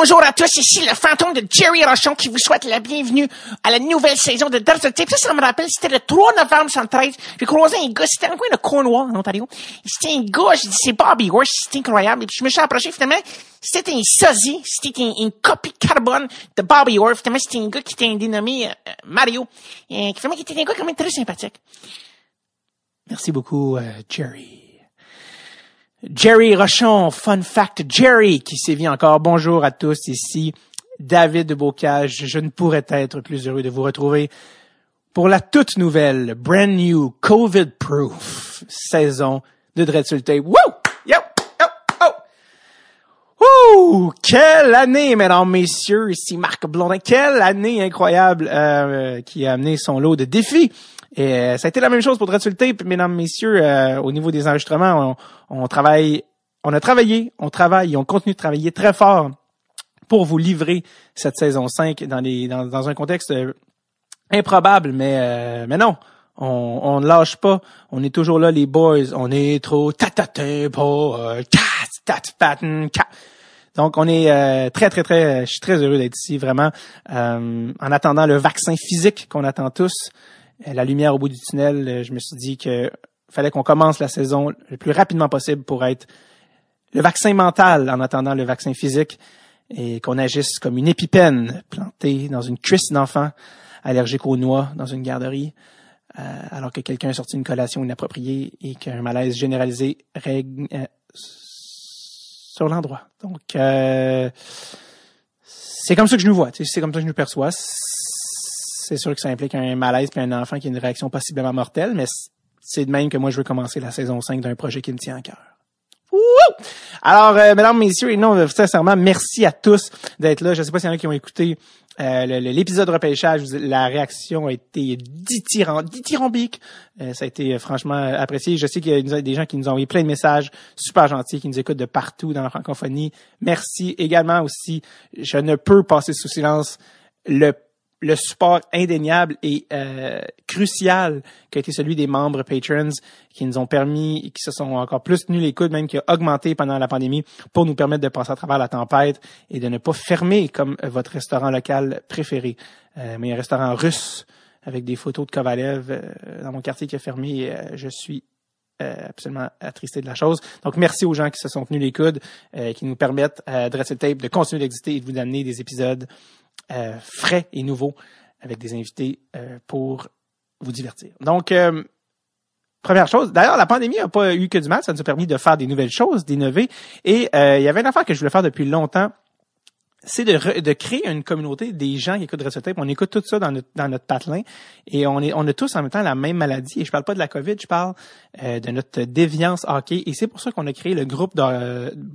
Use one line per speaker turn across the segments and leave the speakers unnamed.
bonjour à tous, ici le fantôme de Jerry Rochon qui vous souhaite la bienvenue à la nouvelle saison de Dirt Tape. Ça, ça me rappelle, c'était le 3 novembre 1913. J'ai croisé un gars, c'était un coin de Cornwall, en Ontario. C'était un gars, j'ai dit, c'est Bobby Worth, c'était incroyable. Et puis je me suis approché, finalement, c'était un sosie, c'était une copie carbone de Bobby Orr. Finalement, c'était un gars qui était dénommé euh, Mario, et qui était un gars quand même très sympathique. Merci beaucoup, euh, Jerry. Jerry Rochon, fun fact Jerry, qui sévit encore. Bonjour à tous, ici David de Bocage. Je ne pourrais être plus heureux de vous retrouver pour la toute nouvelle, brand new, COVID-proof saison de Dreadful Tape. Woo! Yo! Oh! Quelle année, mesdames, messieurs, ici Marc Blondin. Quelle année incroyable euh, qui a amené son lot de défis. Et euh, ça a été la même chose pour Dreadful Tape, mesdames, messieurs, euh, au niveau des enregistrements. On, travaille, on a travaillé, on travaille on continue de travailler très fort pour vous livrer cette saison 5 dans, les, dans, un contexte improbable, mais, mais non. On, on ne lâche pas. On est toujours là, les boys. On est trop pas donc, on est euh, très, très, très, je suis très heureux d'être ici, vraiment, euh, en attendant le vaccin physique qu'on attend tous, euh, la lumière au bout du tunnel. je me suis dit que fallait qu'on commence la saison le plus rapidement possible pour être le vaccin mental en attendant le vaccin physique et qu'on agisse comme une épipène plantée dans une cuisse d'enfant allergique aux noix dans une garderie. alors que quelqu'un a sorti une collation inappropriée et qu'un malaise généralisé règne sur l'endroit. Donc, euh, c'est comme ça que je nous vois. C'est comme ça que je nous perçois. C'est sûr que ça implique un malaise puis un enfant qui a une réaction possiblement mortelle, mais c'est de même que moi je veux commencer la saison 5 d'un projet qui me tient à cœur. Alors, euh, mesdames, messieurs, et non, sincèrement, merci à tous d'être là. Je ne sais pas s'il y en a qui ont écouté euh, l'épisode de repêchage. La réaction a été dithyrambique. Euh, ça a été franchement apprécié. Je sais qu'il y a des gens qui nous ont envoyé plein de messages super gentils, qui nous écoutent de partout dans la francophonie. Merci également aussi. Je ne peux passer sous silence le le support indéniable et euh, crucial qui a été celui des membres patrons qui nous ont permis, qui se sont encore plus tenus les coudes, même qui a augmenté pendant la pandémie pour nous permettre de passer à travers la tempête et de ne pas fermer comme votre restaurant local préféré. Euh, mais un restaurant russe avec des photos de Kovalev euh, dans mon quartier qui a fermé, je suis absolument attristé de la chose. Donc, merci aux gens qui se sont tenus les coudes, qui nous permettent, à Dressel Tape, de continuer d'exister et de vous amener des épisodes euh, frais et nouveaux avec des invités euh, pour vous divertir. Donc, euh, première chose, d'ailleurs, la pandémie n'a pas eu que du mal, ça nous a permis de faire des nouvelles choses, d'innover. Et il y avait une affaire que je voulais faire depuis longtemps, c'est de, de, créer une communauté des gens qui écoutent Tape. On écoute tout ça dans notre, dans notre patelin et on, est, on a tous en même temps la même maladie. Et je parle pas de la COVID, je parle de notre déviance hockey. Et c'est pour ça qu'on a créé le groupe de...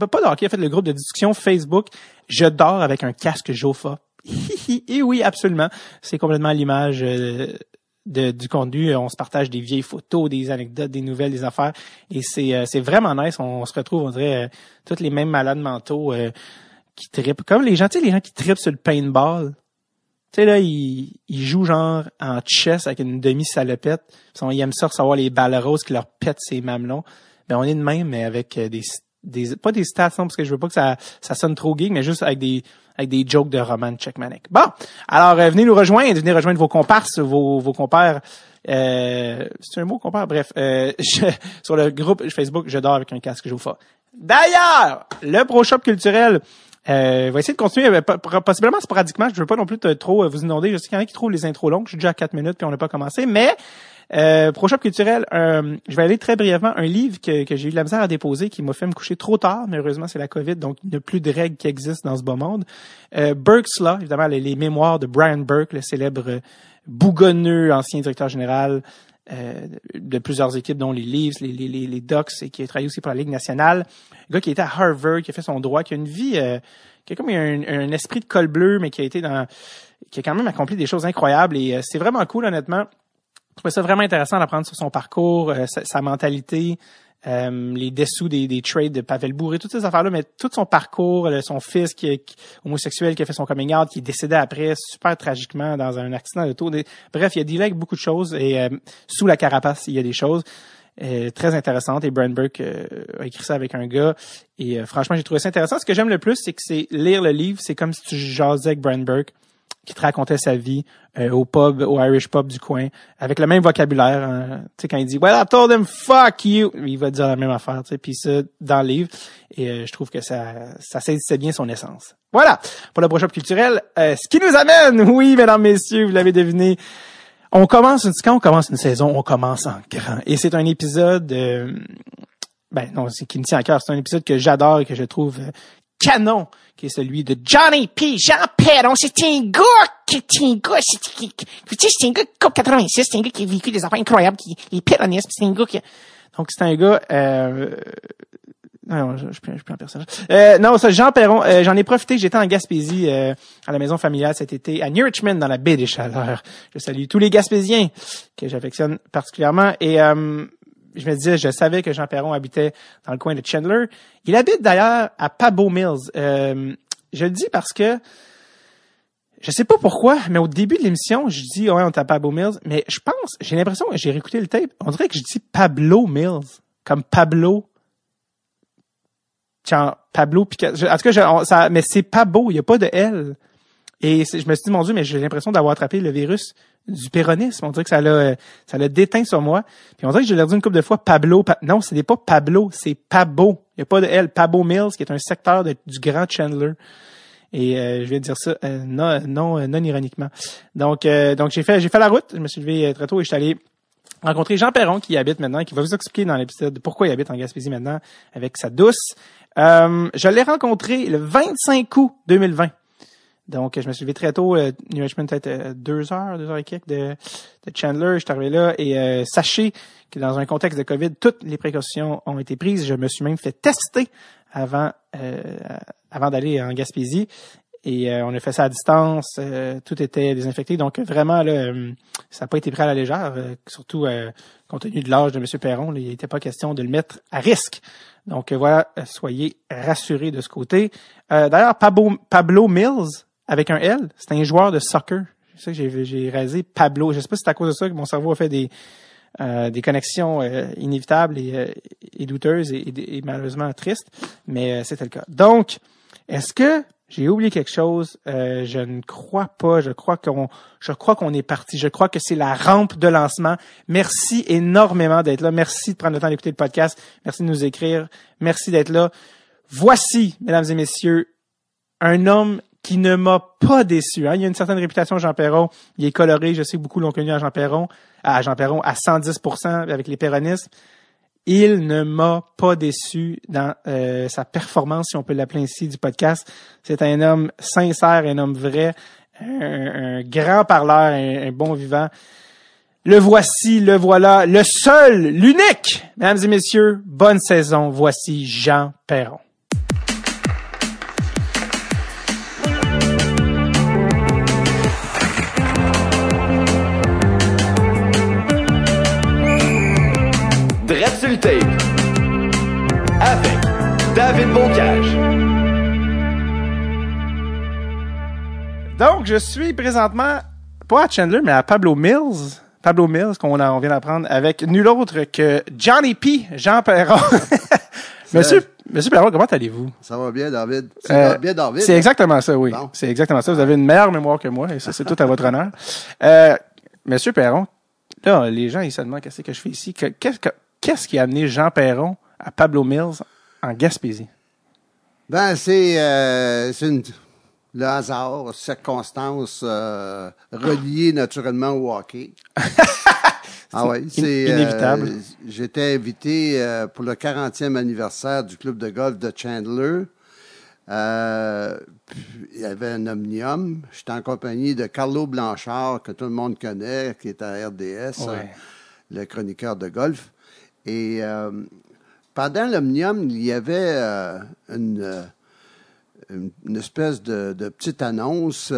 Pas de hockey, en fait, le groupe de discussion Facebook « Je dors avec un casque Jofa ». Et oui, absolument. C'est complètement l'image euh, de, du contenu. On se partage des vieilles photos, des anecdotes, des nouvelles, des affaires. Et c'est, euh, vraiment nice. On, se retrouve, on dirait, euh, tous les mêmes malades mentaux qui tripent. Comme les gens, tu sais, les gens qui tripent sur le paintball. Tu sais, là, ils, ils jouent genre en chess avec une demi-salopette. Ils aiment ça recevoir les balles roses qui leur pètent ses mamelons. Ben, on est de même, mais avec des, des pas des stats, parce que je veux pas que ça, ça sonne trop geek, mais juste avec des, avec des jokes de Roman Checkmanic. Bon, alors euh, venez nous rejoindre, venez rejoindre vos comparses, vos, vos compères. Euh, c'est un mot compère, bref, euh, sur le groupe Facebook, je dors avec un casque, je vous fais. D'ailleurs, le Pro Shop culturel euh, va essayer de continuer, euh, possiblement sporadiquement. Je veux pas non plus trop vous inonder. Je sais qu'il y en a qui trouvent les intros longues. Je suis déjà à 4 minutes puis on n'a pas commencé. Mais euh, ProShop culturel, euh, je vais aller très brièvement. Un livre que, que j'ai eu de la misère à déposer qui m'a fait me coucher trop tard, mais heureusement c'est la COVID, donc il n'y a plus de règles qui existent dans ce beau monde. Euh, Burke's Law, évidemment, les, mémoires de Brian Burke, le célèbre bougonneux ancien directeur général euh, de plusieurs équipes, dont les Leafs, les, les, les, Ducks, et qui a travaillé aussi pour la Ligue nationale. Gars qui était à Harvard, qui a fait son droit, qui a une vie, euh, qui a comme un, un, esprit de col bleu, mais qui a été dans, qui a quand même accompli des choses incroyables. Et c'est vraiment cool, honnêtement. Je trouvais ça vraiment intéressant d'apprendre sur son parcours, euh, sa, mentalité, euh, les dessous des, des, trades de Pavel Bourré, toutes ces affaires-là, mais tout son parcours, son fils qui est homosexuel, qui a fait son coming out, qui est décédé après super tragiquement dans un accident de tour. Bref, il y a des avec beaucoup de choses et euh, sous la carapace, il y a des choses. euh, très intéressante. Et Brian Burke euh, a écrit ça avec un gars. Et euh, franchement, j'ai trouvé ça intéressant. Ce que j'aime le plus, c'est que c'est lire le livre, c'est comme si tu jasais avec Brian Burke qui te racontait sa vie au pub, au Irish pub du coin, avec le même vocabulaire. Hein. Tu sais, quand il dit « Well, I told him fuck you », il va dire la même affaire, tu sais, puis ça, dans le livre. Et je trouve que ça, ça saisissait bien son essence. Voilà, pour le brochure culturel. ce qui nous amène, oui, mesdames, messieurs, vous l'avez deviné, on commence une, quand on commence une saison, on commence en grand. Et c'est un épisode, euh, ben non, c'est qui me tient à cœur. C'est un épisode que j'adore et que je trouve euh, canon, qui est celui de Johnny P. Jean Perron. C'est un gars qui est un gars, c'est, un gars comme 86, c'est un gars qui a vécu des affaires incroyables, qui est péroniste, c'est un gars qui, donc c'est un gars, euh, non, je, je, plus en personnage. Euh, non, ça, Jean Perron, euh, j'en ai profité. J'étais en Gaspésie euh, à la maison familiale cet été, à New Richmond, dans la baie des Chaleurs. Je salue tous les Gaspésiens que j'affectionne particulièrement. Et euh, je me disais, je savais que Jean Perron habitait dans le coin de Chandler. Il habite d'ailleurs à Pabo Mills. je le dis parce que je sais pas pourquoi, mais au début de l'émission, je dis ouais, on à Pabo Mills, mais je pense, j'ai l'impression, j'ai réécouté le tape, on dirait que je dis Pablo Mills, comme Pablo Pablo Picasso. En tout cas, ça, mais c'est beau, il n'y a pas de L. Et je me suis dit, mon Dieu, mais j'ai l'impression d'avoir attrapé le virus du péronisme. On dirait que ça l'a, ça l'a déteint sur moi. Puis on dirait que j'ai l'air dit une couple de fois Pablo. non, ce n'est pas Pablo, c'est Pabo. Il n'y a pas de L. Pabo Mills, qui est un secteur du Grand Chandler. Et euh, je vais dire ça euh, non, non, euh, non ironiquement. Donc, donc j'ai fait, j'ai fait la route. Je me suis levé très tôt et je suis allé rencontrer Jean Perron qui y habite maintenant, qui va vous expliquer dans l'épisode pourquoi il habite en Gaspésie maintenant avec sa douce. Euh, je l'ai rencontré le 25 août 2020. Donc, je me suis levé très tôt, euh, New Richmond, peut-être euh, deux heures, deux heures et quelques de, de Chandler. Je suis arrivé là et euh, sachez que dans un contexte de COVID, toutes les précautions ont été prises. Je me suis même fait tester avant avant d'aller en Gaspésie. Et on a fait ça à distance, tout était désinfecté. Donc vraiment, là, ça n'a pas été pris à la légère, surtout compte tenu de l'âge de M. Perron. il n'était pas question de le mettre à risque. Donc voilà, soyez rassurés de ce côté. Euh, D'ailleurs, Pablo, Pablo Mills, avec un L, c'est un joueur de soccer. C'est ça que j'ai réalisé. Pablo, je sais pas si c'est à cause de ça que mon cerveau a fait des, euh, des connexions euh, inévitables et, euh, et douteuses et, et, malheureusement tristes, mais c'était le cas. Donc, est-ce que j'ai oublié quelque chose? Euh, je ne crois pas. Je crois qu'on, je crois qu'on est parti. Je crois que c'est la rampe de lancement. Merci énormément d'être là. Merci de prendre le temps d'écouter le podcast. Merci de nous écrire. Merci d'être là. Voici, mesdames et messieurs, un homme qui ne m'a pas déçu. Hein. Il y a une certaine réputation, Jean Perron. Il est coloré. Je sais que beaucoup l'ont connu à Jean Perron, à Jean Perron, à 110% avec les péronistes. Il ne m'a pas déçu dans euh, sa performance, si on peut l'appeler ainsi, du podcast. C'est un homme sincère, un homme vrai, un, grand parleur, un, bon vivant. Le voici, le voilà, le seul, l'unique. Mesdames et messieurs, bonne saison. Voici Jean Perron. Avec David Bocage. Donc, je suis présentement pas à Chandler, mais à Pablo Mills. Pablo Mills, qu'on on vient d'apprendre, avec nul autre que Johnny P. Jean Perron. Monsieur, Monsieur Perron, comment allez-vous?
Ça va bien, David. Euh, bien, David.
C'est exactement ça, oui. C'est exactement ça. Vous avez une meilleure mémoire que moi, et ça, c'est tout à votre honneur. Euh, Monsieur Perron, là, les gens, ils se demandent qu'est-ce que je fais ici? Qu'est-ce que, Qu'est-ce qui a amené Jean Perron à Pablo Mills en Gaspésie?
Ben, c'est euh, le hasard, circonstances euh, reliées naturellement au hockey.
ah ouais, c'est inévitable. Euh,
j'étais invité euh, pour le 40e anniversaire du club de golf de Chandler. il y avait un omnium. J'étais en compagnie de Carlo Blanchard, que tout le monde connaît, qui est à RDS, le chroniqueur de golf. Et euh, pendant l'Omnium, il y avait euh, euh, une, une, espèce de, de petite annonce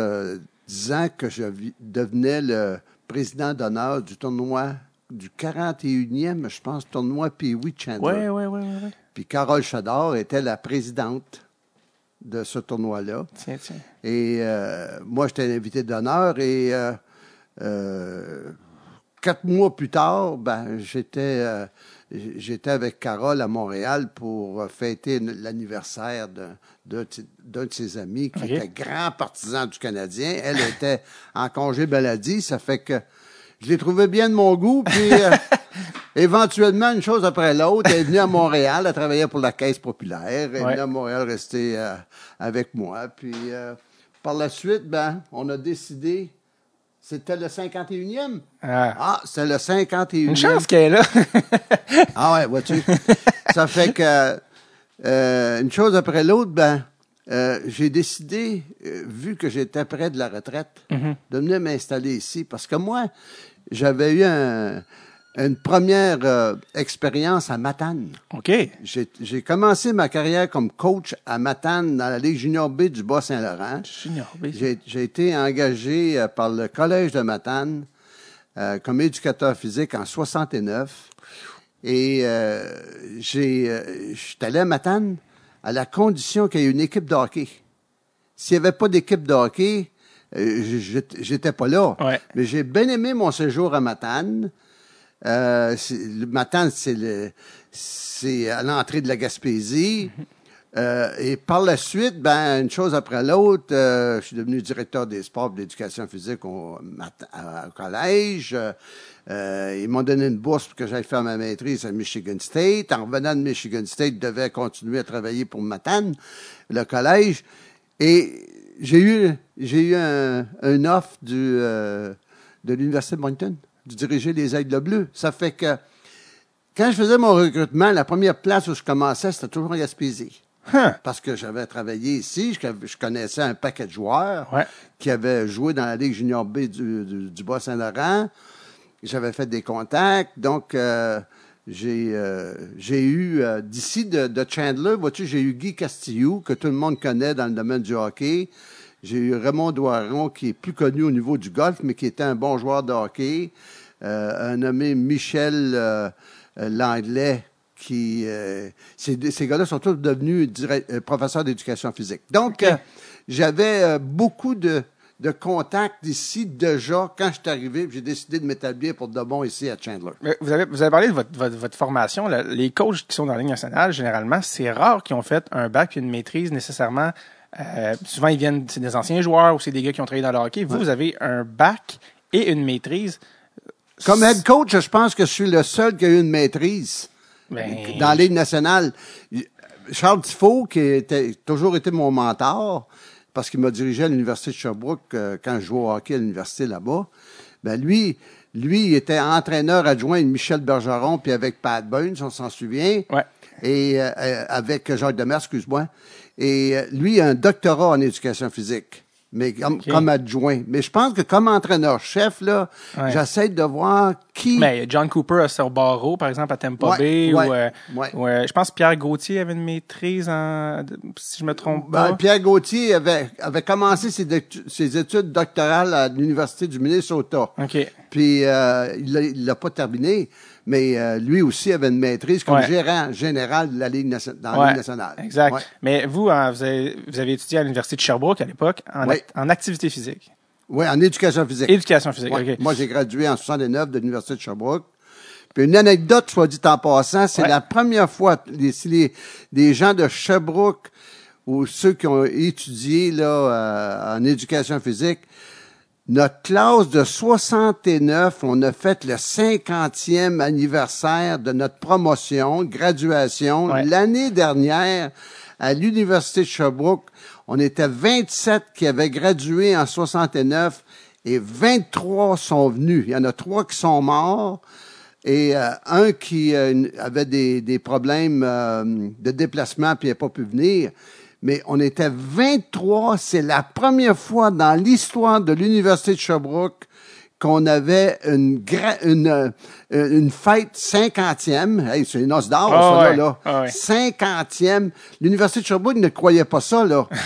disant que je devenais le président d'honneur du tournoi du 41e, je pense, tournoi Pee-Wee
Chandler. Oui, oui, oui. Ouais.
Puis Carole Chador était la présidente de ce tournoi-là.
Tiens, tiens.
Et moi, j'étais l'invité d'honneur et quatre mois plus tard, ben, j'étais j'étais avec Carole à Montréal pour fêter l'anniversaire d'un de, ses amis qui était grand partisan du Canadien. Elle était en congé maladie, ça fait que je l'ai trouvé bien de mon goût, puis euh, éventuellement, une chose après l'autre, elle est venue à Montréal, elle travaillait pour la Caisse populaire, elle est venue à Montréal rester euh, avec moi, puis euh, par la suite, ben, on a décidé c'était le 51e? Ah, ah c'est le 51e.
Une chance qu'elle est là.
ah ouais, vois-tu? Ça fait que, euh, une chose après l'autre, ben, euh, j'ai décidé, euh, vu que j'étais près de la retraite, mm-hmm. de venir m'installer ici. Parce que moi, j'avais eu un, une première euh, expérience à Matane.
OK.
J'ai commencé ma carrière comme coach à Matane dans la Ligue junior B du Bas-Saint-Laurent.
Junior B.
J'ai été engagé euh, par le Collège de Matane euh, comme éducateur physique en 69. Et j'ai, j'étais allé à Matane à la condition qu'il y ait une équipe de hockey. S'il n'y avait pas d'équipe de hockey, j'étais pas là.
Ouais.
Mais j'ai bien aimé mon séjour à Matane. Euh, le Matane, c'est le, c'est à l'entrée de la Gaspésie. Euh, et par la suite, ben, une chose après l'autre, euh, je suis devenu directeur des sports et de l'éducation physique au, collège. Euh, ils m'ont donné une bourse pour que j'aille faire ma maîtrise à Michigan State. En revenant de Michigan State, je devais continuer à travailler pour Matane, le collège. Et j'ai eu, j'ai eu un, un offre du, de l'Université de Moncton de diriger les Aigles Bleus. Ça fait que quand je faisais mon recrutement, la première place où je commençais, c'était toujours en Gaspésie.
Hein.
Parce que j'avais travaillé ici, je, connaissais un paquet de joueurs qui avaient joué dans la Ligue junior B du, du, Bas-Saint-Laurent. J'avais fait des contacts, donc euh, j'ai euh, j'ai eu euh, d'ici de, de, Chandler, vois-tu, j'ai eu Guy Castillo, que tout le monde connaît dans le domaine du hockey. J'ai eu Raymond Doiron, qui est plus connu au niveau du golf, mais qui était un bon joueur de hockey. Euh, un nommé Michel euh, euh, Langlais, qui... ces, ces gars-là sont tous devenus professeurs d'éducation physique. Donc, j'avais beaucoup de, de contacts ici déjà quand je suis arrivé. J'ai décidé de m'établir pour de bon ici à Chandler.
Vous avez, vous avez parlé de votre, votre, formation. Les coachs qui sont dans la Ligue nationale, généralement, c'est rare qu'ils ont fait un bac et une maîtrise nécessairement souvent, ils viennent, c'est des anciens joueurs ou c'est des gars qui ont travaillé dans le hockey. Vous, vous avez un bac et une maîtrise.
Comme head coach, je pense que je suis le seul qui a eu une maîtrise ben... dans la Ligue nationale. Charles Tifo, qui était toujours été mon mentor, parce qu'il m'a dirigé à l'Université de Sherbrooke euh, quand je jouais au hockey à l'université là-bas, ben lui, lui, il était entraîneur adjoint de Michel Bergeron, puis avec Pat Burns, on s'en souvient.
Ouais.
Et euh, avec Jacques Demers, excuse-moi. Et euh, lui, a un doctorat en éducation physique, mais comme, adjoint. Mais je pense que comme entraîneur-chef, là, j'essaie de voir qui...
Mais John Cooper à Sir Barrow, par exemple, à Tampa Bay, ou, euh, je pense que Pierre Gauthier avait une maîtrise en... si je me trompe ben, pas.
Pierre Gauthier avait, avait commencé ses, ses études doctorales à l'Université du Minnesota.
OK.
Puis euh, il l'a pas terminé mais euh, lui aussi avait une maîtrise comme gérant général de la Ligue dans la Ligue nationale.
Exact. Mais vous, hein, vous, avez, vous, avez, étudié à l'Université de Sherbrooke à l'époque en, en, activité physique.
Oui, en éducation physique.
Éducation physique, OK.
Moi, j'ai gradué en 69 de l'Université de Sherbrooke. Puis une anecdote, soit dit en passant, c'est la première fois, les, les, les, gens de Sherbrooke ou ceux qui ont étudié là, euh, en éducation physique, notre classe de 69, on a fait le 50e anniversaire de notre promotion, graduation. L'année dernière, à l'Université de Sherbrooke, on était 27 qui avaient gradué en 69 et 23 sont venus. Il y en a trois qui sont morts et euh, un qui euh, avait des, des problèmes euh, de déplacement puis n'a pas pu venir mais on était 23. C'est la première fois dans l'histoire de l'Université de Sherbrooke qu'on avait une, une, euh, une fête cinquantième. Hey, c'est une os d'or, ah ça, là.
Ah
Cinquantième. L'Université de Sherbrooke ne croyait pas ça, là.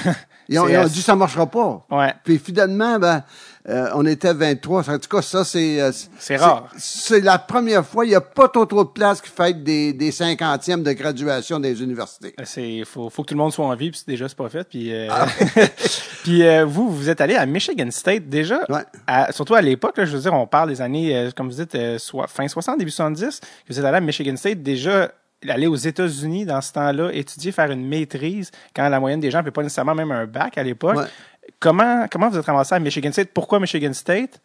Ils ont, ils ont dit ça marchera pas.
Ouais.
Puis finalement, ben, euh, on était 23. En tout cas, ça, c'est... euh,
C'est rare.
C'est la première fois. Il n'y a pas trop trop de place qui fête des, des cinquantièmes de graduation des universités.
C'est faut faut que tout le monde soit en vie puis déjà c'est pas fait puis euh,
Ah.
puis euh, vous vous êtes allé à Michigan State déjà?
Ouais.
à- surtout à l'époque là, je veux dire on parle des années euh, comme vous dites euh, soit fin 60 début 70 que vous êtes allé à Michigan State déjà aller aux États-Unis dans ce temps-là étudier faire une maîtrise quand la moyenne des gens n'avaient pas nécessairement même un bac à l'époque
Ouais.
Comment comment vous êtes ramassé à Michigan State? Pourquoi Michigan State?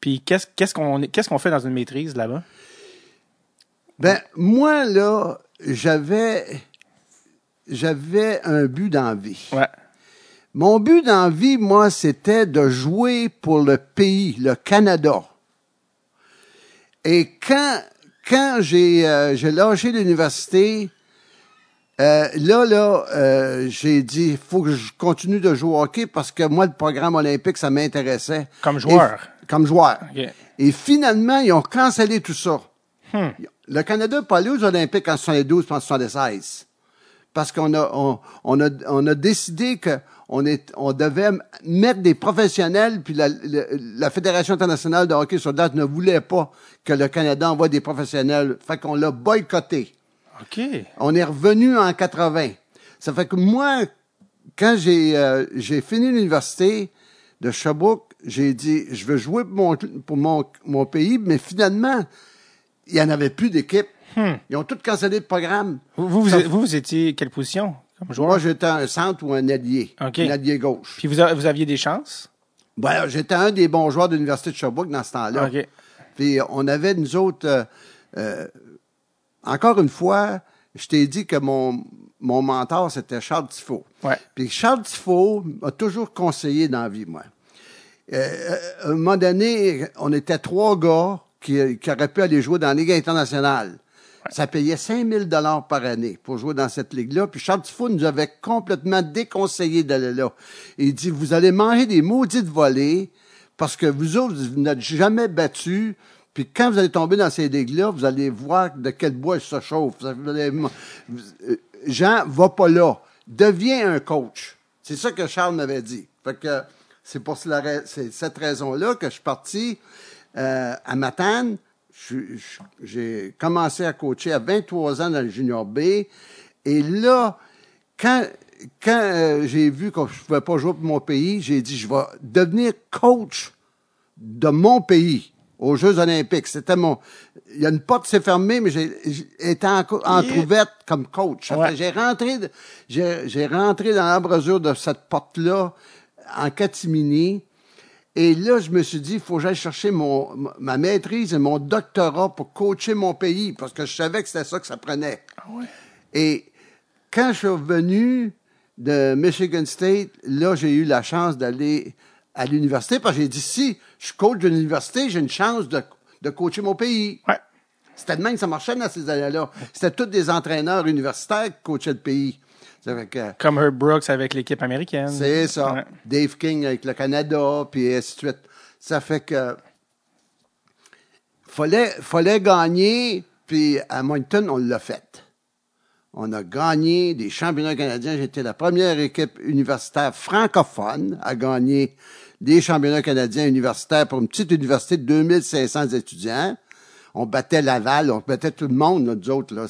Puis qu'est-ce qu'est-ce qu'on qu'est-ce qu'on fait dans une maîtrise là-bas?
Ben, moi, là, j'avais... J'avais un but dans la vie.
ouais
Mon but dans la vie, moi, c'était de jouer pour le pays, le Canada. Et quand, quand j'ai euh, j'ai lâché l'université, euh, là, là, euh, j'ai dit, il faut que je continue de jouer au hockey parce que moi, le programme olympique, ça m'intéressait.
Comme joueur.
Et- comme joueur. Et finalement, ils ont cancellé tout ça.
Hmm.
Le Canada n'est pas allé aux Olympiques en 72 et en 76. Parce qu'on a, on, on a, on a décidé que on est, on devait mettre des professionnels, puis la, la, la Fédération internationale de hockey sur glace ne voulait pas que le Canada envoie des professionnels. Fait qu'on l'a boycotté.
Ok
On est revenu en 80. Ça fait que moi, quand j'ai euh, j'ai fini l'université de Sherbrooke, j'ai dit je veux jouer pour mon pour mon, mon pays, mais finalement, il y en avait plus d'équipe. Ils ont tous cancellé le programme.
vous vous,
Ça-
vous, vous étiez quelle position comme joueur?
Moi, j'étais un centre ou un allié.
OK.
Un allié gauche.
Puis vous, a- vous aviez des chances?
Voilà, j'étais un des bons joueurs de l'Université de Sherbrooke dans ce temps-là. Puis on avait, nous autres, euh, euh, encore une fois, je t'ai dit que mon, mon mentor, c'était Charles Tifo.
Ouais.
Puis Charles Tifo m'a toujours conseillé dans la vie, moi. Euh, euh, à un moment donné, on était trois gars qui, qui auraient pu aller jouer dans la Ligue internationale. Ça payait 5000 dollars par année pour jouer dans cette ligue-là. Puis Charles Tifo nous avait complètement déconseillé d'aller là. Il dit, vous allez manger des maudites volées parce que vous autres, vous n'êtes jamais battus. Puis quand vous allez tomber dans ces ligues-là, vous allez voir de quel bois ça chauffe. Vous allez- Jean, va pas là. Deviens un coach. C'est ça que Charles m'avait dit. Fait que c'est pour cette raison-là que je suis parti euh, à Matane. J'ai commencé à coacher à 23 ans dans le Junior B. Et là, quand, quand euh, j'ai vu que je ne pouvais pas jouer pour mon pays, j'ai dit, je vais devenir coach de mon pays aux Jeux olympiques. C'était mon... Il y a une porte qui s'est fermée, mais j'ai été en, entrouverte comme coach.
Ouais.
J'ai rentré, j'ai rentré dans l'embrasure de cette porte-là en catimini. Et là, je me suis dit, il faut que j'aille chercher mon, ma maîtrise et mon doctorat pour coacher mon pays, parce que je savais que c'était ça que ça prenait. Et quand je suis revenu de Michigan State, là, j'ai eu la chance d'aller à l'université, parce que j'ai dit, si je suis coach de l'université, j'ai une chance de, de coacher mon pays.
Ouais.
C'était de même que ça marchait dans ces années-là. C'était tous des entraîneurs universitaires qui coachaient le pays.
Comme Herb Brooks avec l'équipe américaine.
c'est ça.
Ouais.
Dave King avec le Canada, puis ainsi de suite. Ça fait que fallait, fallait gagner, puis à Moncton, on l'a fait. On a gagné des championnats canadiens. J'étais la première équipe universitaire francophone à gagner des championnats canadiens universitaires pour une petite université de 2500 étudiants. On battait Laval, on battait tout le monde, là, nous autres. Là.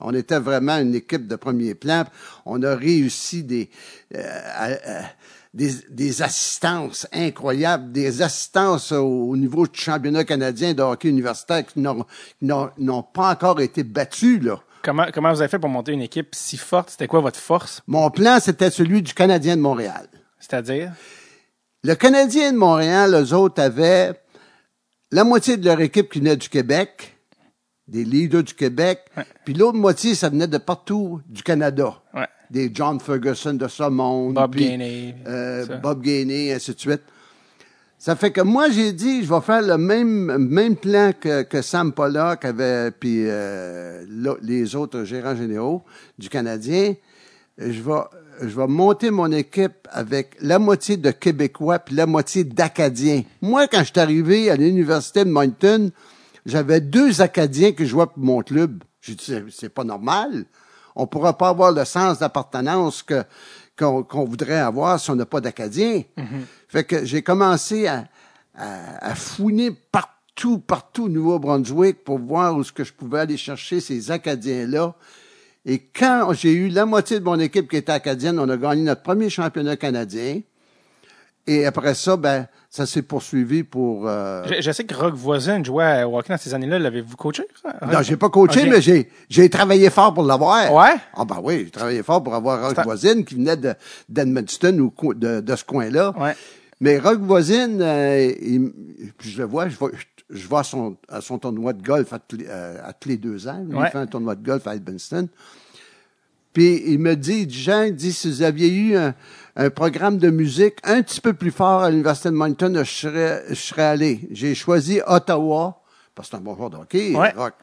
On était vraiment une équipe de premier plan. On a réussi des, euh, à- à- des, des assistances incroyables, des assistances au, au niveau du championnat canadien de hockey universitaire qui n'ont- qui n'ont n'ont pas encore été battus. Là.
Comment, comment vous avez fait pour monter une équipe si forte? C'était quoi votre force?
Mon plan, c'était celui du Canadien de Montréal.
C'est-à-dire?
Le Canadien de Montréal, eux autres, avaient la moitié de leur équipe qui venait du Québec, des leaders du Québec, puis l'autre moitié, ça venait de partout du Canada.
Ouais.
Des John Ferguson de ce monde.
Bob
puis,
Gainey,
euh. Bob Gainey, ainsi de suite. Ça fait que moi, j'ai dit, je vais faire le même, même plan que, que Sam Pollock avait, puis euh, les autres gérants généraux du Canadien. Je vais, je vais monter mon équipe avec la moitié de Québécois puis la moitié d'Acadiens. Moi, quand je suis arrivé à l'Université de Moncton, j'avais deux Acadiens qui jouaient pour mon club. J'ai dit, c'est- pas normal. On pourra pas avoir le sens d'appartenance que, qu'on voudrait avoir si on n'a pas d'Acadiens. Fait que j'ai commencé à, à, à, fouiner partout, partout au Nouveau-Brunswick pour voir où ce que je pouvais aller chercher ces Acadiens-là. Et quand j'ai eu la moitié de mon équipe qui était acadienne, on a gagné notre premier championnat canadien. Et après ça, ben, ça s'est poursuivi pour. Euh...
Je, je, sais que Rock Voisin jouait au hockey dans ces années-là. L'avez-vous coaché? Ça?
Non, j'ai pas coaché, okay. mais j'ai j'ai travaillé fort pour l'avoir.
Ouais?
Ah ben oui, j'ai travaillé fort pour avoir Rock Voisine qui venait de d'Edmundston ou de, de ce coin-là.
Ouais.
Mais Rock Voisine, euh, il, puis je le vois, je vois, je vois à son, à son tournoi de golf à, euh, tous les deux ans. Il
ouais.
fait un tournoi de golf à Edmundston. Puis il me dit, Jean, il dit, si vous aviez eu un, un, programme de musique un petit peu plus fort à l'Université de Moncton, je serais, je serais allé. J'ai choisi Ottawa, parce que c'est un bon joueur de hockey,
ouais.
rock.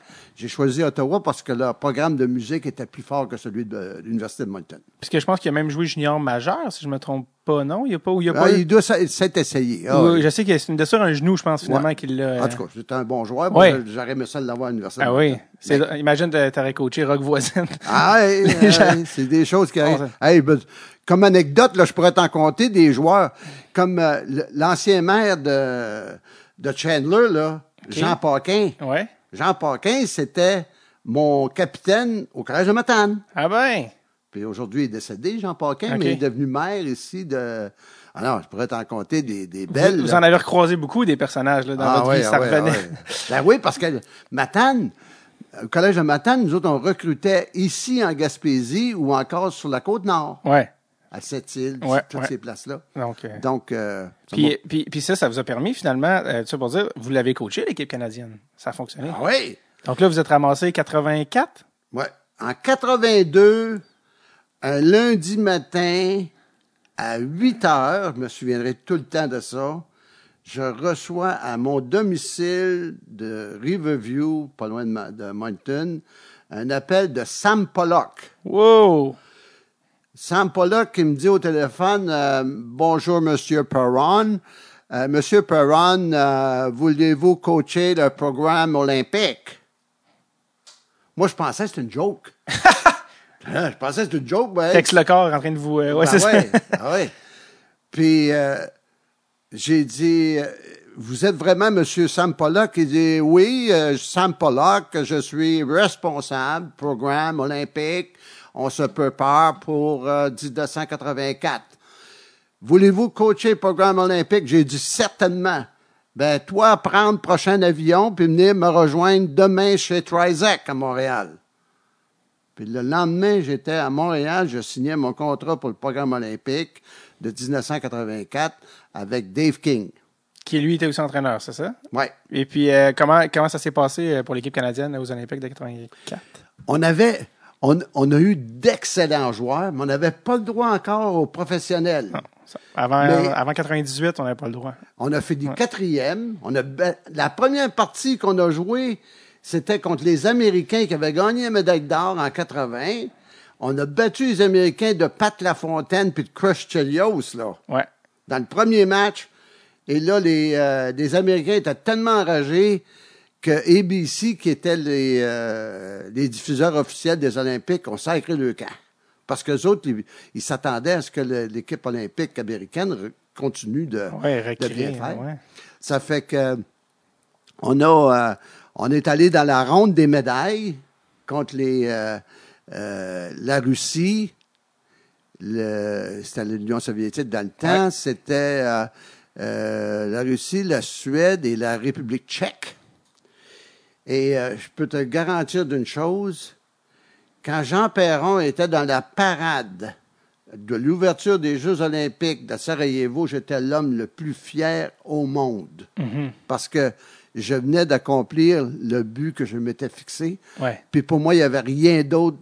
J'ai choisi Ottawa parce que leur programme de musique était plus fort que celui de l'Université de Moncton.
Puisque je pense qu'il a même joué junior majeur, si je me trompe pas, non? Il y a pas, il a
ah,
pas...
il doit s'être essayé.
Ah, oui, je sais qu'il y a une blessure un genou, je pense, finalement,
ouais.
qu'il l'a.
En tout cas, c'était un bon joueur.
Ouais.
J'aurais aimé ça l'avoir à l'Université
ah,
de
oui. Mais... Imagine, t'aurais coaché Rock Voisine.
Ah, hey, c'est des choses qui arrivent. Hey, ben, comme anecdote, là, je pourrais t'en compter des joueurs comme euh, l'ancien maire de, de Chandler, là,
okay.
Jean Paquin.
Ouais.
Jean Paquin, c'était mon capitaine au Collège de Matane.
Ah ben?
Puis aujourd'hui, il est décédé, Jean Paquin,
okay.
mais il est devenu maire ici de. Ah non, je pourrais t'en compter des, des belles.
Vous, vous, en avez recroisé beaucoup des personnages là, dans
ah,
votre
ouais,
vie, ça
ouais,
revenait.
Ouais. ben oui, parce que Matane, au collège de Matane, nous autres, on recrutait ici en Gaspésie ou encore sur la côte nord.
Ouais.
À Sept-Îles,
ouais,
toutes
ouais.
ces places-là.
Donc, euh...
Donc euh,
puis, puis, puis, ça, ça vous a permis finalement, euh, tu sais, pour dire, vous l'avez coaché, l'équipe canadienne. Ça a fonctionné.
Ah oui.
Donc là, vous êtes ramassé 84?
Ouais. En 82, un lundi matin, à 8 heures, je me souviendrai tout le temps de ça, je reçois à mon domicile de Riverview, pas loin de, de Moncton, un appel de Sam Pollock.
Wow!
Sam Pollock qui me dit au téléphone euh, Bonjour, Monsieur Perron. Euh, Monsieur Perron, euh, voulez-vous coacher le programme olympique? Moi, je pensais que c'était une joke. je pensais que c'était une joke. Ben,
Texte le corps en train de vous. Ouais,
ben
c'est
ouais,
ça.
ah ouais. Puis, euh, j'ai dit Vous êtes vraiment Monsieur Sam Pollock? Il dit Oui, euh, Sam Pollock, je suis responsable, programme olympique. On se prépare pour euh, 1984. Voulez-vous coacher le programme olympique? J'ai dit certainement. Ben, toi, prendre le prochain avion puis venir me rejoindre demain chez Trizac à Montréal. Puis le lendemain, j'étais à Montréal, je signais mon contrat pour le programme olympique de 1984 avec Dave King.
Qui, lui, était aussi entraîneur, c'est ça?
Oui.
Et puis, euh, comment, comment ça s'est passé euh, pour l'équipe canadienne aux Olympiques de 84?
On avait, on, on a eu d'excellents joueurs, mais on n'avait pas le droit encore aux professionnels.
Non. Avant, mais, avant 98, on n'avait pas le droit.
On a fait du ouais. quatrième. On a, la première partie qu'on a jouée, c'était contre les Américains qui avaient gagné la médaille d'or en 80. On a battu les Américains de Pat Lafontaine puis de Crush Chelios, là.
Ouais.
Dans le premier match. Et là, les, euh, les Américains étaient tellement enragés que ABC, qui était les, euh, les diffuseurs officiels des Olympiques, ont sacré le camp. Parce que les autres, ils, s'attendaient à ce que l'équipe olympique américaine continue de,
ouais,
de bien faire.
Ouais.
Ça fait que on a euh, on est allé dans la ronde des médailles contre les euh, euh, la Russie, c'était l'Union soviétique dans le temps, ouais. c'était euh, la Russie, la Suède et la République tchèque. Et je peux te garantir d'une chose, quand Jean Perron était dans la parade de l'ouverture des Jeux olympiques de Sarajevo, j'étais l'homme le plus fier au monde.
Mm
-hmm. Parce que je venais d'accomplir le but que je m'étais fixé.
Ouais.
Puis pour moi, il n'y avait rien d'autre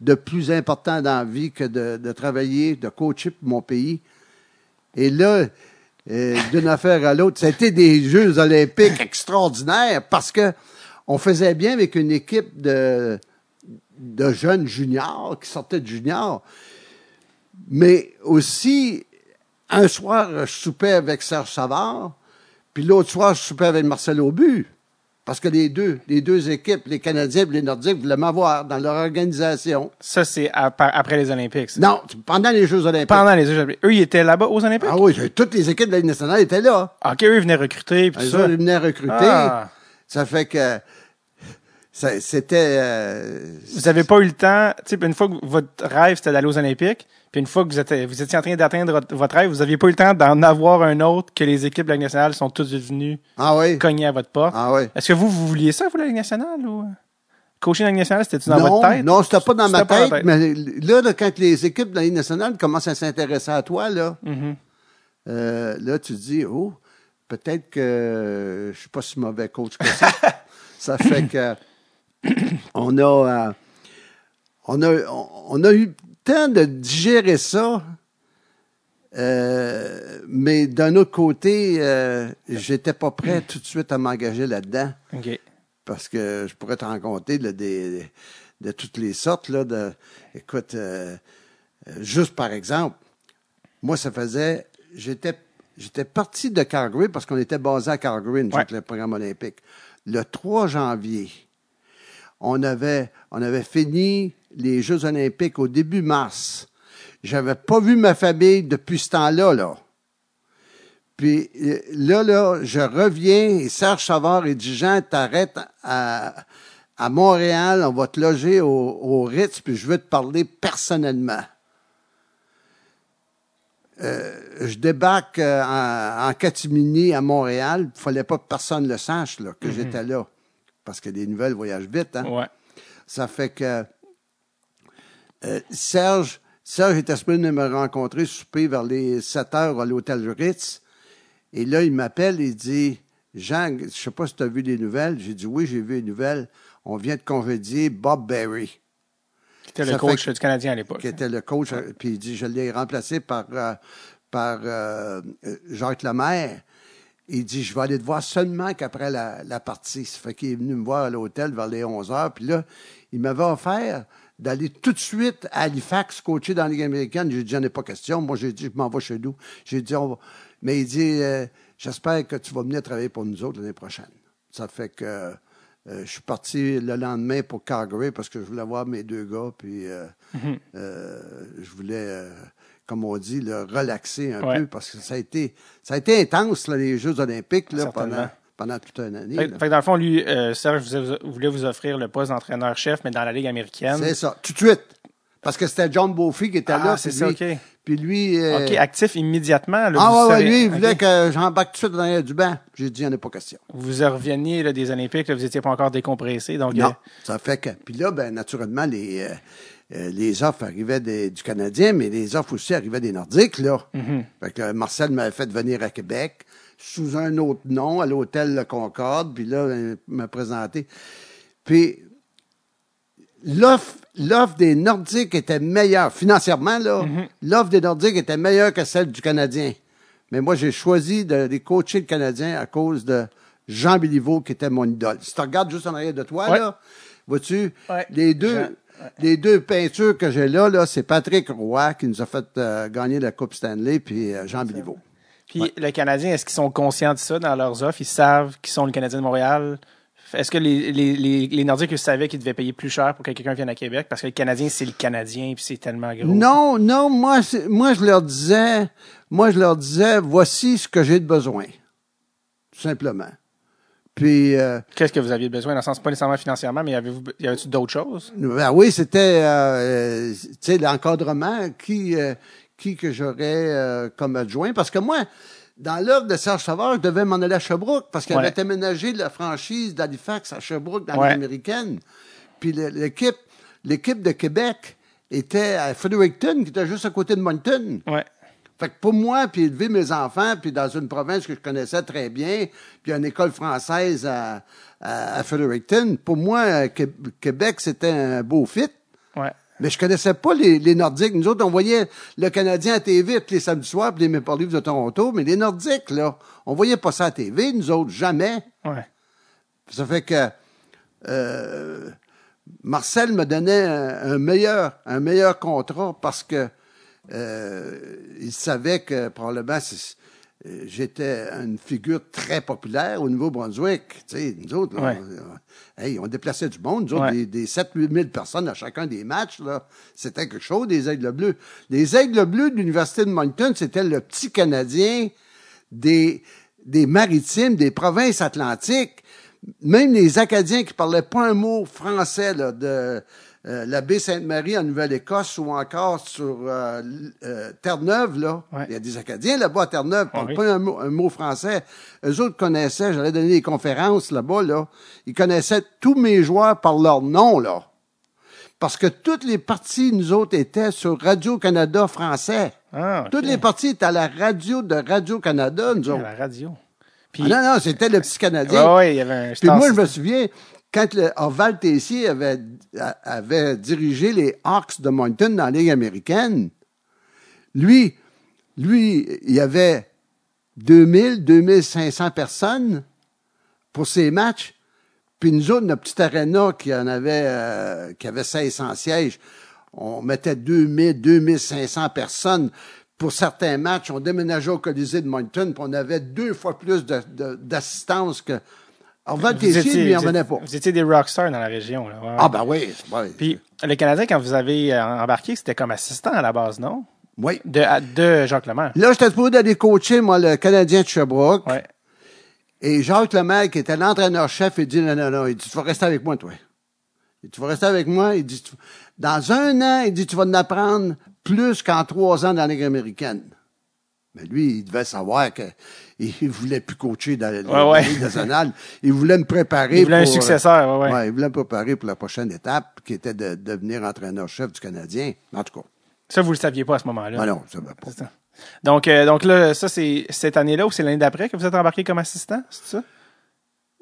de plus important dans la vie que de, de travailler, de coacher pour mon pays. Et là, euh, d'une affaire à l'autre, c'était des Jeux olympiques extraordinaires parce que on faisait bien avec une équipe de de jeunes juniors qui sortaient de juniors. Mais aussi, un soir, je soupais avec Serge Savard, puis l'autre soir, je soupais avec Marcel Aubu. Parce que les deux, les deux équipes, les Canadiens et les Nordiques, voulaient m'avoir dans leur organisation.
Ça, c'est après les Olympiques. ça.
Non, pendant les Jeux olympiques.
Pendant les Jeux Olympiques. Eux, ils étaient là-bas aux Olympiques?
Ah oui, toutes les équipes de la Ligue nationale étaient là.
OK, eux, ils venaient recruter. Puis
Eux
ça.
ils venaient recruter.
Ah.
Ça fait que c'était... euh,
Vous avez pas eu le temps, une fois que votre rêve c'était d'aller aux Olympiques, puis une fois que vous étiez, vous étiez en train d'atteindre votre- rêve, vous aviez pas eu le temps d'en avoir un autre que les équipes de la Ligue nationale sont toutes venues
Ah oui?
cogner à votre porte.
Ah oui.
Est-ce que vous, vous vouliez ça, vous, la Ligue nationale, ou? Coacher la Ligue nationale, c'était-tu dans
non,
votre tête?
non, c'était pas dans ma tête, mais là, là, quand les équipes de la Ligue nationale commencent à s'intéresser à toi, là,
Mhm.
euh, là, tu te dis, oh, peut-être que je suis pas si mauvais coach que ça. ça fait que on a, euh, on a, on a eu le temps de digérer ça. euh, mais d'un autre côté, euh, j'étais pas prêt tout de suite à m'engager là-dedans parce que je pourrais te là, des, de toutes les sortes. Là, de, écoute, euh, euh, juste par exemple, moi, ça faisait. J'étais, j'étais parti de Calgary parce qu'on était basé à Calgary, nous
Ouais.
le programme olympique. Le 3 janvier, on avait, on avait fini les Jeux olympiques au début mars. J'avais pas vu ma famille depuis ce temps-là, là. Puis euh, là, là, je reviens et Serge Savard et dit Jean, t'arrêtes à, à Montréal, on va te loger au, au Ritz, puis je veux te parler personnellement. Euh, je débarque euh, en, en catimini à Montréal. Il fallait pas que personne le sache là, que j'étais là. Parce que les nouvelles voyagent vite. Hein?
Ouais.
Ça fait que euh, Serge, Serge était supposé me rencontrer souper vers les 7 heures à l'hôtel Ritz. Et là, il m'appelle et il dit Jean, je sais pas si tu as vu les nouvelles. J'ai dit oui, j'ai vu les nouvelles. On vient de congédier Bob Berry,
C'était
Ça
le coach
fait
du Canadien à l'époque.
qui était le coach. euh, Puis il dit Je l'ai remplacé par, euh, par euh, euh, Jacques Lemaire. Il dit, je vais aller te voir seulement qu'après la, la partie. Ça fait qu'il est venu me voir à l'hôtel vers les 11 heures. Puis là, il m'avait offert d'aller tout de suite à Halifax coacher dans la Ligue américaine. J'ai dit, j'en ai pas question. Moi, j'ai dit, je m'en vais chez nous. J'ai dit, on va... Mais il dit, euh, j'espère que tu vas venir travailler pour nous autres l'année prochaine. Ça fait que euh, je suis parti le lendemain pour Calgary parce que je voulais voir mes deux gars. Puis euh, euh, je voulais, euh, comme on dit, le relaxer un
Ouais.
peu parce que ça a été, ça a été intense, là, les Jeux olympiques, là, pendant, pendant toute une année.
Fait, fait que dans le fond, lui, euh, Serge vous- voulait vous offrir le poste d'entraîneur-chef, mais dans la Ligue américaine.
C'est ça, tout de suite. Parce que c'était John Beaufy qui était
Ah,
là.
c'est
puis
ça,
lui-
OK.
Puis lui... euh,
OK, actif immédiatement. là,
ah ouais, lui, il voulait que j'embarque tout de suite dans du banc. J'ai dit, il n'y en a pas question.
Vous reveniez là, des Olympiques, là, vous n'étiez pas encore décompressé. Donc,
Non,
euh,
ça fait que... Puis là, ben, naturellement, les, euh, les offres arrivaient des- du Canadien, mais les offres aussi arrivaient des Nordiques, là.
Mm-hmm.
Fait que Marcel m'avait fait venir à Québec sous un autre nom, à l'hôtel Le Concorde, puis là, il m'a présenté. Puis l'offre, l'offre des Nordiques était meilleure, financièrement, là, l'offre des Nordiques était meilleure que celle du Canadien. Mais moi, j'ai choisi de les coacher le Canadien à cause de Jean Béliveau, qui était mon idole. Si tu regardes juste en arrière de toi,
Ouais.
là, vois-tu,
Ouais.
les deux,
Jean,
les deux peintures que j'ai là, là, c'est Patrick Roy qui nous a fait euh, gagner la Coupe Stanley, puis euh, Jean Béliveau.
Puis le Canadien, est-ce qu'ils sont conscients de ça dans leurs offres? Ils savent qu'ils sont le Canadien de Montréal? Est-ce que les, les, les, les Nordiques savaient qu'ils devaient payer plus cher pour que quelqu'un vienne à Québec? Parce que le Canadien, c'est le Canadien, puis c'est tellement gros.
Non, non, moi, moi, je leur disais, moi, je leur disais, voici ce que j'ai de besoin. Tout simplement. Puis, euh,
Qu'est-ce que vous aviez besoin? Dans le sens, pas nécessairement financièrement, mais avez-vous, y avait-tu d'autres choses?
ben oui, c'était, euh, euh, tu sais, l'encadrement, qui, euh, qui que j'aurais euh, comme adjoint. Parce que moi, dans l'œuvre de Serge Savard, je devais m'en aller à Sherbrooke parce qu'il
Ouais.
avait aménagé la franchise d'Halifax à Sherbrooke dans
Ouais.
l'américaine. Puis l'équipe, l'équipe de Québec était à Fredericton, qui était juste à côté de Moncton.
Ouais.
Fait que pour moi, puis élever mes enfants, puis dans une province que je connaissais très bien, puis une école française à, à, à Fredericton, pour moi, Qué- Québec, c'était un beau fit. Mais je connaissais pas les, les Nordiques. Nous autres, on voyait le Canadien à TV tous les samedis soirs, puis les Maple Leafs de Toronto, mais les Nordiques, là, on voyait pas ça à TV, nous autres, jamais.
Ouais.
Ça fait que euh, Marcel me donnait un, un meilleur, un meilleur contrat parce que euh, il savait que probablement euh, j'étais une figure très populaire au Nouveau-Brunswick. Tu sais, nous autres, là,
Ouais.
on, hey, on déplaçait du monde. Nous autres,
Ouais.
des, des 7-8 000 personnes à chacun des matchs, là. C'était quelque chose, des Aigles Bleus. Les Aigles Bleus de l'Université de Moncton, c'était le petit Canadien des, des maritimes, des provinces atlantiques. Même les Acadiens qui parlaient pas un mot français, là, de euh, la baie Sainte-Marie en Nouvelle-Écosse ou encore sur euh, euh, Terre-Neuve, là.
Ouais.
Il y a des Acadiens là-bas à Terre-Neuve,
Ah
parlent
oui.
pas un mot, un mot français. Eux autres connaissaient, j'allais donner des conférences là-bas, là. Ils connaissaient tous mes joueurs par leur nom, là. Parce que toutes les parties, nous autres, étaient sur Radio-Canada français.
Ah.
Toutes les parties étaient à la radio de Radio-Canada, nous
À
autres.
la radio. Puis,
Ah non, non, c'était le petit Canadien.
ouais, ouais, il y avait un
Puis moi, je me souviens, quand le Orval Tessier avait, dirigé les Hawks de Moncton dans la Ligue américaine, lui, lui, il y avait 2000, 2500 personnes pour ses matchs. Puis nous autres, notre petite arena qui en avait, euh, qui avait 1600 sièges, on mettait 2000, 2500 personnes pour certains matchs. On déménageait au Colisée de Moncton, puis on avait deux fois plus d'assistance que...
Étiez-
en venait
êtes-
pas.
Vous étiez des rockstars dans la région. Là. Ouais.
Ah ben oui, oui.
Puis, le Canadien, quand vous avez euh, embarqué, c'était comme assistant à la base, non?
oui.
De, à- de Jacques Lemaire.
Là, j'étais supposé d'aller coacher, moi, le Canadien de Sherbrooke.
Ouais.
Et Jacques Lemaire, qui était l'entraîneur-chef, il dit, non, non, non, il dit, tu vas rester avec moi, toi. Il dit, tu vas rester avec moi. Il dit, Tu- dans un an, il dit, tu vas en apprendre plus qu'en trois ans dans la Ligue américaine. Mais lui, il devait savoir que il voulait plus coacher dans la,
Ouais, ouais.
Ligue nationale. Il voulait me préparer
Il voulait un
pour, euh,
successeur, ouais, ouais.
il voulait me préparer pour la prochaine étape, qui était de devenir entraîneur-chef du Canadien. En tout cas,
Ça, vous le saviez pas à ce moment-là.
ben non, ça va pas.
C'est ça. Donc, euh, donc là, ça, c'est cette année-là ou c'est l'année d'après que vous êtes embarqué comme assistant, c'est ça?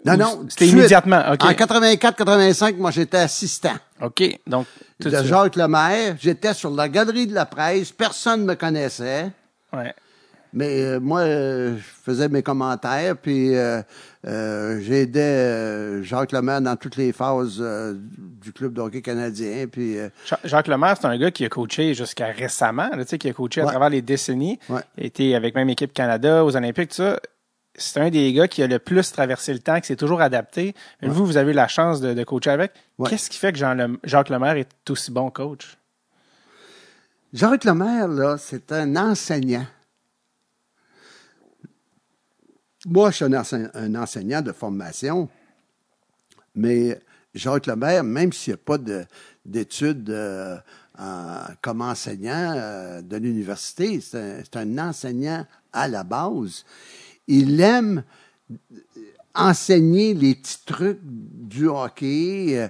Non,
Ou
non.
C'était immédiatement.
En 84-85, moi, j'étais assistant
OK. Donc, tout de.
Jacques Lemaire. J'étais sur la galerie de la presse. Personne ne me connaissait.
Ouais.
Mais euh, moi, euh, je faisais mes commentaires, puis euh, euh, j'aidais euh, Jacques Lemaire dans toutes les phases euh, du club de hockey canadien. Puis euh,
Ja- Jacques Lemaire, c'est un gars qui a coaché jusqu'à récemment, là, tu sais, qui a coaché à travers les décennies.
Ouais.
Il a été avec même équipe Canada, aux Olympiques, tout ça. C'est un des gars qui a le plus traversé le temps, qui s'est toujours adapté. Mais Vous, vous avez eu la chance de, de coacher avec.
Ouais.
Qu'est-ce qui fait que Jean Jacques Lemaire est aussi bon coach?
Jacques Lemaire, là, c'est un enseignant. Moi, je suis un, ense- un enseignant de formation, mais Jacques Lemaire, même s'il n'y a pas de- d'études euh, comme enseignant euh, de l'université, c'est un, enseignant à la base. Il aime enseigner les petits trucs du hockey. euh,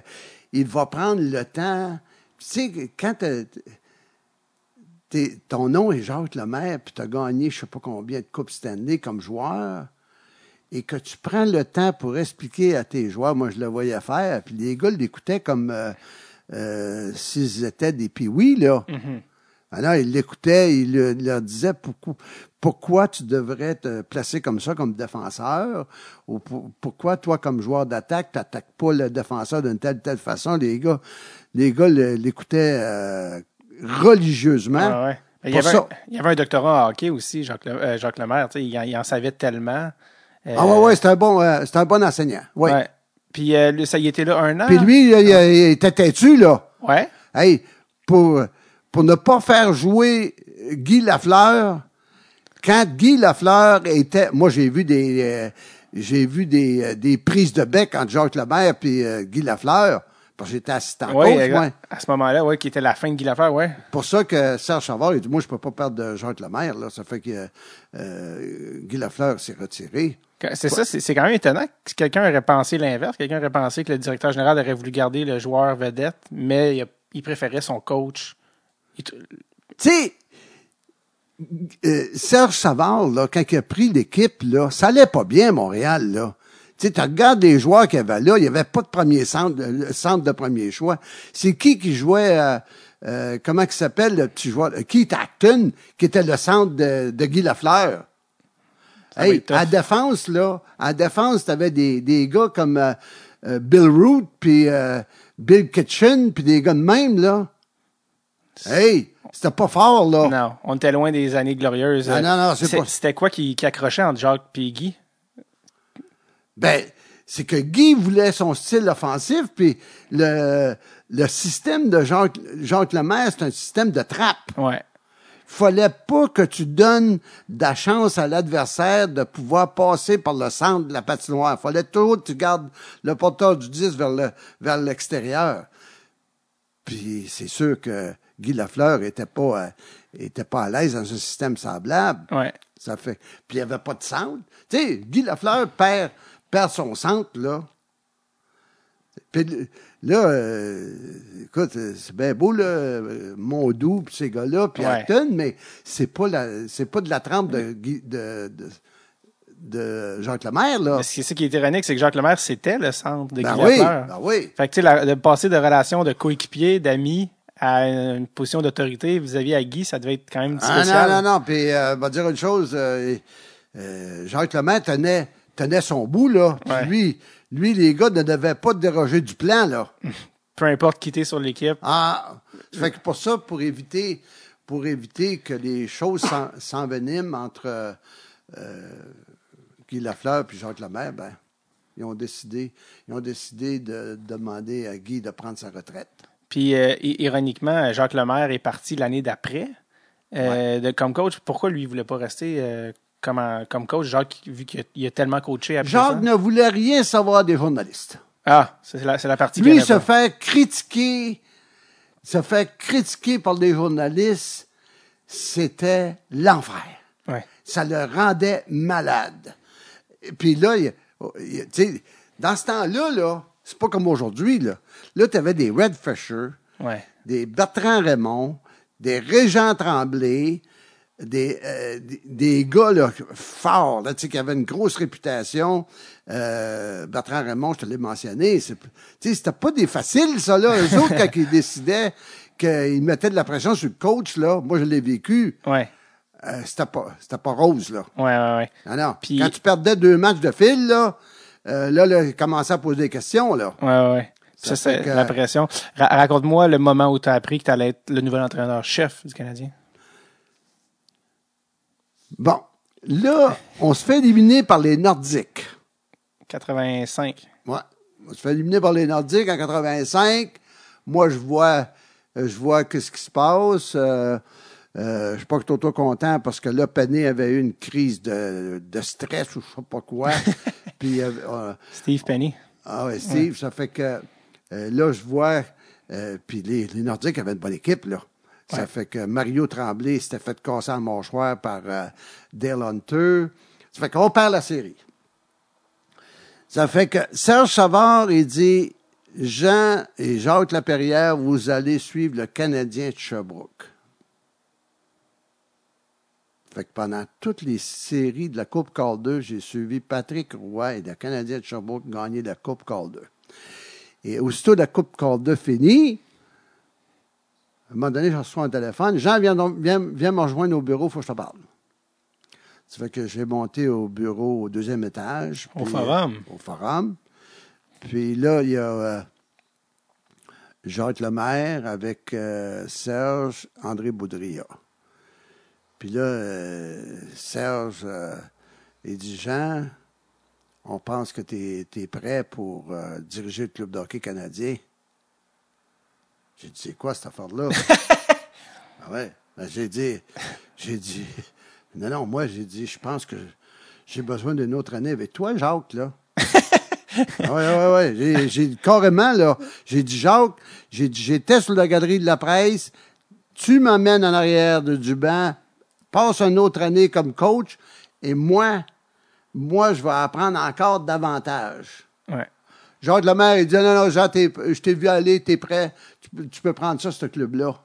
il va prendre le temps. Tu sais, quand t'es- ton nom est Jacques Lemaire, puis tu as gagné je sais pas combien de Coupes Stanley comme joueur, et que tu prends le temps pour expliquer à tes joueurs, moi je le voyais faire, puis les gars l'écoutaient comme euh, euh, s'ils étaient des piouis, là. Alors, il l'écoutait, il le- il leur disait pourquoi, pourquoi tu devrais te placer comme ça, comme défenseur, ou pour- pourquoi toi, comme joueur d'attaque, tu n'attaques pas le défenseur d'une telle, telle façon. Les gars, les gars l'écoutaient euh, religieusement.
Ah ouais. Il, y avait un,
ça.
il y avait un doctorat en hockey aussi, Jacques, Le- euh, Jacques Lemaire. en- il en savait tellement. Euh,
Ah ouais, ouais, c'est un bon, euh, c'est un bon enseignant. Ouais.
ouais. Puis euh, lui, ça y était là un an.
Puis lui, il, il- il était têtu, là.
Ouais.
Hey, pour, pour ne pas faire jouer Guy Lafleur, quand Guy Lafleur était, moi j'ai vu des, euh, j'ai vu des, euh, des prises de bec entre Jacques Lemaire puis euh, Guy Lafleur, parce que j'étais assistant
Ouais,
coach, moi.
à ce moment-là, ouais, qui était la fin de Guy Lafleur, ouais.
Pour ça que Serge Savard, il dit, moi je peux pas perdre de Jacques Lemaire, là, ça fait que euh, Guy Lafleur s'est retiré.
C'est ça, c'est c'est quand même étonnant que quelqu'un aurait pensé l'inverse. Quelqu'un aurait pensé que le directeur général aurait voulu garder le joueur vedette, mais il, a- il préférait son coach.
Tu sais, euh, Serge Savard, là, quand il a pris l'équipe, là, ça allait pas bien Montréal, là. Tu sais, tu regardes les joueurs qu'il y avait là, il n'y avait pas de premier centre, de, centre de premier choix. C'est qui qui jouait, euh, euh, comment il s'appelle, le petit joueur, euh, Keith Acton, qui était le centre de, de Guy Lafleur. Hey, à défense, là, à défense, t'avais des, des gars comme euh, euh, Bill Root, puis euh, Bill Kitchen, puis des gars de même, là. Hey, C'était pas fort, là.
Non, on était loin des années glorieuses.
Non, non, non, c'est
C'est-
pas-
C'était quoi qui, qui accrochait entre Jacques et Guy?
Ben, c'est que Guy voulait son style offensif, puis le, le système de Jacques, Jacques Lemaire, c'est un système de trappe.
Ouais.
Fallait pas que tu donnes de la chance à l'adversaire de pouvoir passer par le centre de la patinoire. fallait toujours que tu gardes le porteur du 10 vers le vers l'extérieur. Puis c'est sûr que Guy Lafleur était pas euh, était pas à l'aise dans un système semblable.
Ouais.
Ça fait. Puis il n'y avait pas de centre. Tu sais, Guy Lafleur perd, perd son centre, là. Puis là, euh, écoute, euh, c'est bien beau, là, euh, Mondou, puis ces gars-là, puis
Ouais.
Acton, mais c'est pas la, c'est pas de la trempe de, de, de, de Jacques Lemaire, là.
Mais ça qui est ironique, c'est que Jacques Lemaire, c'était le centre de
Ben
Guy
oui, ben oui.
Fait que, tu sais, de passer de relation de coéquipier, d'amis, à une position d'autorité vis-à-vis à Guy, ça devait être quand même
Ah,
spécial.
non, non, non. Puis, euh, va dire une chose, euh, euh, Jacques Lemaire tenait, tenait son bout, là. Puis
Ouais.
lui, lui, les gars ne devaient pas déroger du plan, là.
Peu importe qui était sur l'équipe.
Ah, ça fait que pour ça, pour éviter, pour éviter que les choses s'en- s'enveniment entre euh, euh, Guy Lafleur et Jacques Lemaire, ben, ils ont décidé, ils ont décidé de demander à Guy de prendre sa retraite.
Puis, euh, ironiquement, Jacques Lemaire est parti l'année d'après euh, de, comme coach. Pourquoi lui, il voulait pas rester euh, comme, en- comme coach? Jacques, vu qu'il a, tellement coaché après ça.
Jacques ne voulait rien savoir des journalistes.
Ah, c'est la, partie
Lui, se fait critiquer, se fait critiquer par des journalistes, c'était l'enfer.
Ouais.
ça le rendait malade. Et puis là, il- il- dans ce temps-là, là, c'est pas comme aujourd'hui. Là, là tu avais des Red Fisher,
Ouais.
des Bertrand Raymond, des Régent Tremblay, des, euh, des, des gars là, forts, là, tu sais, qui avaient une grosse réputation. Euh, Bertrand Raymond, je te l'ai mentionné. c'est- Tu sais, c'était pas des faciles, ça, là. Eux autres, quand ils décidaient qu'ils mettaient de la pression sur le coach, là, moi, je l'ai vécu.
Ouais.
Euh, c'était pas c'était pas rose là.
Ouais, ouais, ouais.
Non, non.
Puis-
Quand tu perdais deux matchs de fil là, euh, là, là, il commençait à poser des questions là.
Ouais, ouais.
Ça
c'est
que-
la pression. Ra- Raconte-moi le moment où tu as appris que tu allais être le nouvel entraîneur-chef du Canadien.
Bon, là, on se fait éliminer par les Nordiques.
85.
Ouais. On se fait éliminer par les Nordiques en 85. Moi, je vois, euh, je vois qu'est-ce qui se passe. Euh, euh, je suis pas que trop content parce que là, Penny avait eu une crise de, de stress ou je sais pas quoi. Puis euh, euh,
Steve Penny.
Ah oui, Steve, ça fait que là, je vois, puis les, les Nordiques avaient une bonne équipe, là. Ça fait que Mario Tremblay s'était fait casser en mâchoire par euh, Dale Hunter. Ça fait qu'on perd la série. Ça fait que Serge Savard, il dit Jean et Jacques Laperrière, vous allez suivre le Canadien de Sherbrooke. Fait que pendant toutes les séries de la Coupe Calder, j'ai suivi Patrick Roy et le Canadien de Sherbrooke gagner la Coupe Calder. Et aussitôt la Coupe Calder finie, un moment donné, je reçois un téléphone. Jean, viens, donc- viens, viens me rejoindre au bureau, il faut que je te parle. Ça fait que j'ai monté au bureau au deuxième étage.
Au
puis,
forum.
euh, au forum. Puis là, il y a euh, Jacques Lemaire avec euh, Serge André Boudria. Puis là, euh, Serge, il dit Jean, on pense que tu es, prêt pour diriger le club de hockey canadien. J'ai dit, c'est quoi cette affaire-là? ah ouais? Ben, j'ai dit, j'ai dit, non, non, moi, j'ai dit, je pense que j'ai besoin d'une autre année avec toi, Jacques, là. Oui, oui, oui. J'ai, j'ai carrément, là, j'ai dit, Jacques, j'ai dit, j'étais sur la galerie de la presse, tu m'amènes en arrière de du banc, passe une autre année comme coach, et moi, moi, je vais apprendre encore davantage.
Ouais.
Jacques Lemaire, il dit, non, non, Jean, je t'ai vu aller, t'es prêt, tu, peux- tu peux prendre ça, ce club-là.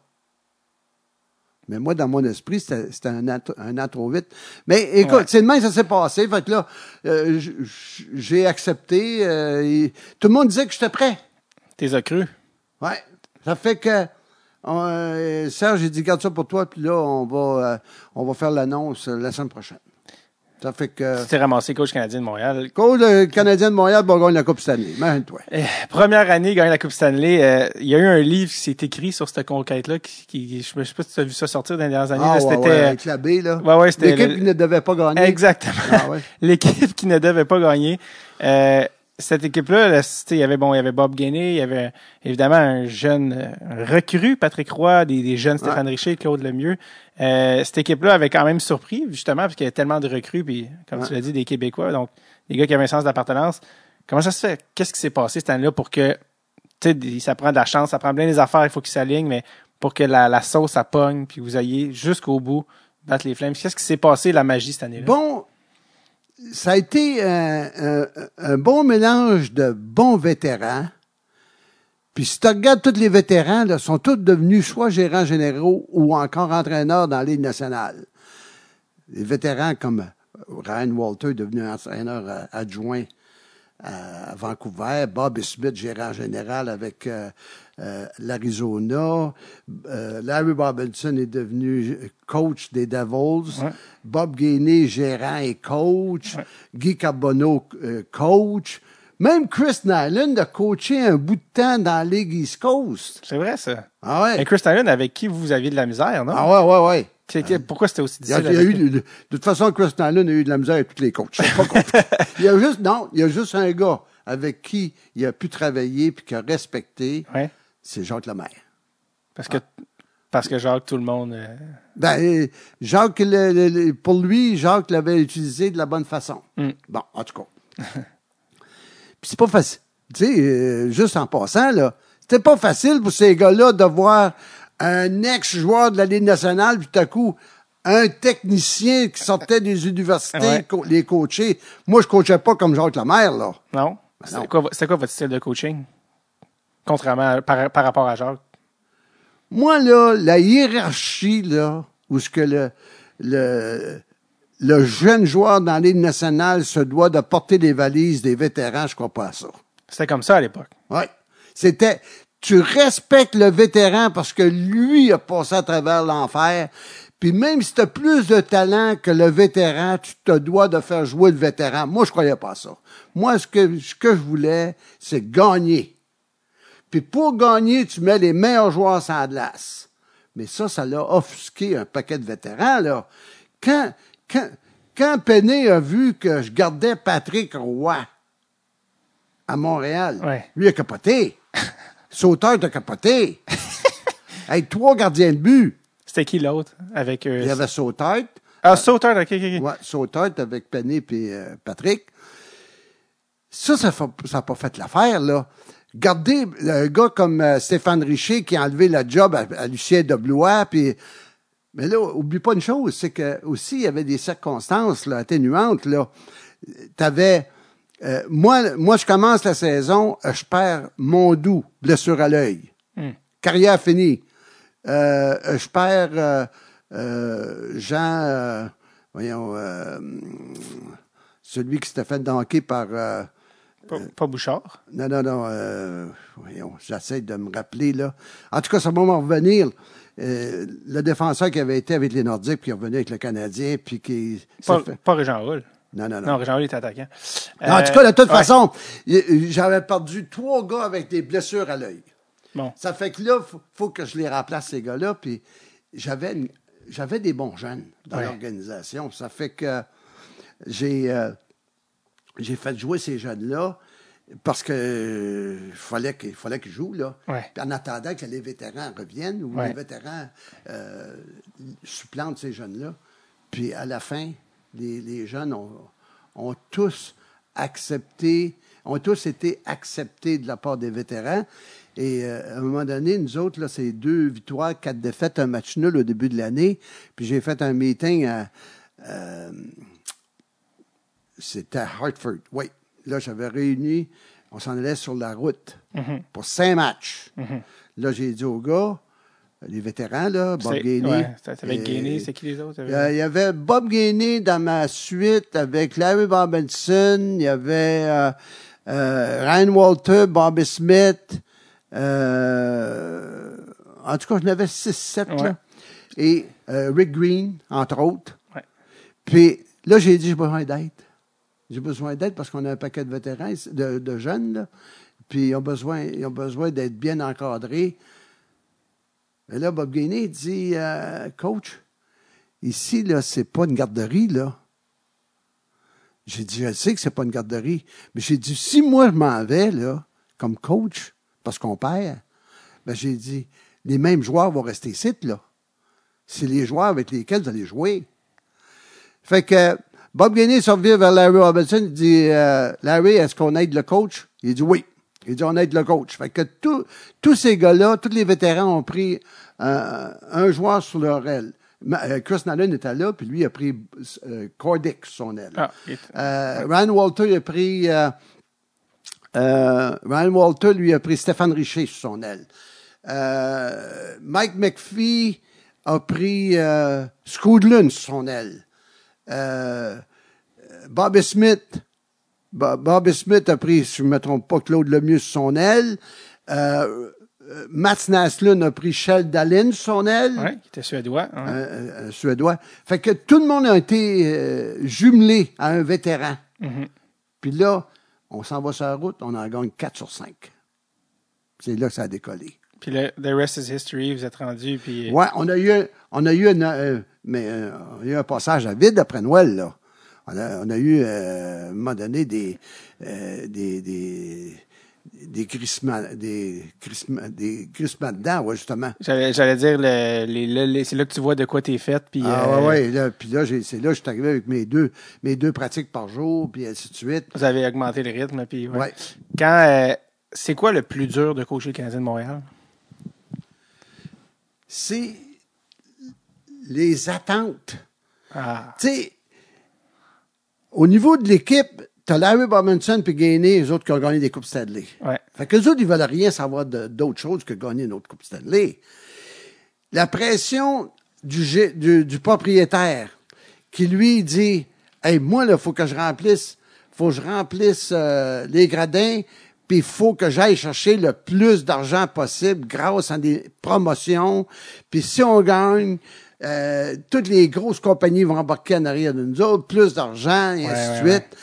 Mais moi, dans mon esprit, c'était un un an trop vite. Mais écoute,
Ouais.
c'est demain, ça s'est passé. Fait que là, euh, j'ai accepté. euh, et tout le monde disait que j'étais prêt.
T'es as cru.
Ouais. Ça fait que euh, Serge, j'ai dit, garde ça pour toi, puis là, on va, euh, on va faire l'annonce la semaine prochaine. Ça fait que.
Tu t'es ramassé coach canadien de Montréal.
Coach canadien de Montréal va gagner la Coupe Stanley. Imagine-toi.
Eh, première année, gagner la Coupe Stanley. euh, Il y a eu un livre qui s'est écrit sur cette conquête-là. Qui, qui- je sais pas si tu as vu ça sortir dans les dernières années.
Ah,
là,
ouais,
c'était
ouais, avec la B, là.
Ouais, ouais, c'était
L'équipe
le-
qui ne devait pas gagner.
exactement
Ah, ouais.
l'équipe qui ne devait pas gagner. Euh, cette équipe-là, il y avait bon, il y avait Bob Gainey, il y avait évidemment un jeune euh, un recrue, Patrick Roy, des, des jeunes Stéphane Richer, Claude Lemieux. Euh, cette équipe-là avait quand même surpris, justement, parce qu'il y avait tellement de recrues, puis comme
Ouais.
tu l'as dit, des Québécois, donc des gars qui avaient un sens d'appartenance. Comment ça se fait? Qu'est-ce qui s'est passé cette année-là pour que, tu sais, des- ça prend de la chance, ça prend bien les affaires, il faut qu'ils s'alignent, mais pour que la, la sauce, ça pogne, puis vous ayez jusqu'au bout battre les flammes. Qu'est-ce qui s'est passé, la magie, cette année-là?
Bon, ça a été un, un- un bon mélange de bons vétérans. Puis si tu regardes tous les vétérans, là, sont tous devenus soit gérants généraux ou encore entraîneurs dans Ligue nationale. Les vétérans comme Ryan Walter, devenu entraîneur euh, adjoint à Vancouver, Bob Smith, gérant général avec euh, euh, l'Arizona, Euh, Larry Robinson est devenu coach des Devils,
Ouais.
Bob Gainey, gérant et coach, Guy Carbonneau, euh, coach, même Chris Nyland a coaché un bout de temps dans la Ligue East Coast.
C'est vrai, ça.
Ah ouais?
Et Chris Tylen, avec qui vous aviez de la misère, non?
Ah ouais, ouais, ouais.
C'était- Pourquoi c'était aussi
Il y a,
difficile?
il y a eu, de, de toute façon, Chris Nyland a eu de la misère avec tous les coachs. Il y a juste, non, il y a juste un gars avec qui il a pu travailler puis qu'il a respecté,
Ouais.
c'est Jacques Lemaire.
Parce que, parce que Jacques, tout le monde. euh,
Ben, euh, Jacques, le- le- le- pour lui, Jacques l'avait utilisé de la bonne façon.
Mm.
Bon, en tout cas. Puis c'est pas facile. Tu sais, euh, juste en passant, là, c'était pas facile pour ces gars-là de voir un ex-joueur de la Ligue nationale, puis tout à coup, un technicien qui sortait des universités,
Ouais.
co- les coacher. Moi, je coachais pas comme Jacques Lemaire, là.
Non?
Ben
C'était
non.
quoi, votre style de coaching? Contrairement à- par, par rapport à Jacques.
Moi, là, la hiérarchie, là, où ce que le, le, le jeune joueur dans la Ligue nationale se doit de porter les valises des vétérans, je crois pas à ça.
C'était comme ça à l'époque.
Oui. C'était, tu respectes le vétéran parce que lui a passé à travers l'enfer. Puis même si tu as plus de talent que le vétéran, tu te dois de faire jouer le vétéran. Moi, je croyais pas à ça. Moi, ce que, ce que je voulais, c'est gagner. Puis pour gagner, tu mets les meilleurs joueurs sans la glace. Mais ça, ça l'a offusqué un paquet de vétérans, là. Quand, quand, quand Penny a vu que je gardais Patrick Roy à Montréal,
Ouais.
lui a capoté. Sauteur de capoté. Avec trois gardiens de but.
C'était qui l'autre? Avec. euh,
Il y avait Sauteur.
Ah, Sauteur, ok, ok, ok.
Ouais, Sauteur avec Penny et Patrick. Ça, ça n'a pas fait l'affaire, là. Gardez un gars comme euh, Stéphane Richer qui a enlevé le job à, à Lucien Deblois, puis mais là, oublie pas une chose, c'est que aussi il y avait des circonstances là, atténuantes. Là, t'avais euh, moi, moi, je commence la saison, euh, je perds Mondou, blessure à l'œil,
Hmm.
carrière finie. Euh, je perds euh, Jean, voyons, celui qui s'était fait danker par.
Pas, pas Bouchard.
non, non, non. Voyons, j'essaie de me rappeler, là. En tout cas, ça va m'en revenir. Le défenseur qui avait été avec les Nordiques, puis qui est revenu avec le Canadien, puis qui...
Pas,
fait-
pas Régent Roule.
Non, non, non.
Non, Régent Roule était attaquant.
Non, en
Euh,
tout cas, de toute
ouais.
façon, y- j'avais perdu trois gars avec des blessures à l'œil.
Bon.
Ça fait que là, faut, faut que je les remplace, ces gars-là, puis j'avais des bons jeunes dans
Ouais.
l'organisation. Ça fait que j'ai euh, j'ai fait jouer ces jeunes-là parce que euh, fallait qu'il fallait qu'ils jouent là.
Ouais.
Puis en attendant que les vétérans reviennent ou
Ouais.
les vétérans euh, supplantent ces jeunes-là. Puis à la fin, les, les jeunes ont, ont tous accepté, ont tous été acceptés de la part des vétérans. Et euh, à un moment donné, nous autres, là, c'est deux victoires, quatre défaites, un match nul au début de l'année. Puis j'ai fait un meeting à, euh, c'était à Hartford. Oui. Là, j'avais réuni, on s'en allait sur la route pour cinq matchs. Là, j'ai dit aux gars, les vétérans, là, Bob Gainey.
ouais, c'était avec
et-
Gainey, c'est qui les autres?
il y avait Bob Gainey dans ma suite avec Larry Robinson. Il y avait euh, euh, Ryan Walter, Bobby Smith. euh, en tout cas, j'en avais 6-7.
Ouais.
là. Et Rick Green, entre autres.
Ouais.
Puis Là, j'ai dit, j'ai besoin d'aide. J'ai besoin d'aide parce qu'on a un paquet de vétérans, de, de jeunes, là. Puis ils ont besoin, ils ont besoin d'être bien encadrés. Et là, Bob Gainey dit, euh, coach, ici, là, c'est pas une garderie, là. J'ai dit, je sais que c'est pas une garderie. Mais j'ai dit, si moi, je m'en vais, là, comme coach, parce qu'on perd, ben, j'ai dit, les mêmes joueurs vont rester ici, là. C'est les joueurs avec lesquels vous allez jouer. Fait que, Bob Gainey s'en revient vers Larry Robinson, il dit, euh, Larry, est-ce qu'on aide le coach? Il dit oui. Il dit, on aide le coach. Fait que tous ces gars-là, tous les vétérans ont pris euh, un joueur sur leur aile. Euh, Chris Nallen était là, puis lui a pris euh, Cordick sur son aile. Ah, euh, Ryan Walter a pris euh, Ryan Walter lui a pris Stéphane Richer sur son aile. Mike McPhee a pris Scoodlun sur son aile. Bobby Smith Bobby Smith a pris, si je ne me trompe pas, Claude Lemieux sur son aile. Euh, euh, Mats Naslund a pris Shell Dallin sur son aile.
Oui, qui était suédois.
Euh, suédois. Fait que tout le monde a été jumelé à un vétéran. Mm-hmm. Puis là, on s'en va sur la route, on en gagne 4 sur 5. C'est là que ça a décollé.
Puis le the rest is history, vous êtes rendu. Puis...
Ouais, on a eu, on a eu, mais, on a eu un passage à vide après Noël, là. On a, on a eu, euh, à un moment donné, des, euh, des, des, des grissements, des grissements, des grissements dedans, ouais, justement.
J'allais, j'allais dire, le, les, c'est là que tu vois de quoi t'es fait, puis.
Ah euh, ouais, là, puis là, j'ai, c'est là que je suis arrivé avec mes deux, mes deux pratiques par jour, puis ainsi de suite.
Vous avez augmenté le rythme, puis. Ouais. Quand, euh, c'est quoi le plus dur de coacher le Canadien de Montréal?
C'est les attentes. Ah. Tu sais, au niveau de l'équipe, t'as Larry Robinson puis Gainé, les autres qui ont gagné des Coupes Stanley.
Ouais.
Fait que les autres, ils veulent rien savoir d'autre chose que gagner une autre Coupe Stanley. La pression du, du, du propriétaire qui lui dit Hey, moi, il faut que je remplisse, faut que je remplisse euh, les gradins, puis il faut que j'aille chercher le plus d'argent possible grâce à des promotions. Puis si on gagne, euh, toutes les grosses compagnies vont embarquer en arrière de nous autres, plus d'argent, et ainsi de suite.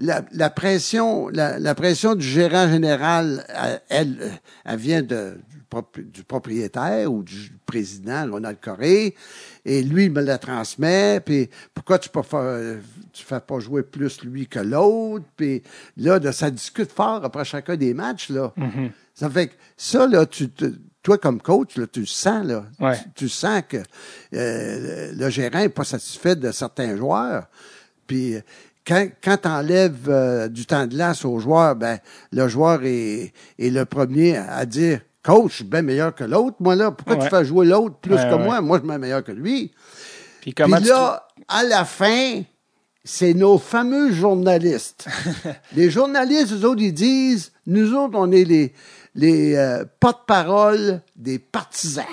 La, la, pression, la, la, pression du gérant général, elle, elle vient de, du propriétaire ou du président, Ronald Corée, et lui, il me la transmet, puis pourquoi tu tu fais pas jouer plus lui que l'autre, puis là, ça discute fort après chacun des matchs, là. Mm-hmm. Ça fait que ça, là, tu te, toi, comme coach, là, tu le sens, là. Tu, sens que euh, le gérant n'est pas satisfait de certains joueurs. Puis quand, quand tu enlèves euh, du temps de glace aux joueurs, ben le joueur est, est le premier à dire Coach, je suis bien meilleur que l'autre, moi là. Pourquoi tu fais jouer l'autre plus que moi? Moi, je suis bien meilleur que lui. Puis, là, à la fin, c'est nos fameux journalistes. les journalistes, eux autres, ils disent, nous autres, on est les, les euh, porte-parole des partisans.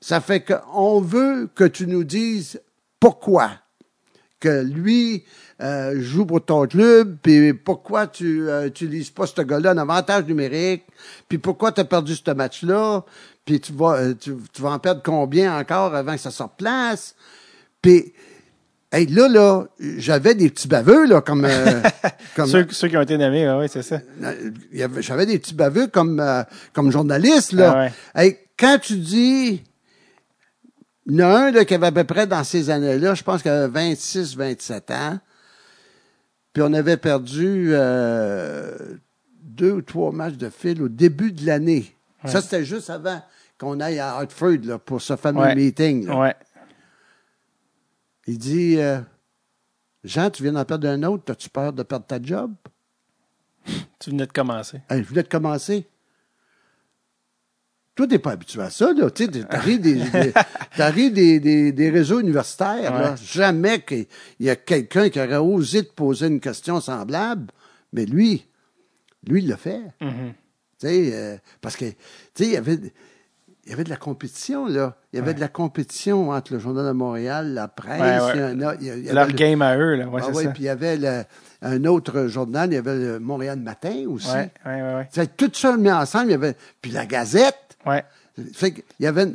Ça fait qu'on veut que tu nous dises pourquoi que lui euh, joue pour ton club, puis pourquoi tu n'utilises euh, pas ce gars-là en avantage numérique, puis pourquoi tu as perdu ce match-là, puis tu vas, tu, vas en perdre combien encore avant que ça sorte place. Puis Hey, là, là, j'avais des petits baveux, là, comme... Euh,
comme ceux, ceux, qui ont été nommés, oui, c'est ça.
Euh, j'avais des petits baveux comme, euh, comme journaliste, là. Ah hey, quand tu dis... Il y en a un là, qui avait à peu près dans ces années-là, je pense qu'il avait 26, 27 ans. Puis on avait perdu deux ou trois matchs de fil au début de l'année. Ça, c'était juste avant qu'on aille à Hartford là, pour ce fameux meeting. Là. Il dit euh, Jean, tu viens d'en perdre un autre, as-tu peur de perdre ta job?
tu venais de commencer.
je venais de commencer. Toi, tu n'es pas habitué à ça, là. Tu arrives des, des, des, réseaux universitaires, là. Jamais qu'il y a quelqu'un qui aurait osé te poser une question semblable. Mais lui, lui, il l'a fait. Mm-hmm. Tu sais, euh, parce que, tu sais, il y avait, il y avait de la compétition, là. Il y avait de la compétition entre le Journal de Montréal, la presse.
Il y Leur game à eux, là.
Ouais, ah, puis il y avait un autre journal, il y avait le Montréal Matin aussi.
Ouais.
Tout ça mis ensemble, il y avait. Puis la Gazette.
Ouais.
Fait qu'il y avait.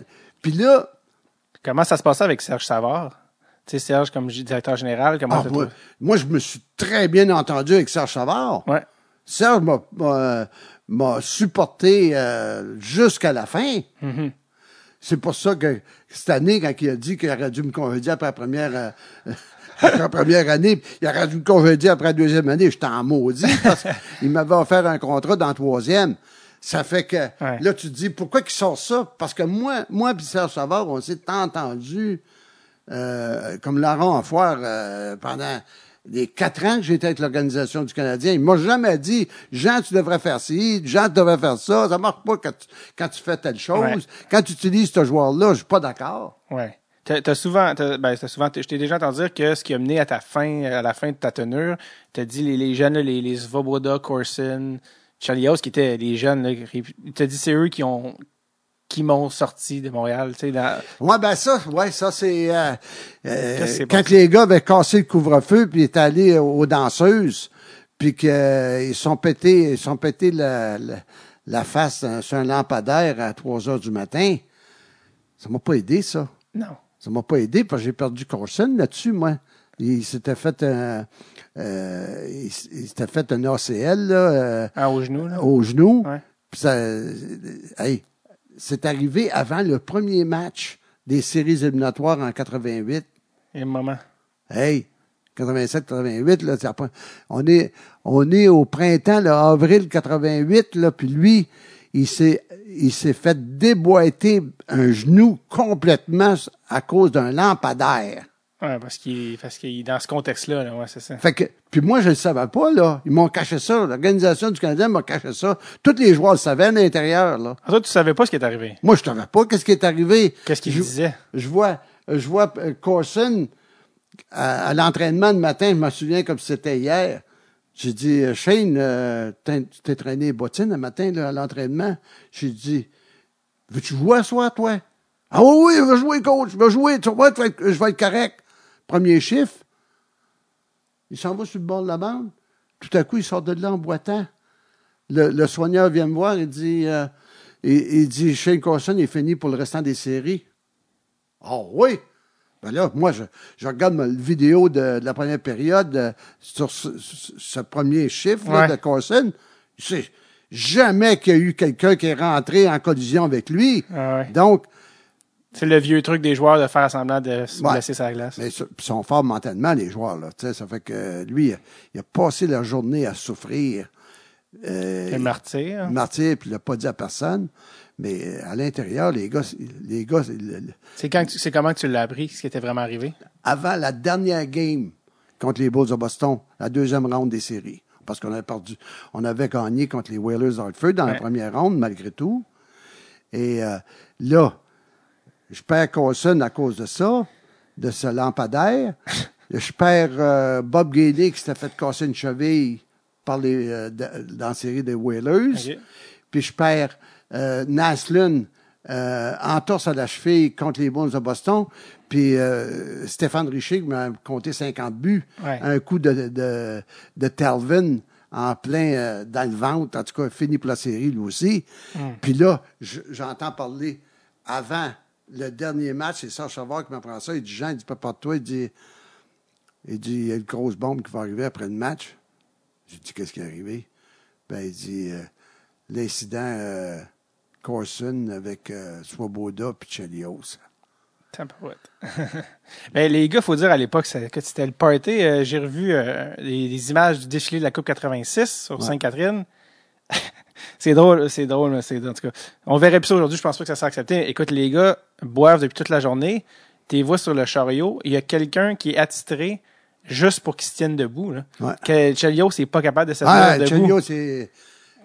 Puis là.
Comment ça se passait avec Serge Savard? Tu sais, Serge, comme directeur général, comment
ah, moi, moi, je me suis très bien entendu avec Serge Savard.
Ouais.
Serge m'a supporté euh, jusqu'à la fin.
Mm-hmm.
C'est pour ça que cette année, quand il a dit qu'il aurait dû me congédier après la première, euh, après la première année, il aurait dû me congédier après la deuxième année, j'étais en maudit parce qu'il m'avait offert un contrat dans la troisième. Ça fait que là, tu te dis pourquoi qu'il sort ça? Parce que moi, moi et Serge Savard, on s'est entendu euh, comme larron en foire euh, pendant les quatre ans que j'étais avec l'Organisation du Canadien, il m'a jamais dit Jean, tu devrais faire ci, Jean, tu devrais faire ça. Ça marche pas quand tu, quand tu fais telle chose. Quand tu utilises ce joueur-là, je suis pas d'accord.
Ouais. T'as souvent, ben, souvent, je t'ai déjà entendu dire que ce qui a mené à ta fin, à la fin de ta tenure, t'as dit les, les jeunes, les, les Svoboda, Corson, Chalios, qui étaient les jeunes, t'as dit c'est eux qui ont, qui m'ont sorti de Montréal. Tu sais, dans...
Ouais, ben ça, ouais, ça c'est euh, euh quand les gars avaient cassé le couvre-feu puis étaient allés aux danseuses, puis qu'ils euh, sont pétés, ils sont pétés la, la, face sur un lampadaire à 3 heures du matin. Ça m'a pas aidé, ça.
Non.
Ça m'a pas aidé parce que j'ai perdu Corson là-dessus, moi. Il s'était fait un, euh, il, s'était fait un ACL là, euh,
ah, au genou. Là?
Au genou.
Ouais.
Puis ça, hey, c'est arrivé avant le premier match des séries éliminatoires en 88.
Et le moment.
Hey, 87, 88, là, on est, on est au printemps, là, avril 88, là, puis lui, il s'est, il s'est fait déboîter un genou complètement à cause d'un lampadaire.
Ouais, parce qu'il, parce qu'il, dans ce contexte-là, là, ouais, c'est ça.
Fait que, puis moi, je le savais pas, là. Ils m'ont caché ça. L'organisation du Canadien m'a caché ça. Tous les joueurs le savaient à l'intérieur, là.
Ah, toi, tu savais pas ce qui est arrivé?
Moi, je savais pas qu'est-ce qui est arrivé.
Qu'est-ce qu'il disait?
Je vois, je vois euh, Corson à, l'entraînement de matin, je me souviens comme c'était hier. J'ai dit, euh, Shane, euh, tu t'es traîné bottines le matin, là, à l'entraînement? J'ai dit, veux-tu jouer à soir, toi? Ah oui, oui, je veux jouer, coach, je veux jouer, tu vois, je vais être correct. Premier chiffre, il s'en va sur le bord de la bande. Tout à coup, il sort de là en boitant. Le, soigneur vient me voir et dit, euh, il, dit, Shane Carson est fini pour le restant des séries. Oh oui! Ben là, moi, je, regarde ma vidéo de, la première période euh, sur ce, premier chiffre de Carson. C'est jamais qu'il y a eu quelqu'un qui est rentré en collision avec lui.
Ah
Donc,
c'est le vieux truc des joueurs de faire semblant de se blesser sa glace.
Mais ils sont forts mentalement, les joueurs. Là, ça fait que lui, il a passé la journée à souffrir.
Euh, le martyr.
Le martyr, puis il l'a pas dit à personne. Mais euh, à l'intérieur, les gars, les gars.
C'est quand c'est comment que tu l'as appris, ce qui était vraiment arrivé?
Avant la dernière game contre les Bulls de Boston, la deuxième ronde des séries. Parce qu'on avait perdu, on avait gagné contre les Whalers d'Hartford dans la première ronde, malgré tout. Et euh, là, je perds Coulson à cause de ça, de ce lampadaire. je perds euh, Bob Gailey qui s'était fait casser une cheville par les, euh, dans la série des Whalers. Puis je perds euh, Naslund euh, en torse à la cheville contre les Bulls de Boston. Puis Stéphane Richer qui m'a compté 50 buts. Un coup de, de, de Talvin en plein dans le ventre. En tout cas, fini pour la série, lui aussi.
Hmm.
Puis là, j'entends parler avant le dernier match, c'est Serge Savard qui m'apprend ça. Il dit Jean, il dit pas de toi, il dit il dit il y a une grosse bombe qui va arriver après le match. J'ai dit qu'est-ce qui est arrivé? Ben il dit euh, l'incident euh, Corson avec euh, Swoboda et Chelios.
ben, les gars, faut dire à l'époque que c'était le party. Euh, j'ai revu les, images du défilé de la Coupe 86 sur Sainte-Catherine. C'est drôle, c'est drôle, c'est en tout cas. On verrait plus ça aujourd'hui, je pense pas que ça sera accepté. Écoute, les gars boivent depuis toute la journée. Tu les vois sur le chariot, il y a quelqu'un qui est attitré juste pour qu'ils se tiennent debout. Là.
Ouais.
Que Chelio, c'est pas capable de se
tenir
debout.
Chelio, c'est...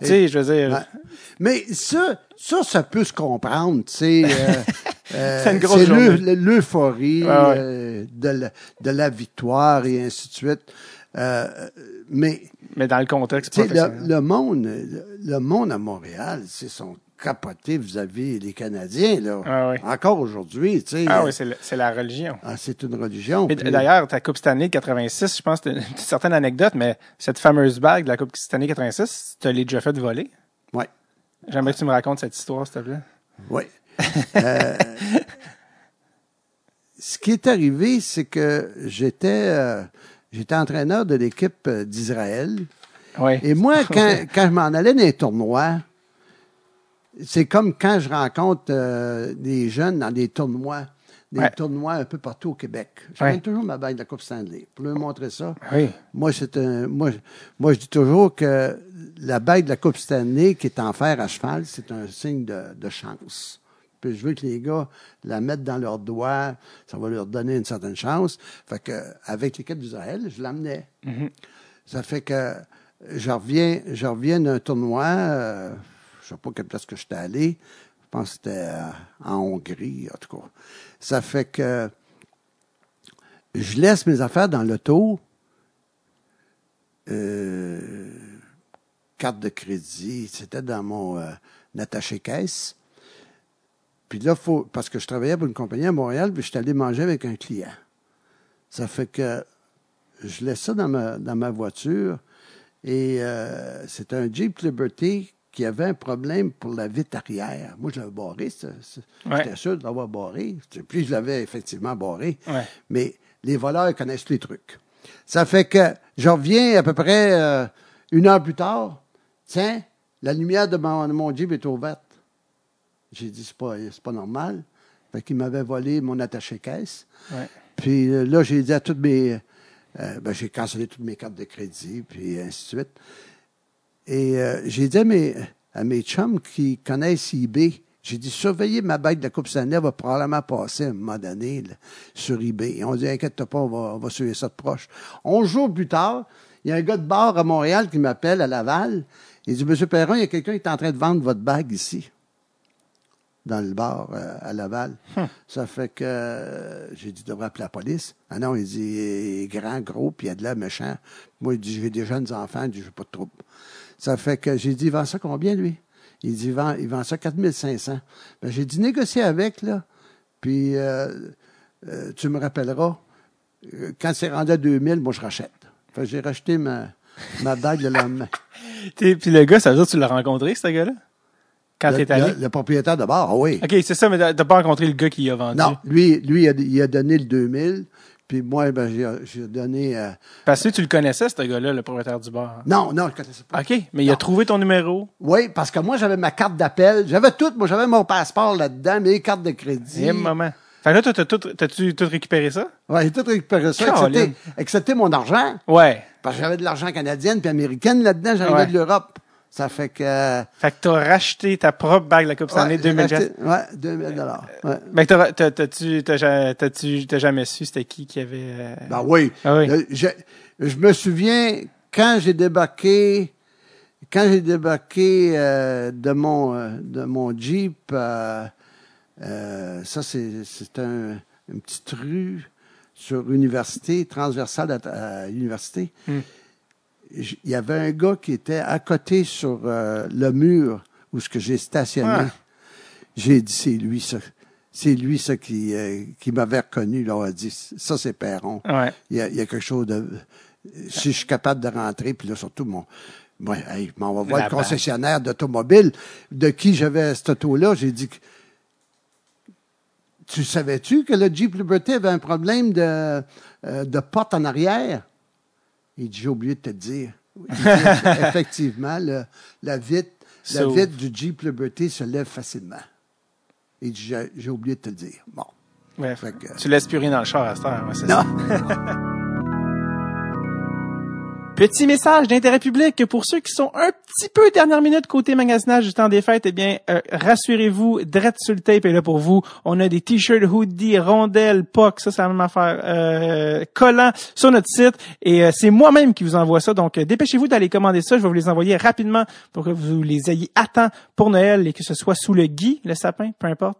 Tu sais, je veux dire...
Mais ça, ça, ça peut se comprendre, tu sais. Euh,
euh, c'est une grosse
l'euphorie euh, de, la, de la victoire et ainsi de suite. Euh, mais
mais dans le contexte
professionnel. Le, le, monde, le monde à Montréal, c'est son capoté vis-à-vis des Canadiens là.
Ah oui.
Encore aujourd'hui, tu sais.
Ah oui, c'est la religion.
Ah, c'est une religion.
D'ailleurs, ta Coupe Stanley de 86, je pense que une certaine anecdote, mais cette fameuse bague de la Coupe Stanley 86, tu l'as déjà fait voler?
Oui.
J'aimerais que tu me racontes cette histoire, s'il te plaît.
Oui. euh, ce qui est arrivé, c'est que j'étais euh, j'étais entraîneur de l'équipe euh, d'Israël.
Ouais.
Et moi, quand, quand je m'en allais dans les tournois, c'est comme quand je rencontre euh, des jeunes dans des tournois, des
Ouais.
tournois un peu partout au Québec.
Ouais.
toujours ma bague de la Coupe Stanley pour leur montrer ça.
Oui.
Moi, c'est un, moi, moi, je dis toujours que la bague de la Coupe Stanley qui est en fer à cheval, c'est un signe de, de chance. Puis je veux que les gars la mettent dans leurs doigts, ça va leur donner une certaine chance. Fait que avec l'équipe d'Israël, je l'amenais. Ça fait que je reviens, je reviens d'un tournoi, euh, je sais pas quelle place que j'étais allé. Je pense que c'était euh, en Hongrie, en tout cas. Ça fait que je laisse mes affaires dans l'auto. Euh, carte de crédit, c'était dans mon euh, attaché caisse. Puis là, faut, parce que je travaillais pour une compagnie à Montréal, puis je suis allé manger avec un client. Ça fait que je laisse ça dans ma, dans ma voiture. Et euh, c'est un Jeep Liberty qui avait un problème pour la vitre arrière. Moi, je l'avais barré.
Ouais.
J'étais sûr de l'avoir barré. Puis je l'avais effectivement barré.
Ouais.
Mais les voleurs connaissent les trucs. Ça fait que je reviens à peu près euh, une heure plus tard. Tiens, la lumière de mon, de mon Jeep est ouverte. J'ai dit, c'est pas, pas normal. Fait qu'il m'avait volé mon attaché-caisse.
Ouais.
Puis euh, là, j'ai dit à toutes mes. euh, ben, j'ai cancellé toutes mes cartes de crédit, puis ainsi de suite. Et euh, j'ai dit à mes, à mes chums qui connaissent eBay, j'ai dit, surveillez ma bague de la Coupe Stanley, elle va probablement passer à un moment donné là, sur eBay. Et on dit, inquiète pas, on va, on va suivre ça de proche. Onze jours plus tard, il y a un gars de bar à Montréal qui m'appelle à Laval. Il dit, Monsieur Perron, il y a quelqu'un qui est en train de vendre votre bague ici dans le bar euh, à Laval. Ça fait que euh, j'ai dit, devrais appeler la police. Ah non, il dit, il est grand, gros, puis il a de l'air méchant. Moi, il dit, j'ai des jeunes enfants, il dit, j'ai pas de trouble. Ça fait que j'ai dit, il vend ça combien, lui? Il dit, il vend, il vend ça 4500. Ben, j'ai dit, négocier avec, là, puis euh, tu me rappelleras. Quand c'est rendu à 2000, moi, je rachète. Fait que j'ai racheté ma, ma bague le lendemain.
Puis le gars, ça veut dire que tu l'as rencontré, ce gars-là? Quand
le,
t'es allé?
le- le propriétaire de bar, ah oui.
OK, c'est ça, mais t'as pas rencontré le gars qui a vendu.
Non, lui, lui il, a, il a donné le 2000, puis moi, ben, j'ai, donné... euh,
Parce que tu le connaissais, ce gars-là, le propriétaire du bar.
non, non, je ne connaissais pas.
OK, mais il a trouvé ton numéro.
Oui, parce que moi, j'avais ma carte d'appel. J'avais tout. Moi, j'avais mon passeport là-dedans, mes cartes de crédit.
Et un moment. Fait que là, t'as tout, t'as-tu tout récupéré ça?
Ouais, j'ai tout récupéré ça, excepté, excepté mon argent.
Ouais.
Parce que j'avais de l'argent canadienne puis américaine là-dedans. J'arrivais
Ouais.
de l'Europe. Ça fait que... euh,
Fait que t'as racheté ta propre bague de la Coupe Stanley
ouais, j'ai
2000
acheté- Ouais, 2000 dollars. Ouais.
T'as- t'as- t'as-tu, t'as, jamais su c'était qui qui avait... euh,
Ben oui.
Ah oui.
Le- je, je me souviens, quand j'ai débarqué, quand j'ai débarqué euh, de mon euh, de mon Jeep, ça c'est c'est un, une petite rue sur université, transversale à, à l'université.
Hmm.
Il y avait un gars qui était à côté sur euh, le mur où ce que j'ai stationné.
Ah.
J'ai dit c'est lui ça. C'est lui ça qui euh, qui m'avait reconnu là. a dit ça c'est Perron
Ouais.
il y, a, il y a quelque chose de. Si je suis capable de rentrer, puis là, surtout mon. Moi, hey, m'en vais voir
La
le concessionnaire d'automobile de qui j'avais cette auto-là. J'ai dit que- Tu savais-tu que le Jeep Liberty avait un problème de, euh, de porte en arrière? Il dit J'ai oublié de te le dire. Il dit, effectivement, le- la vitre, la
So-
vitre du Jeep Liberty se lève facilement. Il dit J'ai oublié de te le dire. Bon.
Ouais.
Fait que-
Tu laisses plus rien dans le char à cette heure. ouais, c'est
Non.
ça. Petit message d'intérêt public pour ceux qui sont un petit peu dernière minute côté magasinage du temps des fêtes. Eh bien, euh, rassurez-vous, Drette sur le tape est là pour vous. On a des t-shirts, hoodies, rondelles, POC, ça c'est la même affaire, euh, sur notre site. Et euh, c'est moi-même qui vous envoie ça. Donc, euh, dépêchez-vous d'aller commander ça. Je vais vous les envoyer rapidement pour que vous les ayez à temps pour Noël et que ce soit sous le gui, le sapin, peu importe.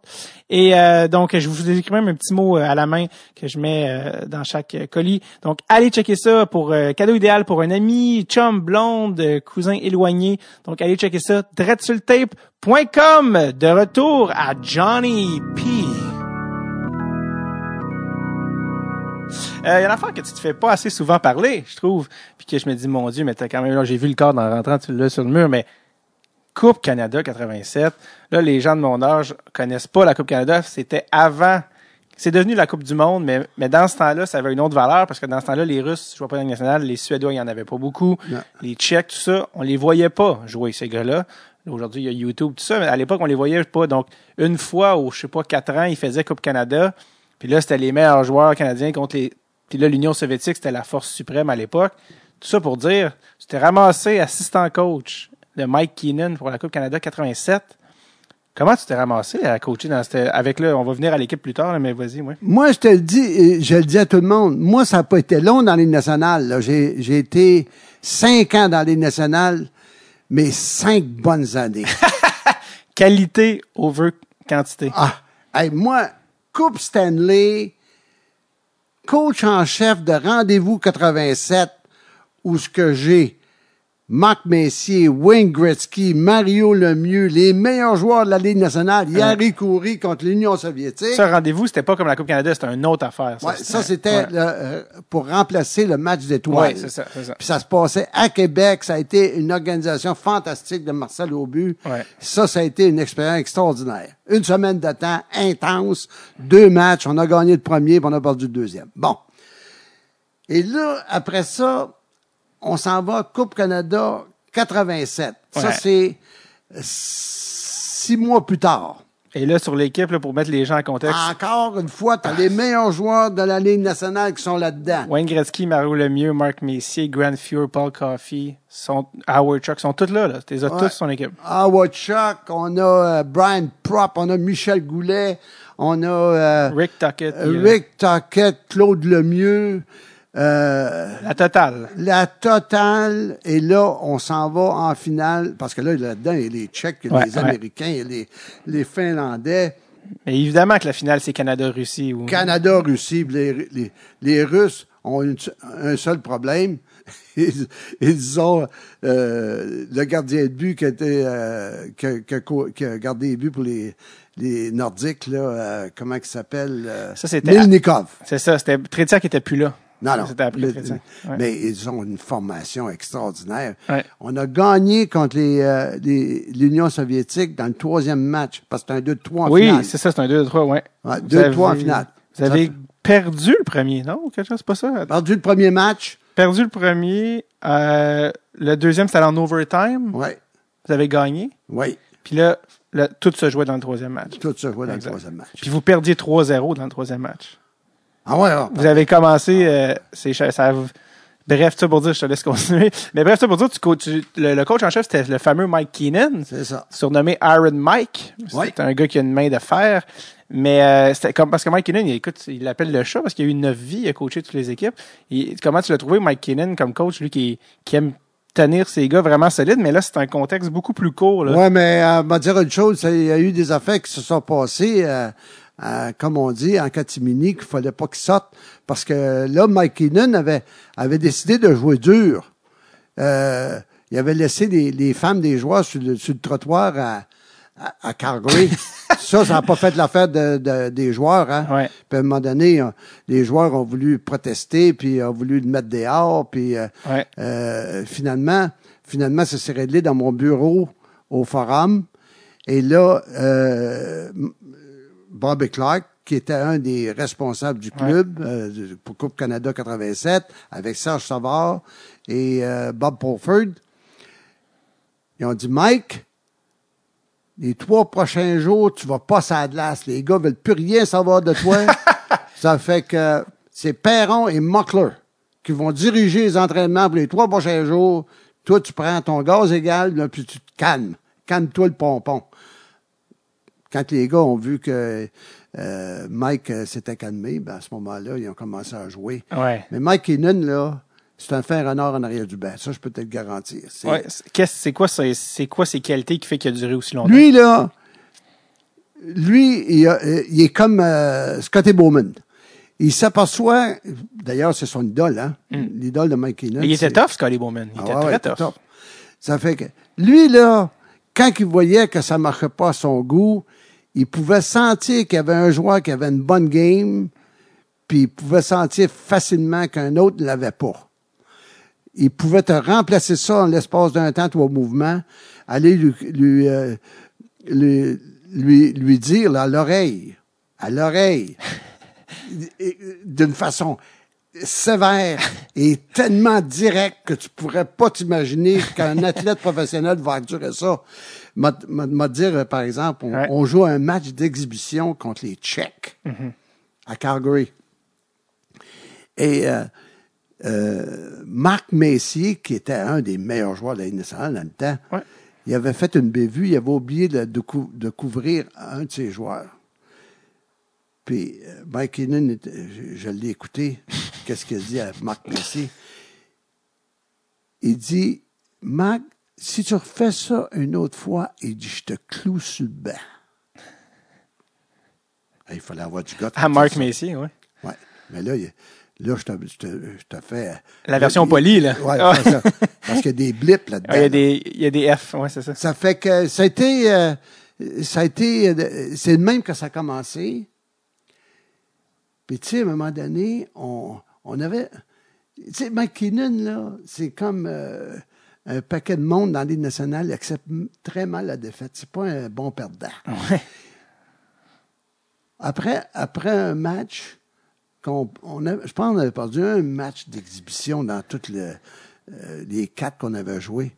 Et donc, je vous écris même un petit mot à la main que je mets dans chaque colis. Donc, allez checker ça pour cadeau idéal pour un ami, chum, blonde, euh, cousin éloigné. Donc, allez checker ça. dreadsultape.com. De retour à Johnny P. Euh, Il y a une affaire que tu te fais pas assez souvent parler, je trouve. Puis que je me dis, mon Dieu, mais t'as quand même, j'ai vu le cadre en rentrant, tu l'as sur le mur, mais Coupe Canada 87. Là, les gens de mon âge connaissent pas la Coupe Canada. C'était avant. C'est devenu la Coupe du Monde, mais, mais dans ce temps-là, ça avait une autre valeur parce que dans ce temps-là, les Russes jouaient pas dans la nationale, les Suédois, il y en avait pas beaucoup, les Tchèques, tout ça, on les voyait pas jouer ces gars-là. Aujourd'hui, il y a YouTube, tout ça, mais à l'époque, on les voyait pas. Donc, une fois ou je sais pas, quatre ans, ils faisaient Coupe Canada. Puis là, c'était les meilleurs joueurs canadiens contre les. Puis là, l'Union soviétique, c'était la force suprême à l'époque. Tout ça pour dire, tu t'es ramassé assistant coach de Mike Keenan pour la Coupe Canada 87. Comment tu t'es ramassé à coacher dans cette, avec là, on va venir à l'équipe plus tard, mais vas-y, moi.
Moi, je te le dis, je le dis à tout le monde, moi, ça n'a pas été long dans les nationales. J'ai, été cinq ans dans les nationales, mais cinq bonnes années.
Qualité over quantité.
Ah, hey, moi, Coupe Stanley, coach en chef de Rendez-vous 87, où ce que j'ai Marc Messier, Wayne Gretzky, Mario Lemieux, les meilleurs joueurs de la Ligue nationale, Yari Coury contre l'Union soviétique.
Ce rendez-vous, c'était pas comme la Coupe Canada, c'était une autre affaire.
Ça, ouais, ça c'était euh, pour remplacer le match d'étoiles.
Oui, c'est ça, ça,
Puis ça se passait à Québec. Ça a été une organisation fantastique de Marcel Aubu.
Ouais.
Ça, ça a été une expérience extraordinaire. Une semaine de temps intense, deux matchs. On a gagné le premier, puis on a perdu le deuxième. Bon. Et là, après ça, on s'en va Coupe Canada 87.
Ouais.
Ça, c'est six mois plus tard.
Et là, sur l'équipe, là, pour mettre les gens en contexte,
Encore une fois, tu as les meilleurs joueurs de la Ligue nationale qui sont là-dedans.
Wayne Gretzky, Mario Lemieux, Marc Messier, Grant Fuhr, Paul Coffey, sont, Howard Chuck, sont tous là, là. T'es
Ouais.
tous son équipe.
Howard Chuck, on a euh, Brian Prop, on a Michel Goulet, on a euh,
Rick Tuckett.
euh, Rick Tuckett, Claude Lemieux, euh,
La totale.
la totale. Et là, on s'en va en finale, parce que là, là-dedans, il y a les Tchèques, il y a
Ouais,
les
ouais.
Américains, il y a les, les Finlandais,
Mais évidemment que la finale, c'est Canada-Russie. Ou...
Canada, Russie, puis les, les, les Russes ont une- un seul problème. Ils, ils ont euh, le gardien de but qui, était, euh, qui, qui a co- qui a gardé les buts pour les, les Nordiques, là, comment il s'appelle?
Ça, c'était-
Milnikov.
C'est ça, c'était Trétiak qui était plus là.
Non, non.
C'était après
Le-.
Ouais.
Mais ils ont une formation extraordinaire.
Ouais.
On a gagné contre les, euh, les- l'Union soviétique dans le troisième match, parce que c'était un 2-3 en
Oui,
finale.
c'est ça, c'est un 2-3, ouais.
Ouais,
Vous
2-3 en finale.
Vous avez
Ça-
perdu le premier, non? Quelque chose, c'est pas ça?
Perdu le premier match.
Perdu le premier. euh, le deuxième, c'était en overtime.
Oui,
Vous avez gagné.
oui.
Puis là, là, tout se jouait dans le troisième match.
Tout se voit dans
Exact.
le troisième match.
Puis vous perdiez 3-0 dans le troisième match.
Ah ouais, ah.
Vous avez commencé, euh, c'est ça, bref, ça pour dire, je te laisse continuer. Mais bref, ça pour dire, tu, tu- le, le coach en chef, c'était le fameux Mike Keenan,
c'est ça.
surnommé Iron Mike.
Ouais.
C'est un gars qui a une main de fer. Mais euh, c'était comme parce que Mike Keenan, il, écoute, il l'appelle le chat parce qu'il a eu neuf vies, il a coaché toutes les équipes. Et comment tu l'as trouvé, Mike Keenan, comme coach, lui qui, qui aime tenir ses gars vraiment solides, mais là, c'est un contexte beaucoup plus court. Là.
Ouais, mais euh, m'a dire une chose, il y a eu des affaires qui se sont passées, euh, euh, comme on dit, en catimini, qu'il fallait pas qu'ils sortent. Parce que là, Mike Keenan avait, avait décidé de jouer dur. Euh, il avait laissé les, les femmes des joueurs sur le, sur le trottoir à, à, à Calgary. ça, ça n'a pas fait l'affaire de, de- des joueurs. Hein?
Ouais.
Puis à un moment donné, euh, les joueurs ont voulu protester, puis ont voulu le mettre dehors, puis euh,
Ouais.
euh, finalement, finalement, ça s'est réglé dans mon bureau au forum. Et là, euh, Bobby Clark, qui était un des responsables du club euh, pour Coupe Canada 87, avec Serge Savard et euh, Bob Pulford, ils ont dit, Mike, les trois prochains jours, tu vas pas à la glace. Les gars veulent plus rien savoir de toi. Ça fait que c'est Perron et Muckler qui vont diriger les entraînements pour les trois prochains jours. Toi, tu prends ton gaz égal, là, puis tu te calmes. Calme-toi le pompon. Quand les gars ont vu que euh, Mike euh, s'était calmé, ben, à ce moment-là, ils ont commencé à jouer.
Ouais.
Mais Mike Keenan, là, c'est un fer en or en arrière du banc. Ça, je peux te le garantir. C'est-
Ouais. C'est quoi, c'est quoi ses qualités qui fait qu'il a duré aussi longtemps?
Lui, là, lui, il, a- euh, il est comme euh, Scotty Bowman. Il s'aperçoit, d'ailleurs, c'est son idole, hein? L'idole de Mike Keenan.
Hmm. Mais il était tough, Scotty Bowman. Il
Ah
était
ouais,
très tough.
tough. Ça fait que, lui, là, quand il voyait que ça marchait pas à son goût, il pouvait sentir qu'il y avait un joueur qui avait une bonne game, puis il pouvait sentir facilement qu'un autre ne l'avait pas. Il pouvait te remplacer ça en l'espace d'un temps, trois mouvements, aller lui, lui, euh, lui, lui, lui dire là, à l'oreille, à l'oreille, d'une façon sévère et tellement directe que tu pourrais pas t'imaginer qu'un athlète professionnel va endurer ça. M'a, m'a, m'a dire, par exemple, on,
Ouais.
on joue un match d'exhibition contre les Tchèques à Calgary. Et euh, euh, Marc Messier, qui était un des meilleurs joueurs de la Ligue nationale dans le temps,
Ouais.
il avait fait une bévue, il avait oublié de, de, cou- de couvrir un de ses joueurs. Puis euh, Mike Keenan, je, je l'ai écouté, qu'est-ce qu'il a dit à Marc Messier? Il dit, Marc, si tu refais ça une autre fois, il dit, je te cloue sur le banc. Ah, Il fallait avoir du gars.
À Marc Messier, oui.
Ouais. Mais là, il- là je, te, je, te, je te fais.
La version
il-
polie, là.
Ouais,
Ah.
c'est ça. Parce qu'il y a des blips là-dedans.
Ah, il y a
là.
des, il y a des F, ouais, c'est ça.
Ça fait que ça a été, euh, ça a été, euh, c'est le même que ça a commencé. Puis tu sais, à un moment donné, on, on avait, tu sais, Mike Keenan, là, c'est comme euh, un paquet de monde dans l'île nationale, accepte très mal la défaite. C'est pas un bon perdant.
Ouais.
Après, après un match, on a, je pense qu'on avait perdu un match d'exhibition dans toutes le- euh, les quatre qu'on avait joués.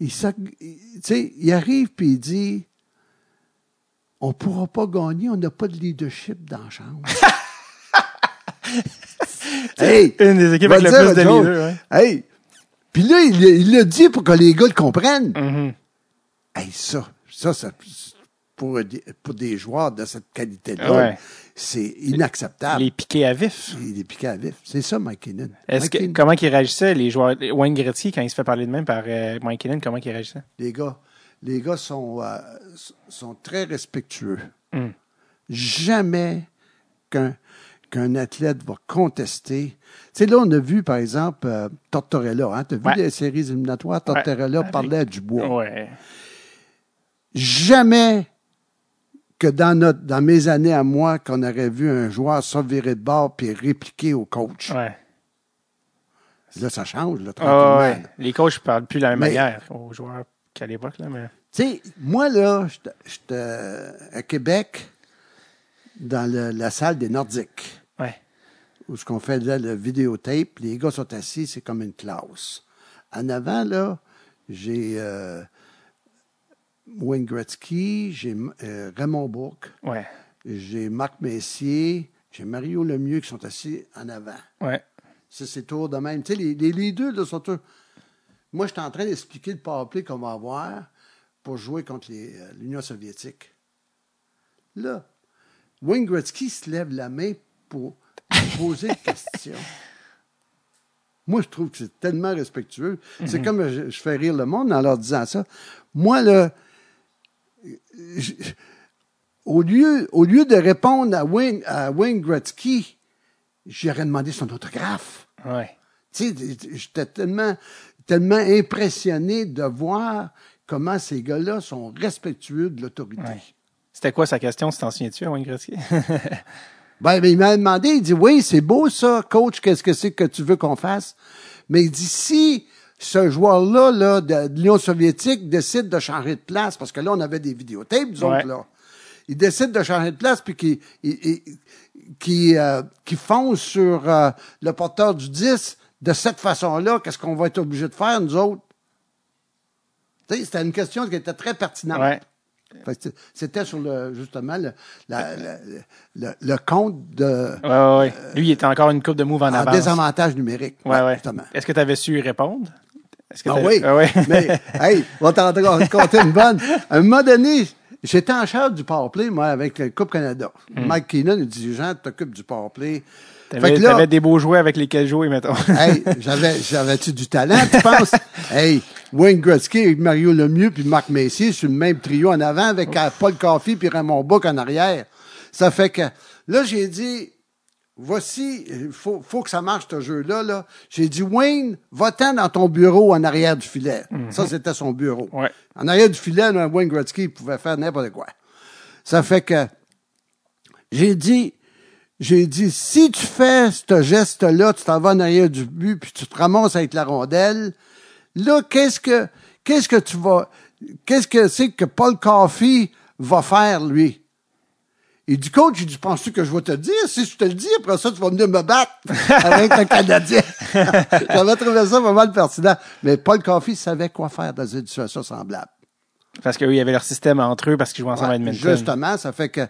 Il, il- arrive puis il dit On pourra pas gagner, on n'a pas de leadership dans la chambre. hey!
Une des équipes avec le plus de leaders, ouais.
Hey! Puis là, il il l'a dit pour que les gars le comprennent.
Mhm.
Hey, ça, ça, ça pour, des- pour des joueurs de cette qualité-là,
Ouais.
c'est inacceptable.
Les piqués à vif.
Il est piqué à vif. C'est ça, Mike Keenan.
Est-ce que, comment ils réagissaient, les joueurs, Wayne Gretzky, quand il se fait parler de même par euh, Mike Kinnon, comment ils réagissaient?
les gars, les gars sont, euh, sont très respectueux.
Mm.
Jamais qu'un qu'un athlète va contester. Tu sais, là, on a vu, par exemple, euh, Tortorella. Hein? Tu as vu les séries éliminatoires? Tortorella
Ouais.
parlait à Dubois.
Ouais.
jamais que dans notre dans mes années à moi qu'on aurait vu un joueur se virer de bord puis répliquer au coach.
Ouais.
Là, ça change, là,
Ah, ouais. Les coachs ne parlent plus de la même
Mais-
manière aux joueurs qu'à l'époque, mais.
Tu sais, moi, là, j'étais- j'étais à Québec, dans le- la salle des Nordiques,
Ouais.
où ce qu'on fait là, le vidéotape, les gars sont assis, c'est comme une classe. En avant, là, j'ai euh, Wayne Gretzky, j'ai euh, Raymond Bourque,
Ouais.
J'ai Marc Messier, j'ai Mario Lemieux qui sont assis en avant.
Ouais.
Ça, c'est tour de même. Tu sais, les, les, les deux, là, sont tous... Moi, je suis en train d'expliquer le powerplay qu'on va avoir pour jouer contre euh, l'Union soviétique. Là, Wayne Gretzky se lève la main pour poser une question. Moi, je trouve que c'est tellement respectueux. C'est comme je, je fais rire le monde en leur disant ça. Moi, là, je- au lieu, au lieu de répondre à Wayne, à Wayne Gretzky, j'aurais demandé son autographe.
Ouais.
Tu sais, j'étais tellement, tellement impressionné de voir comment ces gars-là sont respectueux de l'autorité.
Ouais. C'était quoi sa question, si t'en souviens-tu, à Wayne Gretzky?
Ben, ben, il m'a demandé, il dit, oui, c'est beau ça, coach, qu'est-ce que c'est que tu veux qu'on fasse? Mais il dit, si ce joueur-là, là, de, de l'Union soviétique décide de changer de place, parce que là, on avait des vidéotapes, nous
Ouais.
autres, là. Il décide de changer de place, puis qu'il il, il- qu'il, euh, qu'il fonce sur euh, le porteur du 10 de cette façon-là, qu'est-ce qu'on va être obligé de faire, nous autres? C'était une question qui était très pertinente.
Ouais.
C'était sur le, justement, le, la- la- le, le compte de,
Ouais, ouais, ouais. Lui, il était encore une coupe de move en,
en
avance.
désavantage numérique.
Ouais.
Justement.
Est-ce que tu avais su y répondre? Que
Ah
t'avais-
oui,
Ah ouais.
mais, hey, on va t'en raconter une bonne. À un moment donné, j'étais en charge du powerplay, moi, avec le Coupe Canada. Mike Keenan, le dirigeant, t'occupes du powerplay.
T'avais,
là,
des beaux jouets avec lesquels jouer, mettons.
hey, j'avais, j'avais-tu du talent, tu penses? hey, Wayne Gretzky avec Mario Lemieux puis Marc Messier sur le même trio en avant avec euh, Paul Coffey puis Raymond Book en arrière. Ça fait que, là, j'ai dit, voici, il faut, faut que ça marche, ce jeu-là, là. J'ai dit, Wayne, va-t'en dans ton bureau en arrière du filet. Ça, c'était son bureau.
Ouais.
En arrière du filet, là, Wayne Gretzky pouvait faire n'importe quoi. Ça fait que, j'ai dit, j'ai dit, si tu fais ce geste-là, tu t'en vas en arrière du but, puis tu te ramasses avec la rondelle, là, qu'est-ce que, qu'est-ce que tu vas, qu'est-ce que c'est que Paul Coffey va faire, lui? Il dit, coach, il dit, penses-tu que je vais te le dire? Si je te le dis, après ça, tu vas venir me battre avec un Canadien. J'avais trouvé ça pas mal pertinent. Mais Paul Coffey savait quoi faire dans une situation semblable.
Parce qu'eux, il y avait leur système entre eux parce qu'ils jouaient ensemble
Ouais,
à Edmonton.
Justement, ça fait que euh,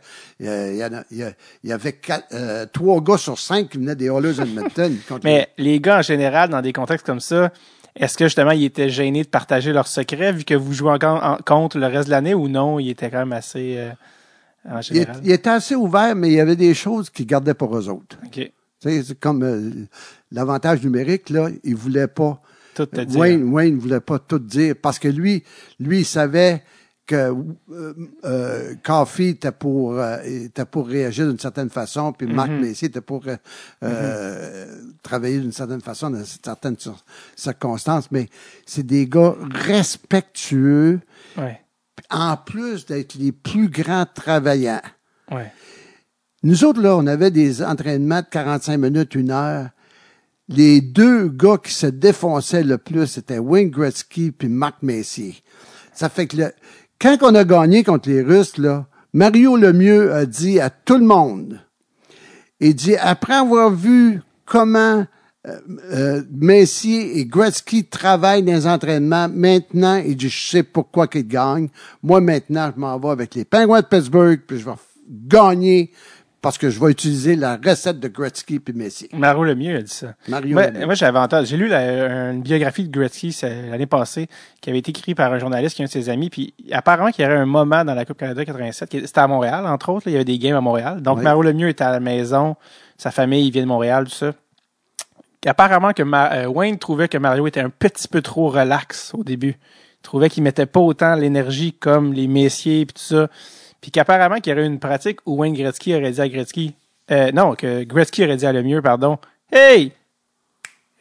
il y, a- il y a- il y avait quatre- euh, trois gars sur cinq qui venaient des Oilers Edmonton.
Mais les gars, en général, dans des contextes comme ça, est-ce que justement, ils étaient gênés de partager leurs secrets vu que vous jouez encore en- contre le reste de l'année ou non? Ils étaient quand même assez, euh, en
il,
général?
il était assez ouvert, mais il y avait des choses qu'ils gardaient pour eux autres.
OK.
Tu sais, c'est comme euh, l'avantage numérique, là, il voulait pas.
Tout te dire.
Wayne, Wayne voulait pas tout dire parce que lui, lui, il savait que euh, euh, Coffey était pour euh, était pour réagir d'une certaine façon, puis Marc Messier était pour euh, euh, travailler d'une certaine façon dans certaines cir- circonstances. Mais c'est des gars respectueux,
Ouais.
en plus d'être les plus grands travaillants.
Ouais.
Nous autres, là, on avait des entraînements de 45 minutes, une heure. Les deux gars qui se défonçaient le plus, c'était Wayne Gretzky puis Marc Messier. Ça fait que le- quand on a gagné contre les Russes, là, Mario Lemieux a dit à tout le monde, il dit, après avoir vu comment euh, euh, Messier et Gretzky travaillent dans les entraînements, maintenant, il dit, je sais pourquoi qu'ils gagnent. Moi, maintenant, je m'en vais avec les Penguins de Pittsburgh, puis je vais gagner parce que je vais utiliser la recette de Gretzky puis Messier.
Mario Lemieux a dit ça.
Mario
moi,
Lemieux.
moi, j'avais entendu, j'ai lu la- une biographie de Gretzky l'année passée qui avait été écrite par un journaliste qui est un de ses amis. Puis apparemment qu'il y avait un moment dans la Coupe Canada 87, qui- c'était à Montréal, entre autres. là, il y avait des games à Montréal. Donc
Oui.
Mario Lemieux était à la maison, sa famille il vient de Montréal, tout ça. Apparemment que Ma- euh, Wayne trouvait que Mario était un petit peu trop relax au début. Il trouvait qu'il mettait pas autant l'énergie comme les messiers puis tout ça. Puis qu'apparemment qu'il y aurait une pratique où Wayne Gretzky aurait dit à Gretzky, euh, non, que Gretzky aurait dit à Lemieux, pardon, Hey!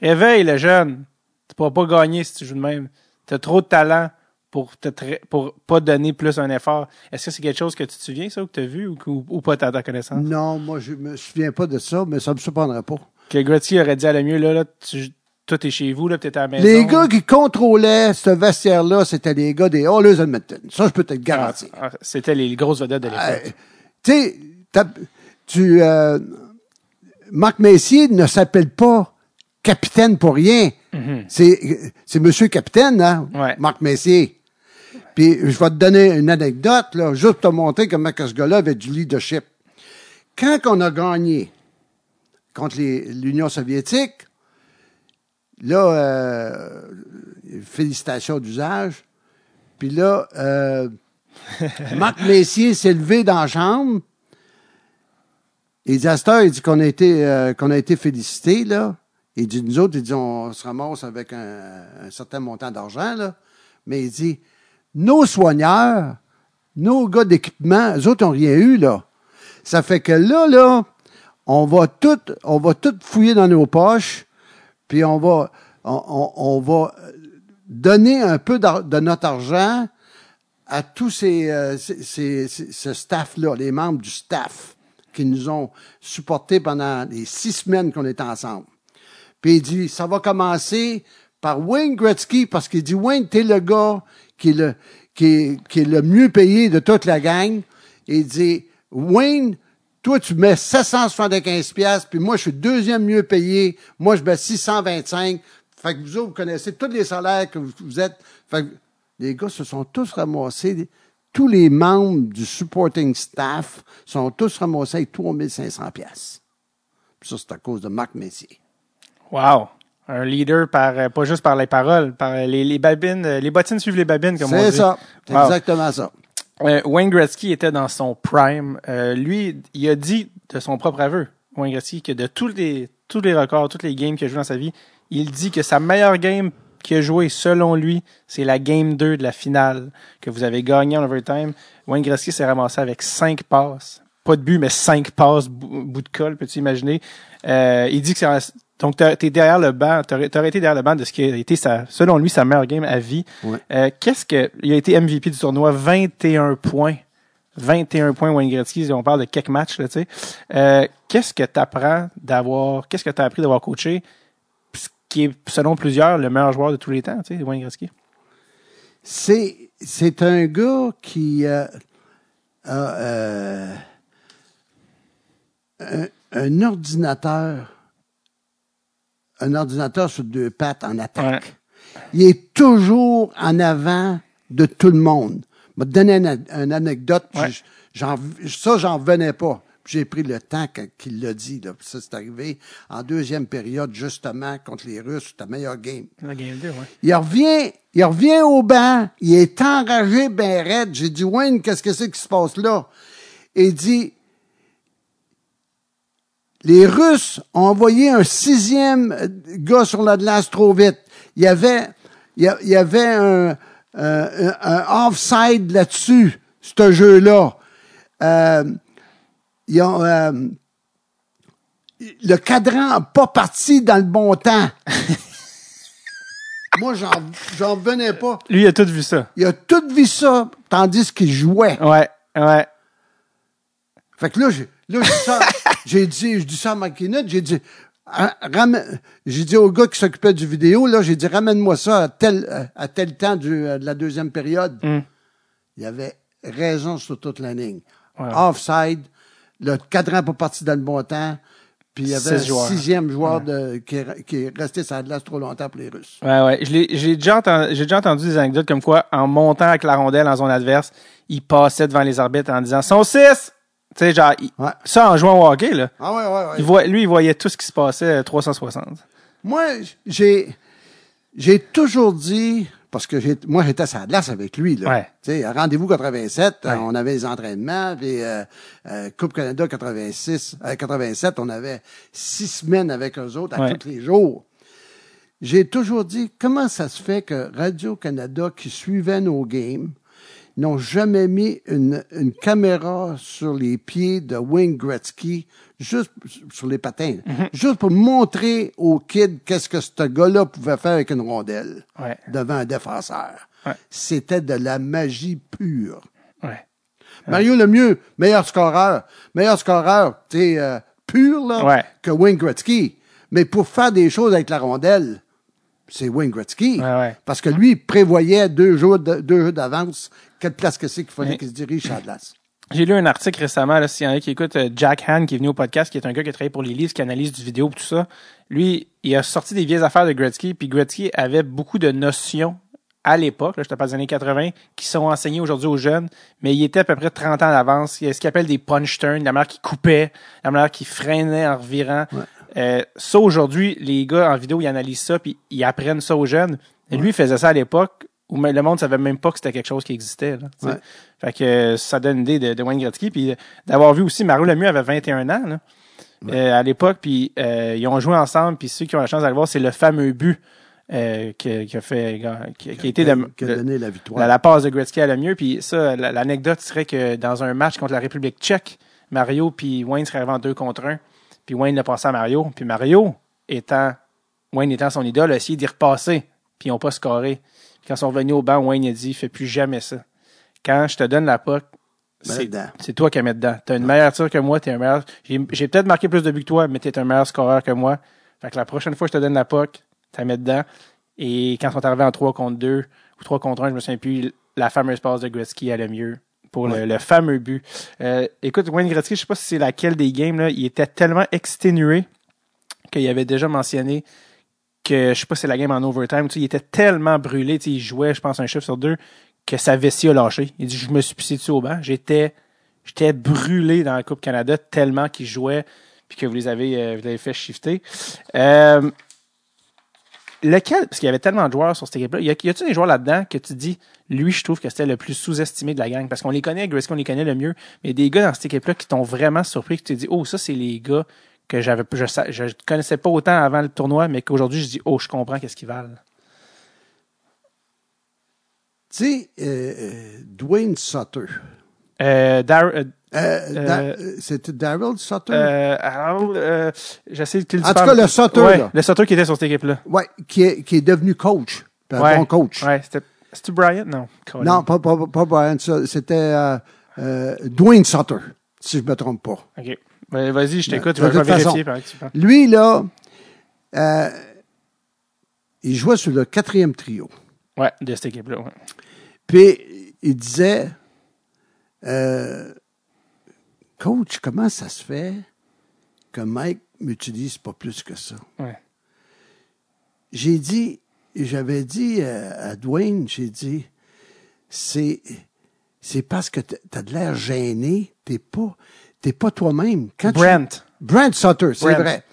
Réveille le jeune. Tu pourras pas gagner si tu joues de même. Tu as trop de talent pour te pour pas donner plus un effort. Est-ce que c'est quelque chose que tu te souviens, ça, ou que tu as vu, ou, ou, ou pas à ta connaissance?
Non, moi, je me souviens pas de ça, mais ça me surprendrait pas.
Que Gretzky aurait dit à Lemieux, là, là, tu, toi, t'es chez vous, là, peut-être à la maison.
Les gars qui contrôlaient ce vestiaire-là, c'était les gars des Oilers Edmonton. Ça, je peux te le garantir.
Ah, ah, C'était les grosses vedettes de l'époque.
Euh, tu sais, t'as- tu, euh, Marc Messier ne s'appelle pas capitaine pour rien. C'est, c'est Monsieur Capitaine, hein,
Ouais.
Marc Messier. Puis je vais te donner une anecdote, là, juste pour te montrer comment que ce gars-là avait du leadership. Quand on a gagné contre l'Union soviétique, là, euh, félicitations d'usage. Puis là, euh, Marc Messier s'est levé dans la chambre. Il dit à il dit qu'on a été, euh, qu'on a été félicité, là. Il dit, nous autres, il dit, on se ramasse avec un, un certain montant d'argent, là. Mais il dit, nos soigneurs, nos gars d'équipement, eux autres n'ont rien eu, là. Ça fait que là, là, on va tout, on va tout fouiller dans nos poches, puis on va, on, on- on va donner un peu de notre argent à tous ces, euh, staff-là, les membres du staff qui nous ont supportés pendant les six semaines qu'on est ensemble. Puis il dit, ça va commencer par Wayne Gretzky, parce qu'il dit, Wayne, t'es le gars qui est le, qui est, le mieux payé de toute la gang. Il dit, Wayne, toi, tu mets 775 pièces, puis moi, je suis deuxième mieux payé. Moi, je mets 625. Fait que vous autres, vous connaissez tous les salaires que vous, vous êtes. Fait que les gars se sont tous ramassés. Tous les membres du supporting staff sont tous ramassés avec 3500 pièces. Ça, c'est à cause de Marc Messier.
Wow. Un leader par, euh, pas juste par les paroles, par les, les babines, euh, les bottines suivent les babines, comme on dit.
C'est ça.
Wow.
exactement ça.
Euh, Wayne Gretzky était dans son prime. Euh, lui, il a dit de son propre aveu, Wayne Gretzky, que de tous les, tous les records, toutes les games qu'il a joué dans sa vie, il dit que sa meilleure game qu'il a joué, selon lui, c'est la game 2 de la finale que vous avez gagné en overtime. Wayne Gretzky s'est ramassé avec cinq passes. Pas de but, mais cinq passes, bout, de colle, peux-tu imaginer? Euh, il dit que donc t'as- t'es derrière le banc, t'aurais, été derrière le banc de ce qui a été sa, selon lui, sa meilleure game à vie.
Ouais.
Euh, qu'est-ce que, il a été MVP du tournoi, 21 points. 21 points Wayne Gretzky, on parle de quelques matchs, là, tu sais. Euh, qu'est-ce que t'apprends d'avoir, qu'est-ce que t'as appris d'avoir coaché, ce qui est, selon plusieurs, le meilleur joueur de tous les temps, tu sais, Wayne Gretzky?
C'est, c'est un gars qui euh, a, euh, un, un ordinateur, un ordinateur sur deux pattes en attaque.
Ouais.
Il est toujours en avant de tout le monde. Je vais te donner une, une anecdote. puis
Ouais.
j'en- ça, j'en venais pas. J'ai pris le temps qu'il l'a dit. Là. Ça, c'est arrivé en deuxième période, justement, contre les Russes. C'était le meilleur game.
La game 2, ouais.
Il revient, il revient au banc. Il est enragé, ben raide. J'ai dit, Wayne, qu'est-ce que c'est qui se passe là? Et il dit, les Russes ont envoyé un sixième euh, gars sur la glace trop vite. Il y avait, il y avait un, un, un offside là-dessus, ce jeu-là. Euh, ils ont, euh, le cadran n'a pas parti dans le bon temps. Moi, j'en, j'en venais pas.
Lui, il a tout vu ça.
Il a tout vu ça, tandis qu'il jouait.
Ouais, ouais.
Fait que là, j'ai, là, j'ai ça, j'ai dit, je dis ça à McKinnon, j'ai dit, ramène- j'ai dit au gars qui s'occupait du vidéo, là, j'ai dit, ramène-moi ça à tel, à tel temps du- euh, de la deuxième période.
Mm.
Il avait raison sur toute la ligne.
Ouais.
Offside, le cadran pas parti dans le bon temps, puis il y avait un sixième joueur de, qui, est, qui est resté sur la glace trop longtemps pour les Russes.
Ouais, ouais. J'ai déjà, entendu, déjà entendu des anecdotes comme quoi, en montant avec la rondelle en zone adverse, il passait devant les arbitres en disant « Son 6! » Tu sais, genre, il-
Ouais.
ça en jouant au hockey, là.
Ah ouais, ouais, ouais.
Il voit, lui, il voyait tout ce qui se passait euh, 360.
Moi, j'ai j'ai toujours dit parce que j'ai moi j'étais à la glace avec lui là.
Ouais.
Tu sais, à rendez-vous 87,
Ouais.
on avait les entraînements puis euh, euh, Coupe Canada 86 euh, 87, on avait six semaines avec eux autres à tous les jours. J'ai toujours dit comment ça se fait que Radio Canada qui suivait nos games n'ont jamais mis une, une caméra sur les pieds de Wayne Gretzky, juste sur les patins, juste pour montrer aux kids qu'est-ce que ce gars-là pouvait faire avec une rondelle
Ouais.
devant un défenseur.
Ouais.
C'était de la magie pure.
Ouais.
Mario Lemieux, meilleur scoreur, meilleur scoreur, tu sais, euh, pur là,
Ouais.
que Wayne Gretzky. Mais pour faire des choses avec la rondelle, c'est Wayne Gretzky.
Ouais, ouais.
Parce que lui, il prévoyait deux jours, de- deux jours d'avance quelle place que c'est qu'il fallait
Ouais.
qu'il se dirige à la glace.
J'ai lu un article récemment, là, s'il y en a qui écoutent, euh, Jack Han, qui est venu au podcast, qui est un gars qui a travaillé pour les livres, qui analyse du vidéo, tout ça. Lui, il a sorti des vieilles affaires de Gretzky, puis Gretzky avait beaucoup de notions à l'époque, là, je te parle des années 80, qui sont enseignées aujourd'hui aux jeunes, mais il était à peu près 30 ans d'avance. Il y a ce qu'il appelle des punch turns, la manière qui coupait, la manière qui freinait en revirant. Euh, ça, aujourd'hui, les gars en vidéo, ils analysent ça, puis ils apprennent ça aux jeunes. Et lui, il faisait ça à l'époque où le monde savait même pas que c'était quelque chose qui existait. Là.
Ouais.
Fait que euh, ça donne une idée de, de Wayne Gretzky. Puis euh, d'avoir vu aussi, Mario Lemieux avait 21 ans là, euh, à l'époque, puis euh, ils ont joué ensemble, puis ceux qui ont la chance d'aller voir, c'est le fameux but euh, qui, qui a fait qui, qui a été le-
qui a donné la victoire.
la, la passe de Gretzky à Lemieux. Puis ça, la- l'anecdote serait que dans un match contre la République tchèque, Mario puis Wayne seraient arrivés en deux contre un. Puis Wayne l'a passé à Mario. Puis Mario, étant Wayne étant son idole, a essayé d'y repasser. Puis ils n'ont pas scoré. Puis quand ils sont revenus au banc, Wayne a dit « Fais plus jamais ça. Quand je te donne la
Mets
c'est toi qui la mets dedans. T'as une meilleure tir que moi, t'es un meilleur. J'ai peut-être marqué plus de buts que toi, mais t'es un meilleur scoreur que moi. Fait que la prochaine fois que je te donne la tu la mets dedans. Et quand on est arrivé en 3 contre 2 ou 3 contre 1, je me souviens plus, la fameuse passe de Gretzky le mieux pour le, le fameux but. Euh, écoute, Wayne Gretzky, je sais pas si c'est laquelle des games, là, il était tellement exténué qu'il avait déjà mentionné que, je sais pas si c'est la game en overtime, tu sais, il était tellement brûlé, tu sais, il jouait, je pense, un chiffre sur deux, que sa vessie a lâché. Il dit, je me suis pissé dessus au banc. J'étais, j'étais brûlé dans la Coupe Canada tellement qu'il jouait puis que vous les avez, euh, vous l'avez fait shifter. Euh, lequel, parce qu'il y avait tellement de joueurs sur cette équipe-là, y a-t-il des joueurs là-dedans que tu dis, lui, je trouve que c'était le plus sous-estimé de la gang? Parce qu'on les connaît, Gretzky, on les connaît le mieux, mais des gars dans cette équipe-là qui t'ont vraiment surpris, que tu dis, oh, ça, c'est les gars que j'avais, je, je connaissais pas autant avant le tournoi, mais qu'aujourd'hui, je dis, oh, je comprends qu'est-ce qu'ils valent.
Tu sais, euh, euh, Dwayne Sutter.
Euh, euh,
Euh, C'était Daryl Sutter?
euh, j'essaie de
En tout cas, le Sutter,
Ouais, le Sutter qui était sur cette équipe-là.
ouais, qui est, qui est devenu coach. Un
Ouais.
bon coach.
Ouais, c'était, c'était Bryant? Non. Colin.
Non, pas, pas, pas Brian, ça, c'était Dwayne Sutter, si je me trompe pas.
OK. Ben, vas-y, je t'écoute, vais
toute façon.
vérifier tu parles.
Lui, là, il jouait sur le quatrième trio.
Ouais, de cette équipe-là, ouais.
Puis, il disait, euh, Coach, comment ça se fait que Mike m'utilise pas plus que ça?
Ouais.
J'ai dit, j'avais dit à, Dwayne, j'ai dit, c'est, c'est parce que t'as de l'air gêné, t'es pas, t'es pas toi-même.
Brent.
Brent Sutter, c'est vrai.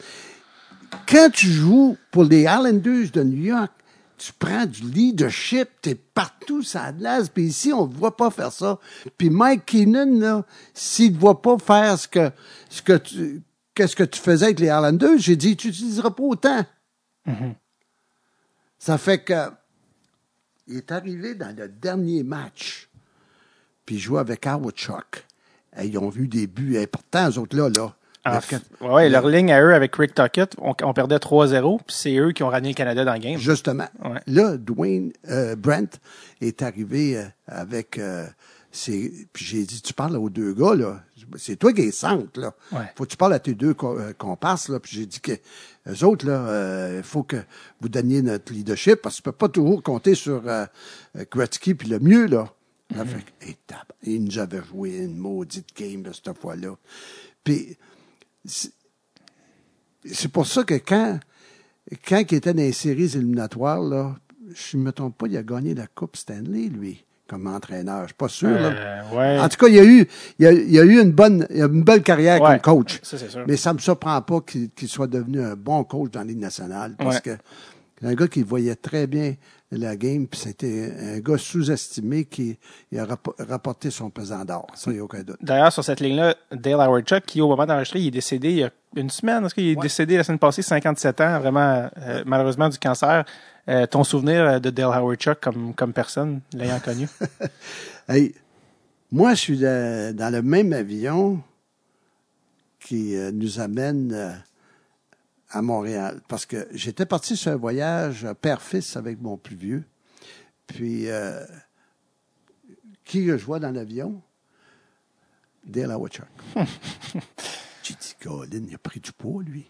Quand tu joues pour les Islanders de New York, tu prends du leadership, t'es partout ça glace, puis ici, on ne voit pas faire ça. Puis Mike Keenan, là, s'il ne voit pas faire ce que, ce que tu, qu'est-ce que tu faisais avec les Islanders, j'ai dit, tu n'utiliseras pas autant. Mm-hmm. Ça fait que, il est arrivé dans le dernier match, puis il jouait avec Howard Chuck. Et ils ont vu des buts importants, eux autres là, là.
Ah, oui, leur ligne à eux avec Rick Tuckett, on, perdait 3-0, puis c'est eux qui ont ramené le Canada dans le game.
Justement. Là, Dwayne euh, Brent est arrivé euh, avec euh, puis j'ai dit tu parles aux deux gars là, c'est toi qui es centre là. Faut que tu parles à tes deux comparses là, puis j'ai dit que les autres là, il faut que vous donniez notre leadership parce que tu peux pas toujours compter sur Gretzky puis le mieux là. Mm fait, il nous avait joué une maudite game cette fois-là. Puis c'est pour ça que quand, quand il était dans les séries éliminatoires, là, je ne me trompe pas, il a gagné la Coupe Stanley, lui, comme entraîneur. Je suis pas sûr.
Euh,
en tout cas, il a eu, il a, a eu une bonne, une belle carrière comme coach. Mais ça me surprend pas qu'il soit devenu un bon coach dans la Ligue nationale. Parce que un gars qui voyait très bien la game, puis c'était un gars sous-estimé qui a rapporté son pesant d'or. Ça, il n'y a aucun doute.
D'ailleurs, sur cette ligne-là, Dale Howard Chuck, qui au moment d'enregistrer, il est décédé il y a une semaine. Est-ce qu'il est décédé la semaine passée, 57 ans, vraiment, euh, malheureusement, du cancer. Euh, ton souvenir euh, de Dale Howard Chuck comme, comme personne, l'ayant connu?
hey, moi, je suis dans le même avion qui nous amène à Montréal parce que j'étais parti sur un voyage père-fils avec mon plus vieux. Puis, euh, qui je vois dans l'avion? Dale Howachuk. J'ai dit, Colin, il a pris du poids, lui.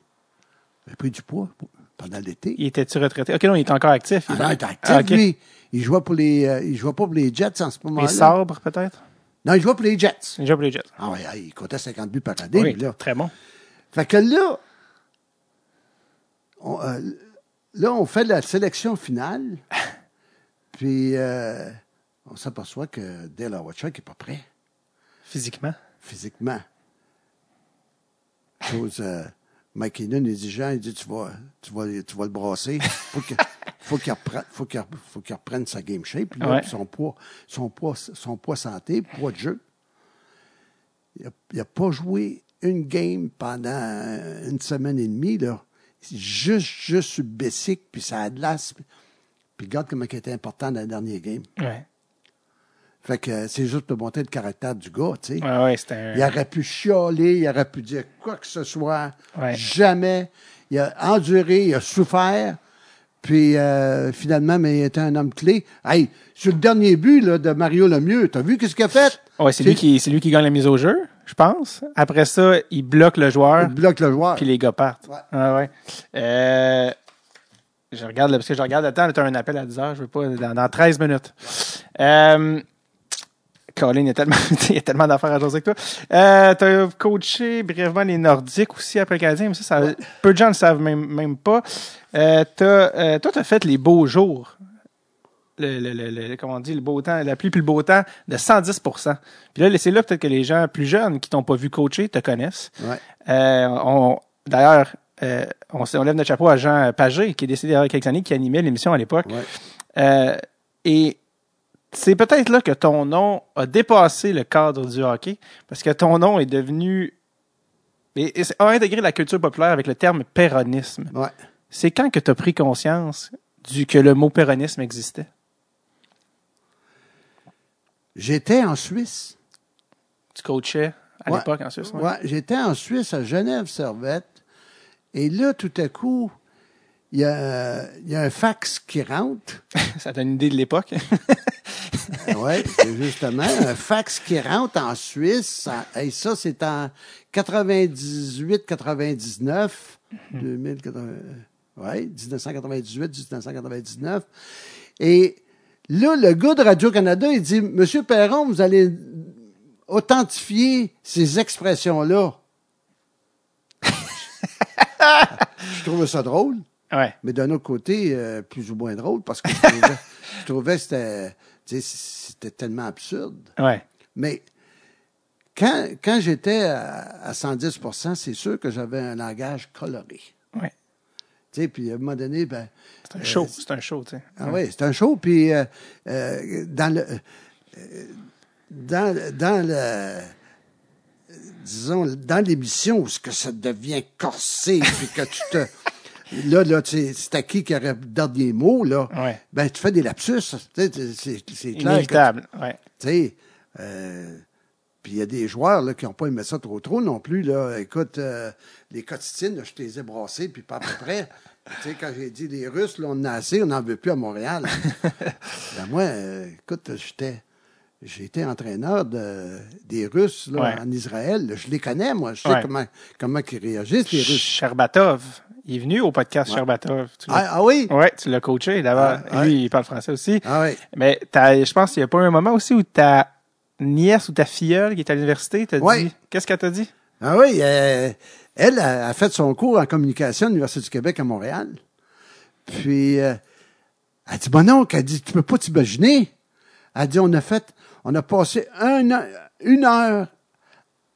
Il a pris du poids pendant l'été.
Il était-tu retraité? OK, non, il est encore actif.
Ah, non, il est actif, ah, lui. Il jouait pour les, euh, il jouait pas pour les Jets en ce moment-là.
Les sabres, peut-être?
Non, il jouait pour les Jets.
Il jouait pour les Jets.
Ah oui, il comptait 50 buts par année, oui, là.
Très bon.
Fait que là, euh, là, on fait la sélection finale, puis euh, on s'aperçoit que Dale Howachuk n'est pas prêt.
Physiquement?
Physiquement. Chose, euh, Mike Keenan est exigeant, il dit tu vas, tu vas, tu vas le brasser. Faut qu'il faut qu'il reprenne, faut qu'il, reprenne sa game shape, son poids, son poids, son poids santé, poids de jeu. Il n'a pas joué une game pendant une semaine et demie, là juste, juste sur Bessic, puis ça a de l'as. Puis regarde comment il était important dans le dernier game.
Ouais.
Fait que c'est juste pour montrer le caractère du gars, tu sais.
Ouais, ouais, un...
Il aurait pu chialer, il aurait pu dire quoi que ce soit. Jamais. Il a enduré, il a souffert. Puis euh, finalement, mais il était un homme clé. Hey, sur le dernier but là, de Mario Lemieux, t'as vu qu'est-ce qu'il a fait?
Ouais, c'est lui qui c'est lui qui gagne la mise au jeu? Je pense. Après ça, il bloque le joueur.
Il bloque le joueur.
Puis les gars partent.
Ouais.
Ah ouais. Euh, je regarde, parce que je regarde le temps, tu as un appel à 10 heures, je veux pas, dans, 13 minutes. Euh, Colin, il y a tellement, il y a tellement d'affaires à jaser avec toi. Euh, tu as coaché brièvement les Nordiques aussi après le Canadien, mais ça, ça peu de gens ne le savent même, même pas. Euh, euh, toi, tu as fait les beaux jours le, le, le, comment on dit, le beau temps, la pluie puis le beau temps de 110% Puis là, c'est là peut-être que les gens plus jeunes qui t'ont pas vu coacher te connaissent.
Ouais.
Euh, on, d'ailleurs, euh, on, on, lève notre chapeau à Jean Pagé, qui est décédé il y a quelques années, qui animait l'émission à l'époque.
Ouais.
Euh, et c'est peut-être là que ton nom a dépassé le cadre du hockey, parce que ton nom est devenu et, et a intégré la culture populaire avec le terme péronisme.
Ouais.
C'est quand que tu as pris conscience du que le mot péronisme existait?
J'étais en Suisse.
Tu coachais à l'époque en Suisse?
Oui, ouais, j'étais en Suisse, à Genève-Servette. Et là, tout à coup, il y a, y a un fax qui rentre.
Ça donne une idée de l'époque.
oui, justement, un fax qui rentre en Suisse. et ça, c'est en 98-99. 2000, ouais, 1998, 1999. Et Là, le gars de Radio-Canada, il dit, Monsieur Perron, vous allez authentifier ces expressions-là. je trouvais ça drôle.
Ouais.
Mais d'un autre côté, euh, plus ou moins drôle, parce que je trouvais, je trouvais que c'était, tellement absurde.
Ouais.
Mais quand, quand j'étais à, à 110% c'est sûr que j'avais un langage coloré. Sais, puis à un moment donné, ben,
C'est un show. C'est un show, tu sais.
ah oui, c'est un show. Puis euh, euh, dans le euh, dans, dans le euh, disons dans l'émission où ce que ça devient corsé puis que tu te là là c'est à qui qui aurait le dernier mot là
Ouais.
ben tu fais des lapsus c'est clair
Inévitable. Ouais.
tu sais, euh, puis il y a des joueurs là, qui n'ont pas aimé ça trop trop non plus. Là. Écoute, euh, les cotitines, je te les ai brassées, puis pas à peu près. tu sais, quand j'ai dit les Russes, là, on en a assez, on n'en veut plus à Montréal. ben moi, euh, écoute, j'étais. J'ai été entraîneur de, des Russes là,
Ouais.
en Israël. Je les connais, moi. Je sais
Ouais.
comment, comment ils réagissent, les Russes.
Sherbatov. Il est venu au podcast
Ouais.
Sherbatov. Tu
Ah, ah oui?
Ouais, tu l'as coaché d'abord.
Ah.
Lui, il parle français aussi.
Ah oui.
Mais je pense qu'il n'y a pas un moment aussi où ta nièce ou ta filleule qui est à l'université t'a
Ouais.
dit? Qu'est-ce qu'elle t'a dit?
Ah oui, euh, elle a, a fait son cours en communication à l'Université du Québec à Montréal. Puis, euh, elle dit, bon oncle, elle dit, tu peux pas t'imaginer. Elle dit, on a fait, on a passé un an- une heure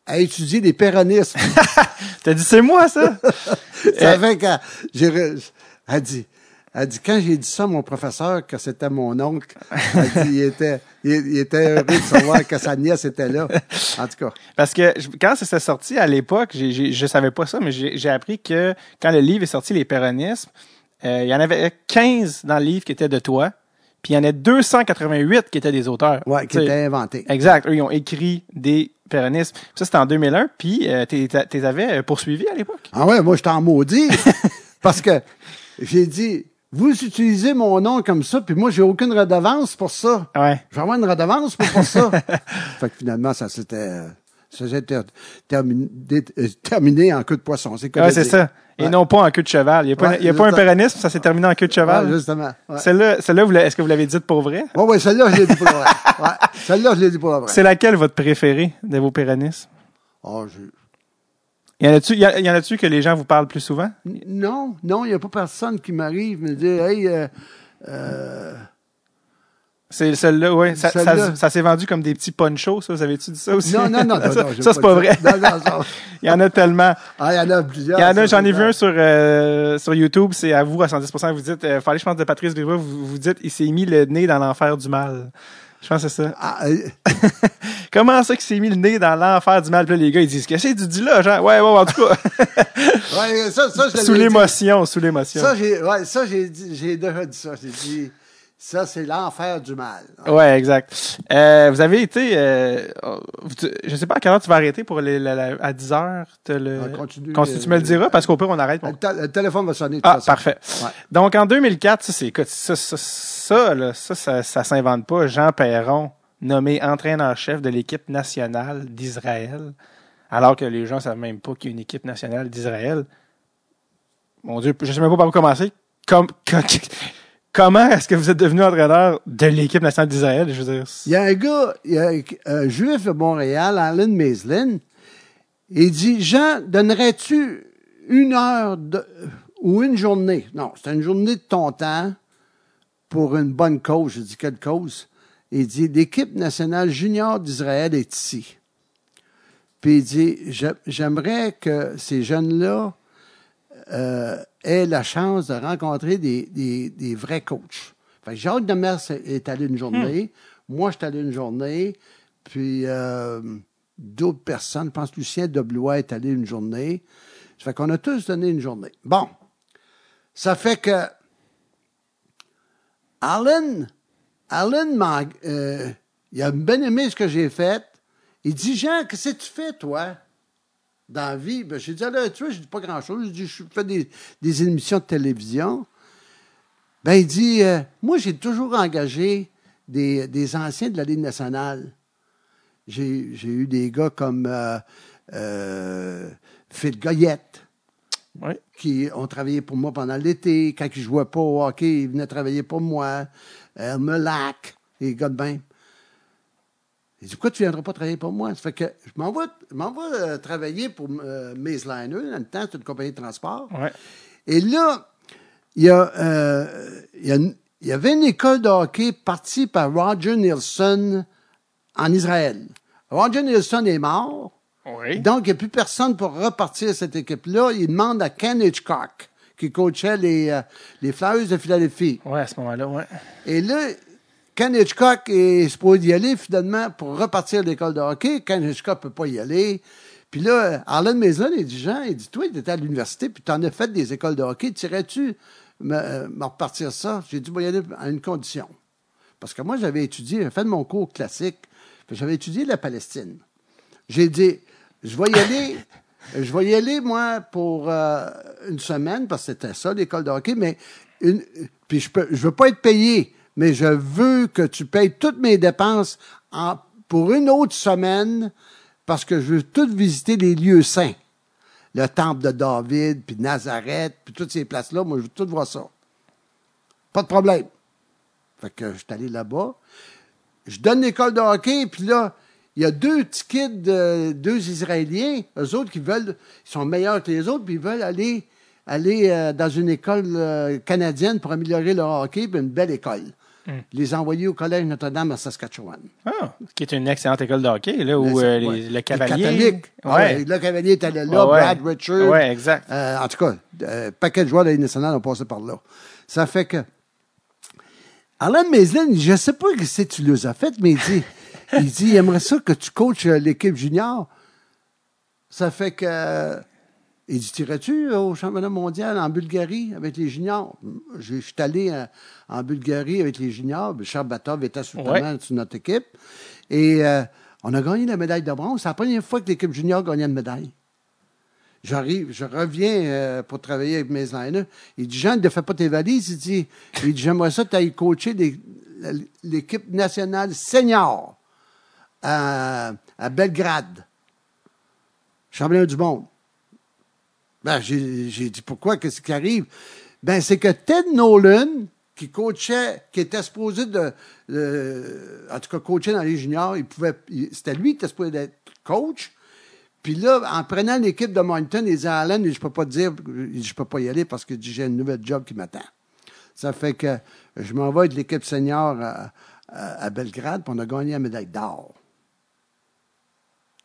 à étudier les péronismes.
T'as dit, c'est moi, ça?
Ça fait que j'ai, elle dit, elle dit, quand j'ai dit ça à mon professeur que c'était mon oncle, elle dit, il était, il, il était heureux de savoir que sa nièce était là. En tout cas.
Parce que quand ça s'est sorti à l'époque, j'ai, je savais pas ça, mais j'ai, appris que quand le livre est sorti, Les péronismes, euh, il y en avait 15 dans le livre qui étaient de toi, puis il y en a 288 qui étaient des auteurs.
Ouais, qui
Tu sais,
était inventé.
Exact. Eux, ils ont écrit des péronismes. Ça, c'était en 2001, puis euh, t'es- t'es- t'es avais poursuivi à l'époque.
Ah ouais, moi, je t'en maudis. parce que j'ai dit, vous utilisez mon nom comme ça, puis moi, j'ai aucune redevance pour ça.
Ouais.
Je vais avoir une redevance pour, pour ça. fait que finalement, ça s'était, euh, ça s'était terminé, euh, terminé en queue de poisson. C'est
Ouais, c'est ça. Et
Ouais.
non pas en queue de cheval. Il n'y a pas,
Ouais,
y a pas un péronisme, ça s'est terminé en queue de cheval.
justement.
Celle-là, l'avez- est-ce que vous l'avez dite pour vrai?
Ouais, ouais, celle-là, je l'ai dit pour vrai. Ouais, celle-là, je l'ai dit pour vrai.
C'est laquelle votre préférée de vos péronismes?
Oh, je-
Y en a-tu, y a- y en a-tu que les gens vous parlent plus souvent?
Non, non, il n'y a pas personne qui m'arrive me dire, hey, euh, euh,
C'est celle-là, oui. Ça, ça,
Celle-là.
ça s'est vendu comme des petits ponchos, ça. Vous avez-tu dit ça aussi?
non, non, non,
ça,
non, j'ai
ça, c'est pas vrai.
Non,
Il y en a tellement.
Ah, il y en a plusieurs.
Il y en a, j'en ai vu un sur, euh, sur YouTube, c'est à vous à 110%. Vous dites, euh, fallait, je pense, de Patrice Brivois, vous, vous dites, il s'est mis le nez dans l'enfer du mal. Je pense que c'est ça.
Ah, euh,
Comment ça qu'il s'est mis le nez dans l'enfer du mal? Puis là, les gars, ils disent, qu'est-ce que tu dis là, genre? Ouais, ouais, en tout cas.
ouais, ça, ça, je
sous l'émotion, sous l'émotion.
Ça, j'ai, ouais, ça, j'ai dit, j'ai déjà dit ça. J'ai dit, ça, c'est l'enfer du mal.
Ouais, exact. Euh, vous avez été, euh, je sais pas à quelle heure tu vas arrêter pour les, la- la- à 10 heures. le,
Ah, continue,
continue, tu me le
euh,
diras parce qu'au pire on arrête.
Le, téléphone va sonner. de
Ah,
façon.
parfait.
Ouais.
Donc en 2004, ça c'est, écoute, ça, ça, ça, là, ça, ça, ça s'invente pas. Jean Perron, nommé entraîneur-chef de l'équipe nationale d'Israël, alors que les gens savent même pas qu'il y a une équipe nationale d'Israël. Mon Dieu, je sais même pas par où commencer. Comme, comment est-ce que vous êtes devenu entraîneur de l'équipe nationale d'Israël? Je veux dire,
Il y a un gars, il y a un juif de Montréal, Alan Maislin, il dit, Jean, donnerais-tu une heure ou une journée? Non, c'est une journée de ton temps pour une bonne cause. Je dis, quelle cause? Il dit, l'équipe nationale junior d'Israël est ici. Puis il dit, j'aimerais que ces jeunes-là euh, aient la chance de rencontrer des, des, des vrais coachs. Fait que Jacques Demers est allé une journée, moi je suis allé une journée, puis euh, d'autres personnes, je pense Lucien Deblois est allé une journée. Ça fait qu'on a tous donné une journée. Bon, ça fait que Alan, Alan, m'a- euh, il a bien aimé ce que j'ai fait. Il dit, Jean, qu'est-ce que tu fais, toi, dans la vie? Ben, j'ai dit, là, tu vois, je dis pas grand-chose. Je dis, je fais des, des émissions de télévision. Ben, il dit, euh, moi, j'ai toujours engagé des, des anciens de la Ligue nationale. J'ai j'ai eu des gars comme euh, euh, Phil Goyette,
ouais.
qui ont travaillé pour moi pendant l'été. Quand ils jouaient pas au hockey, ils venaient travailler pour moi. Elmer Lack, les gars de bain. Il dit, pourquoi tu ne viendras pas travailler pour moi? Ça fait que je m'en vais, euh, travailler pour euh, Maze Liner. Dans le temps, c'est une compagnie de transport.
Ouais.
Et là, il y, a, euh, il, y a il y avait une école de hockey partie par Roger Nielsen en Israël. Roger Nielsen est mort.
Oui.
Donc, il n'y a plus personne pour repartir cette équipe-là. Il demande à Ken Hitchcock, qui coachait les, euh, les Flyers de Philadelphie.
Ouais, à ce moment-là, ouais.
Et là, Ken Hitchcock est supposé y aller, finalement, pour repartir de l'école de hockey. Ken Hitchcock peut pas y aller. Puis là, Arlen Mason, il dit, Jean, il dit, toi, tu étais à l'université, puis tu en as fait des écoles de hockey. Tirais-tu me, euh, me repartir ça? J'ai dit, bon, y aller à une condition. Parce que moi, j'avais étudié, j'avais fait de mon cours classique, puis j'avais étudié la Palestine. J'ai dit, je vais y aller, je vais y aller, moi, pour euh, une semaine, parce que c'était ça, l'école de hockey, mais une, puis je peux, je veux pas être payé, mais je veux que tu payes toutes mes dépenses en, pour une autre semaine, parce que je veux tout visiter les lieux saints. Le temple de David, puis Nazareth, puis toutes ces places-là, moi, je veux tout voir ça. Pas de problème. Fait que je suis allé là-bas. Je donne l'école de hockey, puis là, il y a deux petits kids, deux Israéliens, eux autres qui veulent, ils sont meilleurs que les autres, puis ils veulent aller, aller euh, dans une école euh, canadienne pour améliorer leur hockey, puis une belle école. Les envoyer au Collège Notre-Dame à Saskatchewan.
Ah, qui est une excellente école de hockey, là, où euh, les-
ouais.
le
Les
cavalier.
catholiques. Ah
Ouais.
ouais, le cavalier est allé là,
Ouais,
Brad. Richard.
Ouais, exact.
Euh, en tout cas, euh, paquet de joueurs de la nationale ont passé par là. Ça fait que. Alan Maislin, je sais pas que tu les as fait, mais il dit, il dit, il aimerait ça que tu coaches euh, l'équipe junior. Ça fait que. Euh, il dit, tirais-tu au championnat mondial en Bulgarie avec les juniors? Je suis allé euh, en Bulgarie avec les juniors. Charles Batov était absolument sur notre équipe. Et euh, on a gagné la médaille de bronze. C'est la première fois que l'équipe junior gagnait une médaille. J'arrive, je reviens euh, pour travailler avec mes liners. Il dit, Jean, ne fais pas tes valises? Il dit, il dit j'aimerais ça que tu ailles coacher l'équipe nationale senior à, à Belgrade. Championnat du monde. Ben, j'ai dit, pourquoi? Qu'est-ce qui arrive? Ben, c'est que Ted Nolan, qui coachait, qui était supposé de, euh, en tout cas, coacher dans les juniors, il pouvait, c'était lui qui était supposé être coach. Puis là, en prenant l'équipe de Moncton, à Alan, je peux pas dire, je peux pas y aller parce que j'ai une nouvelle job qui m'attend. Ça fait que je m'en vais avec l'équipe senior à Belgrade, puis on a gagné la médaille d'or.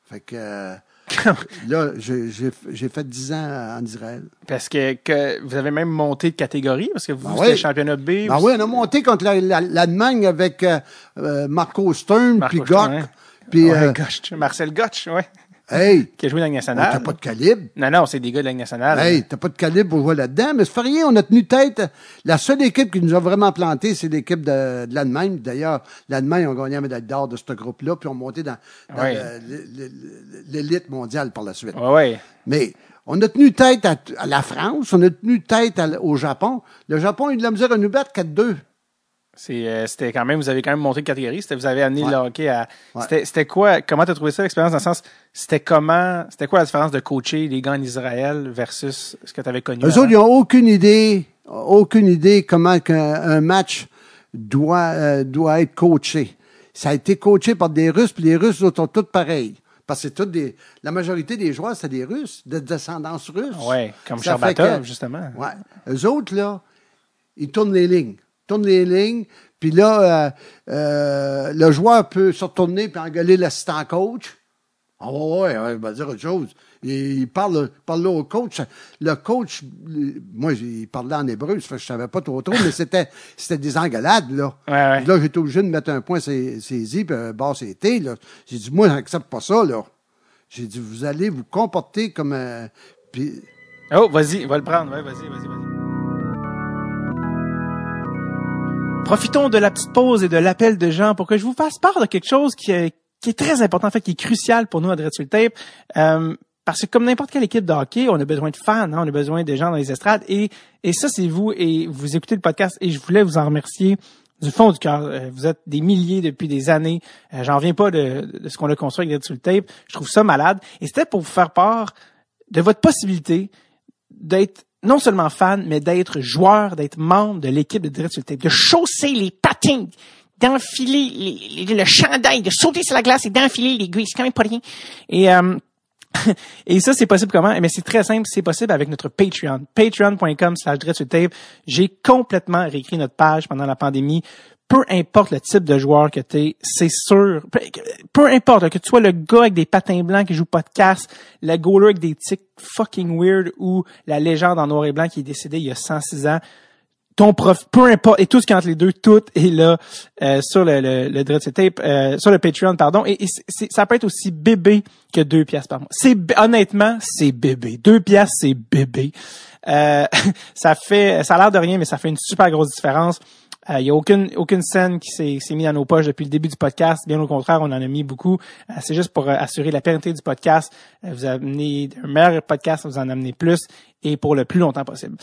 Fait que euh, là, j'ai fait 10 ans en Israël.
Parce que, que vous avez même monté de catégorie, parce que vous,
Ben oui.
championnat B.
Ben
vous-
oui, on a monté contre la- la- l'Allemagne avec euh, euh, Marco Stern, puis
hein.
Puis,
Ouais,
euh,
Marcel Gotch, ouais.
Hey,
Qui a joué dans la Ligue nationale.
t'as pas de calibre.
Non, non, c'est des gars de la Ligue nationale.
Hey, t'as pas de calibre pour jouer là-dedans, mais c'est pas rien, on a tenu tête. La seule équipe qui nous a vraiment planté, c'est l'équipe de, de l'Allemagne. D'ailleurs, l'Allemagne a gagné la médaille d'or de ce groupe-là, puis ont monté dans, l'élite mondiale par la suite.
Ouais.
Mais on a tenu tête à, à la France, on a tenu tête à- au Japon. Le Japon a eu de la misère à nous battre 4-2.
Euh, c'était quand même, vous avez quand même monté de catégorie. C'était, vous avez amené
Ouais.
le hockey à.
Ouais.
C'était, quoi, comment t'as trouvé ça l'expérience dans le sens, c'était comment, c'était quoi la différence de coacher les gars en Israël versus ce que tu avais connu?
Eux
avant?
autres, ils n'ont aucune idée, aucune idée comment un match doit, euh, doit être coaché. Ça a été coaché par des Russes, puis les Russes, sont tous pareils. Parce que c'est tous des, la majorité des joueurs, c'est des Russes, de descendance russe.
Ouais, comme
que-
justement.
Ouais. Eux autres, là, ils tournent les lignes. Ils tournent les lignes, puis là, euh, euh, le joueur peut se retourner puis engueuler l'assistant coach. Ah ouais, ouais, ouais, il va dire autre chose. Il, il parle, parle là au coach. Le coach, le- moi, il parlait en hébreu, ça fait que je savais pas trop trop, mais c'était, c'était des engueulades, là.
Ouais, ouais.
Là, j'étais obligé de mettre un point sur ses i, puis un barre sur les T, là. J'ai dit, moi, j'accepte pas ça, là. J'ai dit, vous allez vous comporter comme un... Puis,
Oh, vas-y, va le prendre. Ouais, vas-y, vas-y, vas-y. Profitons de la petite pause et de l'appel de Jean pour que je vous fasse part de quelque chose qui est, qui est très important, en fait, qui est crucial pour nous à Dread sur le Tape. Euh, parce que comme n'importe quelle équipe de hockey, on a besoin de fans, hein, on a besoin de gens dans les estrades. Et, et ça, c'est vous. Et vous écoutez le podcast et je voulais vous en remercier du fond du cœur. Euh, Vous êtes des milliers depuis des années. Euh, J'en reviens pas de, de ce qu'on a construit avec Dread sur le Tape. Je trouve ça malade. Et c'était pour vous faire part de votre possibilité d'être non seulement fan, mais d'être joueur, d'être membre de l'équipe de Direct Tape, de chausser les patins, d'enfiler le chandail, de sauter sur la glace et d'enfiler l'aiguille. C'est quand même pas rien. Et euh, et ça, c'est possible comment? Mais c'est très simple, c'est possible avec notre Patreon. Patreon.com slash. J'ai complètement réécrit notre page pendant la pandémie. Peu importe le type de joueur que tu es, c'est sûr. Peu, importe que tu sois le gars avec des patins blancs qui joue pas de casse, le goaler avec des tics fucking weird ou la légende en noir et blanc qui est décédé il y a 106 ans ton prof, peu importe, et tout ce qui entre les deux, tout est là euh, sur le, le, le Tape, euh, sur le Patreon, pardon. Et, ça peut être aussi bébé que deux pièces par mois. C'est honnêtement, c'est bébé. Deux pièces, c'est bébé. Euh, ça fait, ça a l'air de rien, mais ça fait une super grosse différence. Il euh, n'y a aucune, aucune scène qui s'est, mise dans nos poches depuis le début du podcast. Bien au contraire, on en a mis beaucoup. Euh, c'est juste pour euh, assurer la pérennité du podcast. vous amenez un meilleur podcast, vous en amenez plus et pour le plus longtemps possible.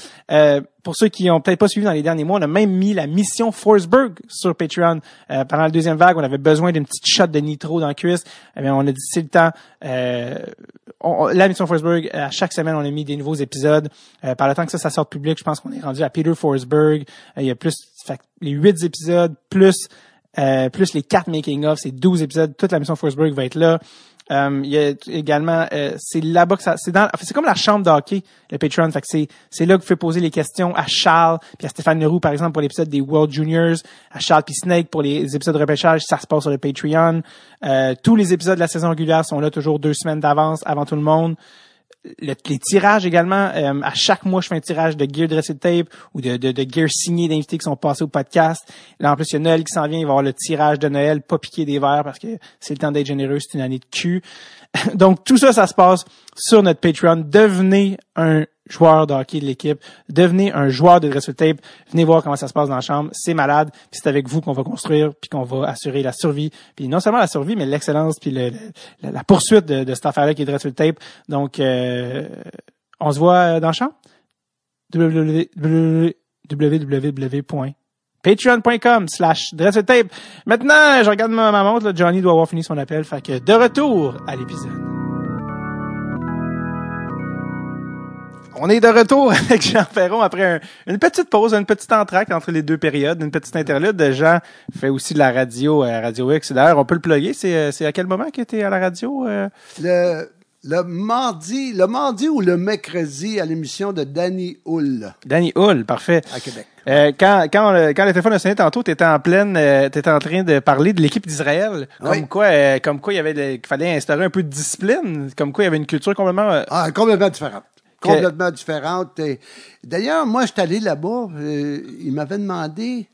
pour ceux qui ont peut-être pas suivi dans les derniers mois, on a même mis la mission Forsberg sur Patreon. pendant la deuxième vague, on avait besoin d'une petite shot de nitro dans le cuisse. Eh on a dit c'est le temps. la mission Forsberg, à chaque semaine, on a mis des nouveaux épisodes. par le temps que ça, ça sort public, je pense qu'on est rendu à Peter Forsberg. il y a plus fait les huit épisodes plus euh, plus les quatre making of, c'est 12 épisodes, toute la mission Forsberg va être là. Euh, il y a également euh, c'est là-bas que ça c'est dans c'est comme la chambre d'hockey le Patreon. Fait que c'est c'est là que vous faites poser les questions à Charles puis à Stéphane Leroux par exemple pour l'épisode des World Juniors à Charles puis Snake pour les épisodes de repêchage ça se passe sur le Patreon. Tous les épisodes de la saison régulière sont là toujours deux semaines d'avance avant tout le monde les tirages également. Euh, à chaque mois, je fais un tirage de gear dressed tape ou de, de, de gear signé d'invités qui sont passés au podcast. Là, en plus, il y a Noël qui s'en vient. Il va y avoir le tirage de Noël, pas piquer des verres parce que c'est le temps d'être généreux. C'est une année de cul. Donc, tout ça, ça se passe sur notre Patreon. Devenez un joueur de de l'équipe, devenez un joueur de dress tape, venez voir comment ça se passe dans la chambre, c'est malade, puis c'est avec vous qu'on va construire, puis qu'on va assurer la survie, puis non seulement la survie, mais l'excellence, puis le, la, poursuite de, de cette affaire-là qui est dress tape. Donc, euh, on se voit dans la chambre. www.patreon.com slash tape. Maintenant, je regarde ma, ma montre, Johnny doit avoir fini son appel, fait que de retour à l'épisode. On est de retour avec Jean Ferron après une petite pause, une petite entracte entre les deux périodes, une petite interlude. Jean fait aussi de la radio à Radio X. D'ailleurs, on peut le plugger. C'est, euh, c'est à quel moment que tu à la radio? Euh?
Le, le mardi, le mardi ou le mercredi à l'émission de Danny Hull.
Danny Hull, parfait.
À Québec.
Euh, quand, quand, le, quand le téléphone a sonné tantôt, tu étais en pleine, euh, tu étais en train de parler de l'équipe d'Israël. Comme quoi, euh, comme quoi il y avait qu'il fallait instaurer un peu de discipline. Comme quoi il y avait une culture complètement...
ah, complètement différente complètement différente. D'ailleurs, moi, je suis allé là-bas, euh, il m'avait demandé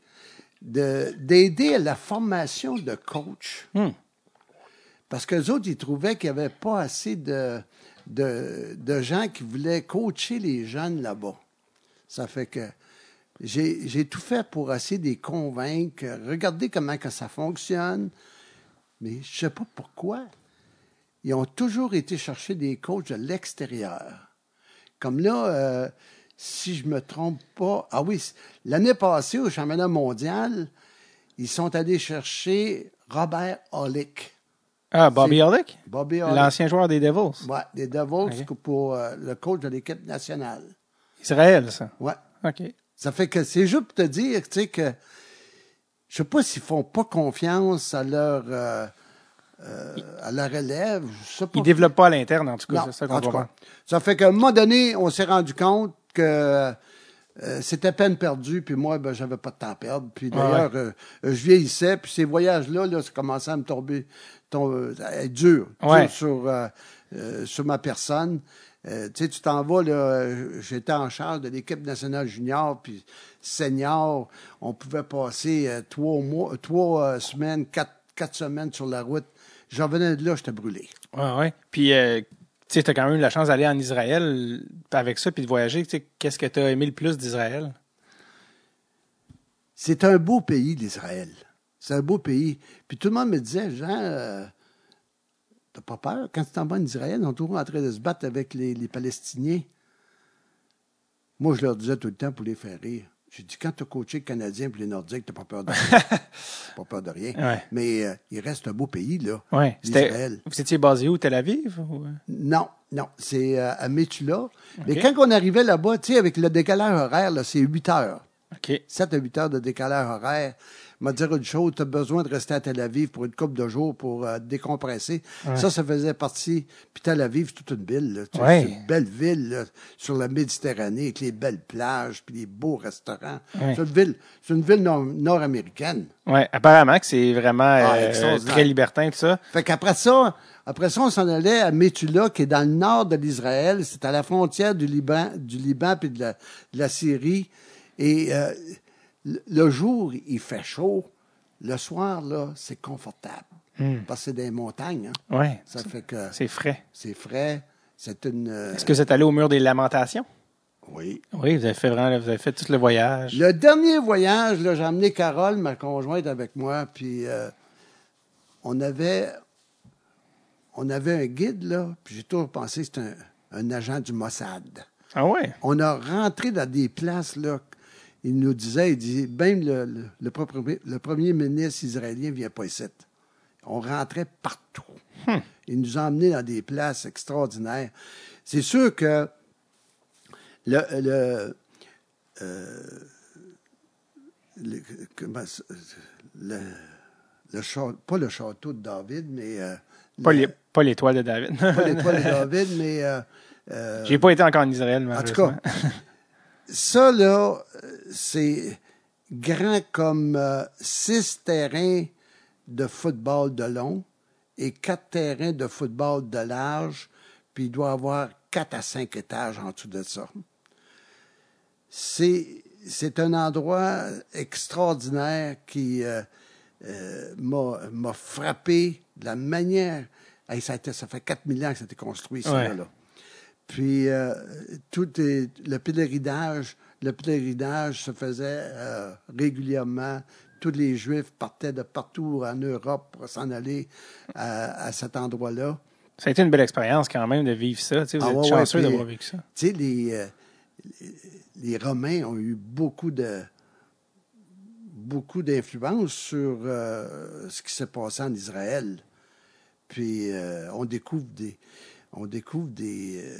d'aider à la formation de coach. Hmm. Parce que les autres, ils trouvaient qu'il n'y avait pas assez de, de, gens qui voulaient coacher les jeunes là-bas. Ça fait que j'ai tout fait pour essayer de les convaincre. Regardez comment que ça fonctionne. Mais je ne sais pas pourquoi. Ils ont toujours été chercher des coachs de l'extérieur. Comme là, euh, si je me trompe pas, ah oui, l'année passée au championnat mondial, ils sont allés chercher Robert Olick.
Ah, Bobby Olick?
Bobby Olick.
L'ancien joueur des Devils.
Oui, des Devils pour euh, le coach de l'équipe nationale.
Israël, ça?
Oui.
OK.
Ça fait que c'est juste pour te dire, tu sais, que je sais pas s'ils font pas confiance à leur... Euh, euh, à la relève. Je sais pas.
Ils développent pas à l'interne, en tout cas, c'est ça qu'on comprend.
Ça fait qu'à un moment donné, on s'est rendu compte que euh, c'était peine perdue, puis moi, ben, j'avais pas de temps à perdre. Puis d'ailleurs, euh, je vieillissais, puis ces voyages-là, là, ça commençait à me tomber, tomber à être dur, sur, sur ma personne. tu sais, tu t'en vas, là, j'étais en charge de l'équipe nationale junior, puis senior, on pouvait passer trois mois, trois semaines, quatre, quatre semaines sur la route J'en venais de là, j'étais brûlé.
Ouais, ouais. Puis, euh, tu sais, as quand même eu la chance d'aller en Israël avec ça, puis de voyager. Qu'est-ce que tu as aimé le plus d'Israël?
C'est un beau pays, l'Israël. C'est un beau pays. Puis tout le monde me disait, Jean, euh, t'as pas peur? Quand tu t'en vas en Israël, on est toujours en train de se battre avec les, les Palestiniens. Moi, je leur disais tout le temps pour les faire rire. J'ai dit, quand tu as coaché le Canadien et les Nordiques, tu n'as pas peur de rien. pas peur de rien. Mais euh, il reste un beau pays, là.
Ouais. Vous étiez basé où, Tel Aviv? Ou...
Non, non. C'est euh, à Metula. Mais quand on arrivait là-bas, tu sais, avec le décalage horaire, c'est 8 heures.
OK.
7 à 8 heures de décalage horaire. M'a dire une chose, tu as besoin de rester à Tel Aviv pour une couple de jours pour euh, décompresser. Ça, ça faisait partie. Puis Tel Aviv, c'est toute une ville.
Ouais.
C'est une belle ville là, sur la Méditerranée avec les belles plages puis les beaux restaurants.
Ouais.
C'est une ville, c'est une ville nord- nord-américaine.
Ouais, apparemment que c'est vraiment
Ah,
euh, très libertin tout ça.
Fait qu'après ça, après ça, on s'en allait à Métula, qui est dans le nord de l'Israël. C'est à la frontière du Liban, du Liban puis de la, de la Syrie. Et euh, le- jour, il fait chaud. Le soir, là, c'est confortable. Parce que c'est des montagnes. hein.
Ouais.
Ça fait que
C'est frais.
c'est frais. C'est une... euh,
Est-ce que vous êtes allé au mur des lamentations?
oui.
Oui, vous avez fait vraiment, vous avez fait tout le voyage.
Le dernier voyage, là, j'ai emmené Carole, ma conjointe, avec moi, puis euh, on avait on avait un guide, là, puis j'ai toujours pensé que c'était un, un agent du Mossad.
Ah ouais?
On a rentré dans des places, là, il nous disait, il dit, même le, le, le propre- le premier ministre israélien vient pas ici. On rentrait partout. Il nous a emmenés dans des places extraordinaires. C'est sûr que le, le, euh, le- comment le, le pas le château de David, mais euh,
Pas
le-
les- pas l'étoile de David.
pas l'étoile de David, mais euh, euh,
J'ai pas été encore en Israël,
en tout cas, ça, là, euh, c'est grand comme euh, six terrains de football de long et quatre terrains de football de large, puis il doit avoir quatre à cinq étages en dessous de ça. C'est, c'est un endroit extraordinaire qui euh, euh, m'a, m'a frappé de la manière. Hey, ça, a été- ça fait 4000 ans que ça a été construit, ça,
Ouais.
là. Puis euh, tout est, le pèlerinage, le pèlerinage se faisait euh, régulièrement. Tous les Juifs partaient de partout en Europe pour s'en aller à, à cet endroit-là.
Ça a été une belle expérience quand même de vivre ça. Vous
Ah
êtes
ouais, ouais,
chanceux
puis-
d'avoir vécu ça.
Tu sais, les, euh, les- les Romains ont eu beaucoup de beaucoup d'influence sur euh, ce qui s'est passé en Israël. Puis euh, on découvre des on découvre des, euh,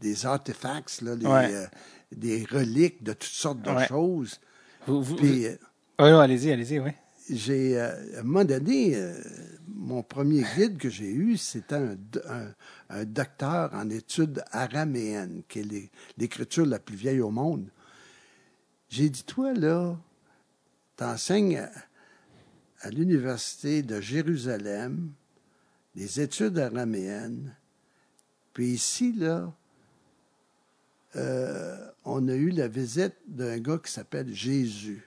des artefacts, là, des,
Ouais.
euh, des reliques de toutes sortes de
Ouais.
choses.
Vous, vous,
Puis euh,
ouais, allez-y, allez-y, oui.
j'ai à un moment donné, mon premier guide que j'ai eu, c'était un, do- un- un docteur en études araméennes, qui est l'é- l'écriture la plus vieille au monde. J'ai dit, toi, là, t'enseignes à, à l'Université de Jérusalem des études araméennes, puis ici, là, euh, on a eu la visite d'un gars qui s'appelle Jésus.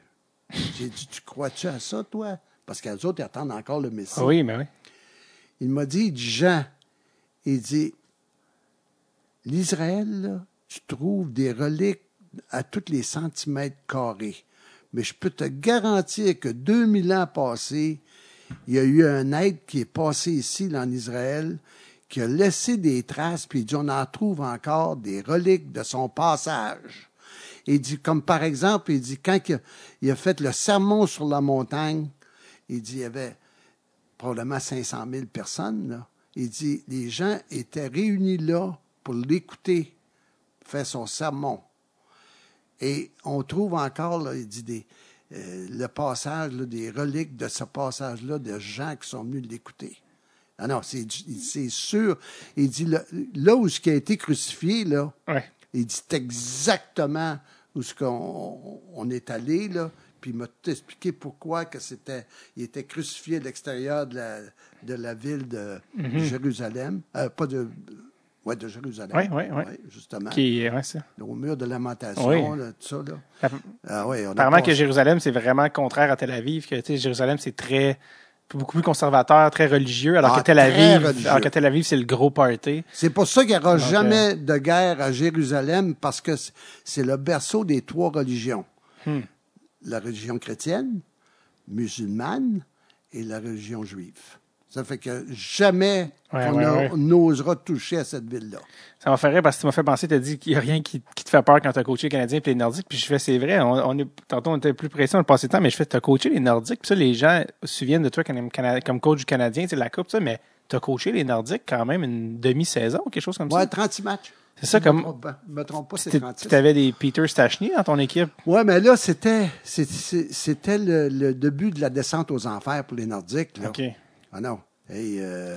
J'ai dit, tu crois-tu à ça, toi? Parce qu'elles autres, ils attendent encore le Messie.
Ah oui, mais oui.
Il m'a dit, Jean, il dit, l'Israël, tu trouves des reliques à tous les centimètres carrés. Mais je peux te garantir que 2000 ans passés, il y a eu un être qui est passé ici, là, en Israël, qui a laissé des traces, puis il dit, on en trouve encore des reliques de son passage. Il dit, comme par exemple, il dit, quand il a, fait le sermon sur la montagne, il dit, il y avait probablement 500 000 personnes. Là. Il dit, les gens étaient réunis là pour l'écouter faire son sermon. Et on trouve encore, là, il dit, euh, le passage, des reliques de ce passage-là, de gens qui sont venus l'écouter. Ah non, c'est sûr. Il dit, là, là où ce qui a été crucifié, là,
Ouais.
il dit exactement où ce qu'on on est allé, là. Puis il m'a tout expliqué pourquoi que c'était. Il était crucifié à l'extérieur de la, de la ville de Jérusalem. Euh, pas de. Ouais, de Jérusalem.
Ouais, ouais, ouais.
justement.
Qui, ouais, ça.
Au mur de lamentation,
Oui.
là, tout ça, là. Ah ouais, on a
Apparemment que Jérusalem, c'est vraiment contraire à Tel Aviv, que tu sais, Jérusalem, c'est très beaucoup plus conservateur, très religieux, alors
Ah,
que Tel Aviv, alors que Tel Aviv, c'est le gros party.
C'est pour ça qu'il n'y aura jamais de guerre à Jérusalem, parce que c'est- c'est le berceau des trois religions.
Hmm.
La religion chrétienne, musulmane et la religion juive. Ça fait que jamais
Ouais,
on
ouais, ouais.
n'osera toucher à cette ville-là.
Ça m'a fait rire parce que tu m'as fait penser, tu as dit qu'il n'y a rien qui, qui te fait peur quand tu as coaché les Canadiens et les Nordiques. Puis je fais, c'est vrai, on, on est, tantôt on était plus pressé, on passé le temps, mais je fais, tu as coaché les Nordiques. Puis ça, les gens se souviennent de toi comme, coach du Canadien, c'est la Coupe, ça, mais tu as coaché les Nordiques quand même une demi-saison ou quelque chose comme
Ouais,
ça.
36 matchs.
C'est ça, comme.
Je me trompe pas, c'est
Tu
36.
avais des Peter Stachny dans ton équipe?
Ouais, mais là, c'était, c'était le, le début de la descente aux enfers pour les Nordiques, là.
OK.
Ah non. Et, euh,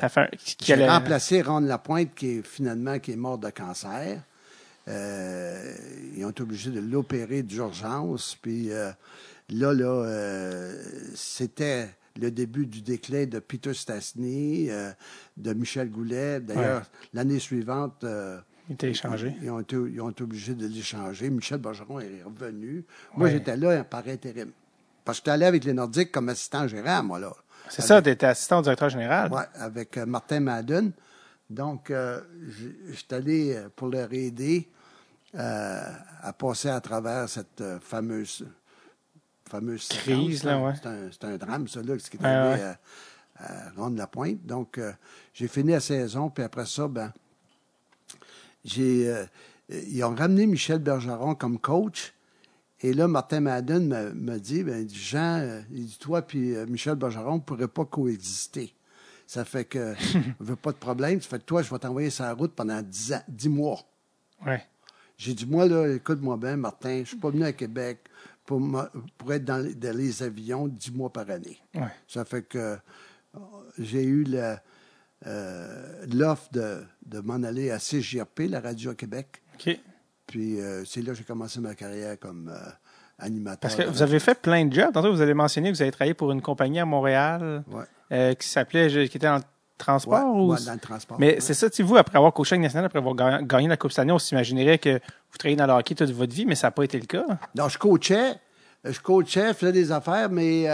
qui allait-
remplacé Ron Lapointe, qui est finalement qui est mort de cancer. Euh, ils ont été obligés de l'opérer d'urgence. Puis euh, là, là, euh, c'était le début du déclin de Peter Stastny, euh, de Michel Goulet. D'ailleurs, l'année suivante, ils ont, été, ils ont été obligés de l'échanger. Michel Bergeron est revenu. Moi,
Ouais.
j'étais là par intérim. Parce que j'étais allé avec les Nordiques comme assistant gérant, moi, là.
C'est ça, tu étais assistant au directeur général.
Oui, avec euh, Martin Madden. Donc, euh, j- j'étais allé euh, pour leur aider euh, à passer à travers cette fameuse, fameuse
Crise,
séquence,
là, ouais.
C'est un, drame, ça, là, ce qui est arrivé
ouais.
à, à Ronde-la-Pointe. Donc, euh, j'ai fini la saison, puis après ça, ben, j'ai, ils ont ramené Michel Bergeron comme coach. Et là, Martin Madden me, me dit, ben, Jean, euh, il dit, toi puis euh, Michel Bergeron ne pourraient pas coexister. Ça fait que, on veut pas de problème. Ça fait que toi, je vais t'envoyer sur la route pendant 10, ans, 10 mois.
Ouais.
J'ai dit, moi, là, écoute-moi bien, Martin, je suis pas venu à Québec pour, pour être dans, les- dans les avions 10 mois par année.
Ouais.
Ça fait que j'ai eu le, euh, l'offre de, de m'en aller à CGRP, la radio à Québec. Puis euh, c'est là que j'ai commencé ma carrière comme euh, animateur.
Parce que vous avez fait plein de jobs. Tantôt, vous avez mentionné que vous avez travaillé pour une compagnie à Montréal
Ouais.
euh, qui s'appelait, qui était dans le transport.
Ouais,
ou...
ouais, dans le transport.
Mais c'est ça, tu sais, vous, après avoir coaché avec national, après avoir ga- gagné la Coupe Stanley, on s'imaginerait que vous travaillez dans le hockey toute votre vie, mais ça n'a pas été le cas.
Non, je coachais, je coachais, je faisais des affaires, mais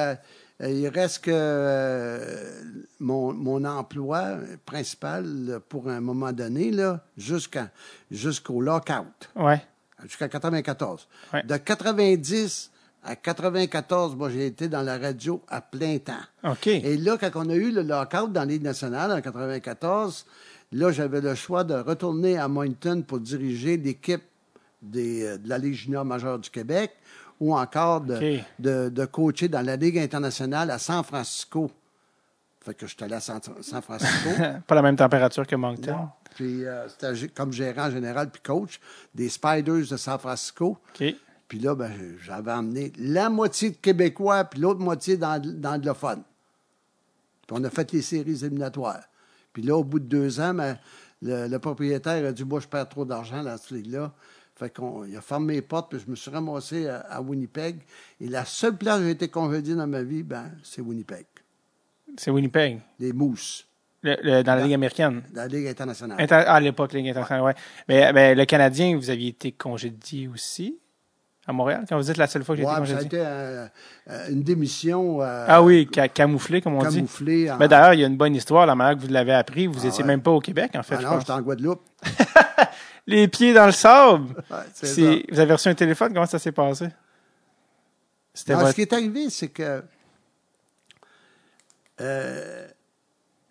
il reste que euh, mon, mon emploi principal pour un moment donné, là, jusqu'au lockout,
Ouais.
jusqu'à 94.
Ouais.
De 90 à 94, moi, j'ai été dans la radio à plein temps.
OK.
Et là, quand on a eu le lockout dans Ligue nationale en 94, là, j'avais le choix de retourner à Moncton pour diriger l'équipe euh, de la Ligue junior majeure du Québec ou encore de, de, de coacher dans la Ligue internationale à San Francisco. Fait que je suis allé à San, San Francisco.
pas la même température que Moncton.
puis euh, c'était comme gérant général puis coach des Spiders de San Francisco. Puis là, ben, j'avais emmené la moitié de Québécois, puis l'autre moitié d'ang- d'anglophones. Puis on a fait les séries éliminatoires. Puis là, au bout de deux ans, ben, le, le propriétaire a dit Moi, je perds trop d'argent dans cette ligue-là. Fait qu'on il a fermé les portes, puis je me suis ramassé à, à Winnipeg. Et la seule place où j'ai été congédié dans ma vie, ben, c'est Winnipeg.
C'est Winnipeg,
Les Mousses,
le- le- dans la Ligue américaine.
dans la Ligue internationale.
Inter- ah, à l'époque, Ligue internationale, ouais. Mais, mais le Canadien, vous aviez été congédié aussi à Montréal, quand vous dites la seule fois que j'ai
Ouais,
été
puis ça a
congédié.
été euh, euh, une démission euh,
Ah oui, ca- camouflé, comme on dit.
camouflée. en-
Mais d'ailleurs, il y a une bonne histoire, la manière que vous l'avez appris. Vous
Ah
étiez
ouais.
même pas au Québec, en fait.
Ah
je
non, j'étais en Guadeloupe.
Les pieds dans le sable.
Ouais, c'est
C'est- Vous avez reçu un téléphone, comment ça s'est passé? C'était
Non,
votre...
Ce qui est arrivé, c'est que euh,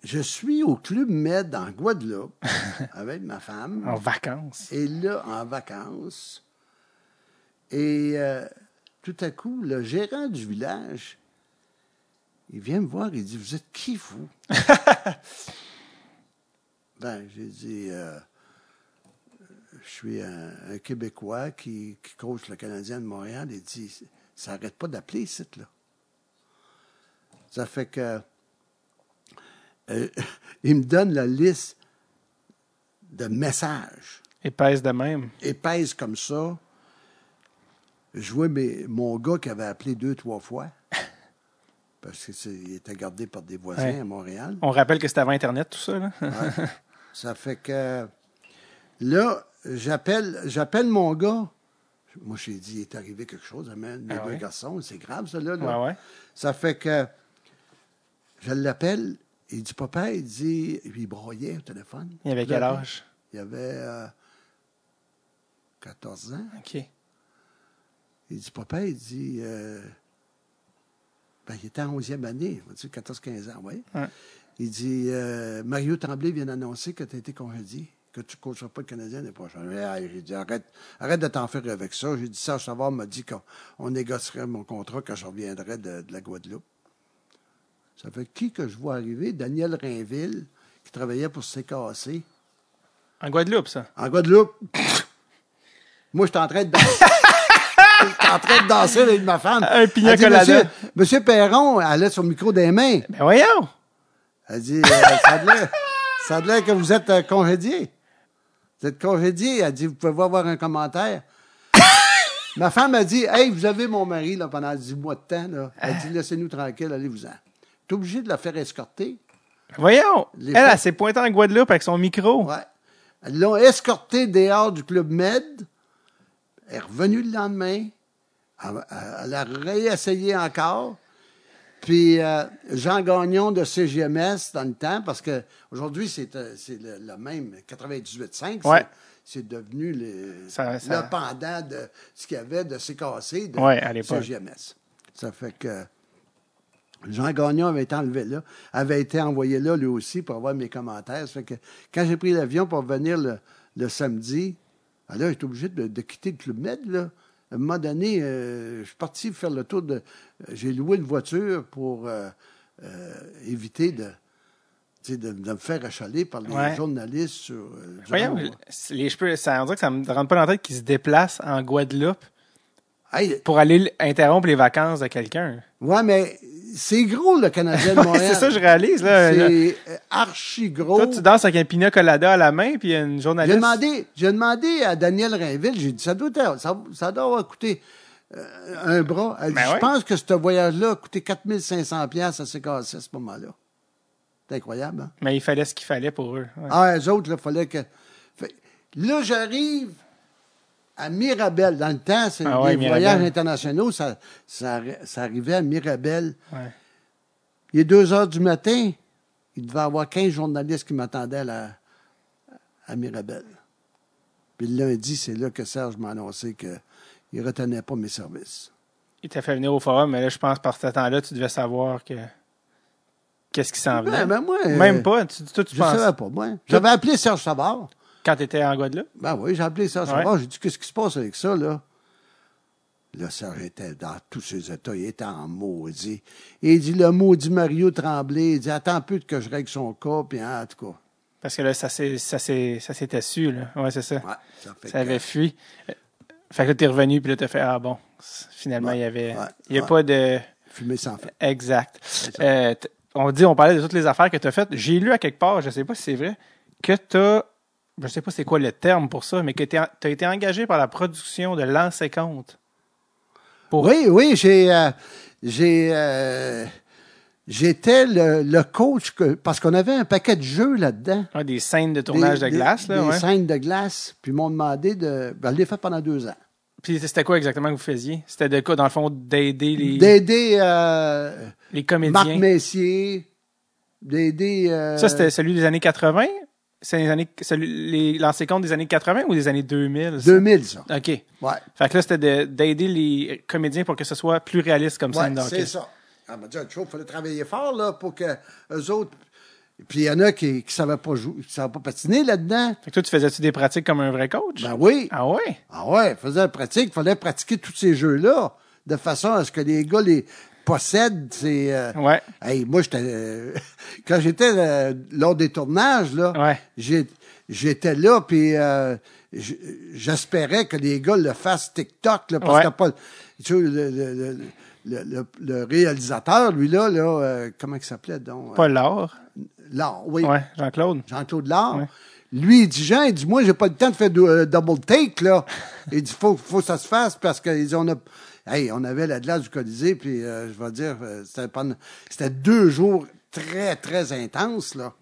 je suis au Club Med en Guadeloupe avec ma femme.
en vacances.
Et là, en vacances. Et euh, tout à coup, le gérant du village, il vient me voir, il dit Vous êtes qui, vous Ben, j'ai dit euh, Je suis un, un Québécois qui, qui coach le Canadien de Montréal. Il dit Ça n'arrête pas d'appeler, ce là Ça fait que. euh, il me donne la liste de messages
Épaisse de même.
épaisse comme ça. Je vois mes- mon gars qui avait appelé deux, trois fois. Parce qu'il était gardé par des voisins
Ouais.
à Montréal.
On rappelle que c'était avant Internet, tout ça. Là.
Ouais. ça fait que là, j'appelle, j'appelle mon gars. Moi, j'ai dit, il est arrivé quelque chose, amène mes
Ah
deux
ouais?
garçons, c'est grave, ça, là.
Ouais, ouais?
Ça fait que je l'appelle, il dit, papa, il dit, il broyait au téléphone.
Il avait quel âge?
Il avait euh, 14 ans.
OK.
Il dit, papa, il dit, euh, ben, il était en 11e année, on va dire 14-15 ans, oui.
Ouais.
Il dit, euh, Mario Tremblay vient d'annoncer que tu as été congédié, que tu ne coacheras pas le Canadien l'année prochaine. J'ai dit, arrête, arrête de t'en faire avec ça. J'ai dit, Serge Savard m'a dit qu'on on négocierait mon contrat quand je reviendrais de, de la Guadeloupe. Ça fait qui que je vois arriver? Daniel Rainville, qui travaillait pour CKC.
En Guadeloupe, ça.
En Guadeloupe. Moi, j'étais en train de danser. en train de danser avec ma femme.
Un pina
dit. Monsieur, Monsieur Perron, elle a son micro des mains.
Ben voyons!
Elle dit, euh, ça a l'air- ça a l'air que vous êtes euh, congédié. Vous êtes congédié. Elle dit, vous pouvez avoir un commentaire. Ma femme a dit, hey, vous avez mon mari là, pendant 10 mois de temps. Là. Elle dit, laissez-nous tranquille, allez-vous-en. T'es obligé de la faire escorter.
Voyons!
Les
Elle,
femmes-
elle s'est pointée en Guadeloupe avec son micro.
Ouais. Ils l'ont escortée dehors du Club Med. Elle est revenue le lendemain. Elle, elle a réessayé encore. Puis euh, Jean Gagnon de CGMS dans le temps, parce que aujourd'hui c'est euh, le, le même 98.5. c'est-
Ouais.
C'est devenu le,
Ça- ça-
le pendant de ce qu'il y avait de CKC de
Ouais, à l'époque.
CGMS. Ça fait que Jean Gagnon avait été enlevé là, avait été envoyé là lui aussi pour avoir mes commentaires. Ça fait que quand j'ai pris l'avion pour venir le, le samedi, ben là, j'étais obligé de, de quitter le Club Med. Là. Un moment donné, euh, je suis parti faire le tour de. J'ai loué une voiture pour euh, euh, éviter de, tu sais, de, de me faire achaler par les
Ouais.
journalistes sur. euh,
Voyons, les cheveux, ça, on dirait que ça me rentre pas dans la tête qu'ils se déplacent en Guadeloupe
Hey,
pour aller interrompre les vacances de quelqu'un.
ouais, mais c'est gros le Canadien de
Ouais,
Montréal.
c'est ça, je réalise. Là,
C'est archi gros.
Toi, tu danses avec un pina colada à la main, puis une
J'ai
journaliste.
demandé, j'ai demandé à Daniel Rainville, j'ai dit, ça doit, être- ça, ça doit avoir coûté euh, un bras. Elle dit,
Ben
je
ouais.
pense que ce voyage-là a coûté 4500 pièces à CKC à ce moment-là. C'est incroyable, hein?
Mais il fallait ce qu'il fallait pour eux. ouais.
Ah, eux autres, il fallait que... Là, j'arrive à Mirabel. Dans le temps, c'est
Ah ouais,
les
Mirabel.
voyages internationaux, ça, ça, arri- ça arrivait à Mirabel.
Ouais.
Il est 2 heures du matin. Il devait y avoir 15 journalistes qui m'attendaient à, à Mirabel. Puis le lundi, c'est là que Serge m'a annoncé qu'il ne retenait pas mes services.
Il t'a fait venir au forum, mais là, je pense par ce temps-là, tu devais savoir que. Qu'est-ce qui s'en venait?
Ben, ben, moi, euh,
Même pas. Tu, toi, tu
Je ne savais pas, moi. J'avais appelé Serge Savard.
Quand tu étais en Guadeloupe?
Ben oui, j'ai appelé. Savard. J'ai dit, qu'est-ce qui se passe avec ça, là? Là, Serge était dans tous ses états. Il était en maudit. Et il dit, le maudit Mario Tremblay. Il dit, attends un peu que je règle son cas. Puis, en tout cas,
Parce que là, ça ça ça s'était su, là. Ouais, c'est ça.
ouais, ça fait
ça
que-
avait fui. Euh, Fait que là, t'es revenu, puis là, t'as fait, ah bon, finalement,
Ouais,
il y avait.
ouais,
il n'y a pas de.
Fumer sans fait.
Exact.
ça.
Euh, on dit, on parlait de toutes les affaires que tu as faites. J'ai lu à quelque part, je sais pas si c'est vrai, que tu as, je sais pas c'est quoi le terme pour ça, mais que tu as été engagé par la production de Lancer Compte. Pour...
Oui, oui, j'ai, euh, j'ai, euh, j'étais le, le coach que, parce qu'on avait un paquet de jeux là-dedans.
Ah, des scènes de tournage
Des-
de glace,
des,
là,
des
ouais.
scènes de glace. Puis ils m'ont demandé de, ben, je l'ai fait pendant deux ans.
Puis c'était quoi exactement que vous faisiez? C'était de quoi, dans le fond, d'aider les,
D'aider euh,
les comédiens?
Marc Messier, d'aider.
Ça, c'était celui des années 80? C'est les années, les Compte des années 80 ou des années 2000? ça?
2000, ça.
OK.
Ouais.
Fait que là, c'était de- d'aider les comédiens pour que ce soit plus réaliste comme
Ouais,
hockey.
c'est ça. Elle m'a dit, il fallait travailler fort là, pour que eux autres. Puis il y en a qui ne savaient pas jouer, qui savaient pas patiner là-dedans.
Fait que toi, tu faisais-tu des pratiques comme un vrai coach?
Ben oui.
Ah ouais?
Ah ouais, faisait la pratique, il fallait pratiquer tous ces jeux-là de façon à ce que les gars les possèdent. C'est, euh,
Ouais.
hey, moi, j'étais. euh, quand j'étais euh, lors des tournages, là,
Ouais.
j'étais là, puis j'espérais que les gars le fassent TikTok, là, parce
Ouais.
que pas. Tu sais, le, le, réalisateur, lui, là, comment il s'appelait donc?
Pas l'or.
Là, oui.
Ouais, Jean-Claude.
Jean-Claude Lard.
Ouais.
Lui, il dit, Jean, il dit, moi, j'ai pas le temps de faire du double take, là. il dit, faut, faut que ça se fasse parce que, il dit, on a, hey, on avait la glace du Colisée, puis, euh, je vais dire, euh, c'était pendant- c'était deux jours très, très intenses, là.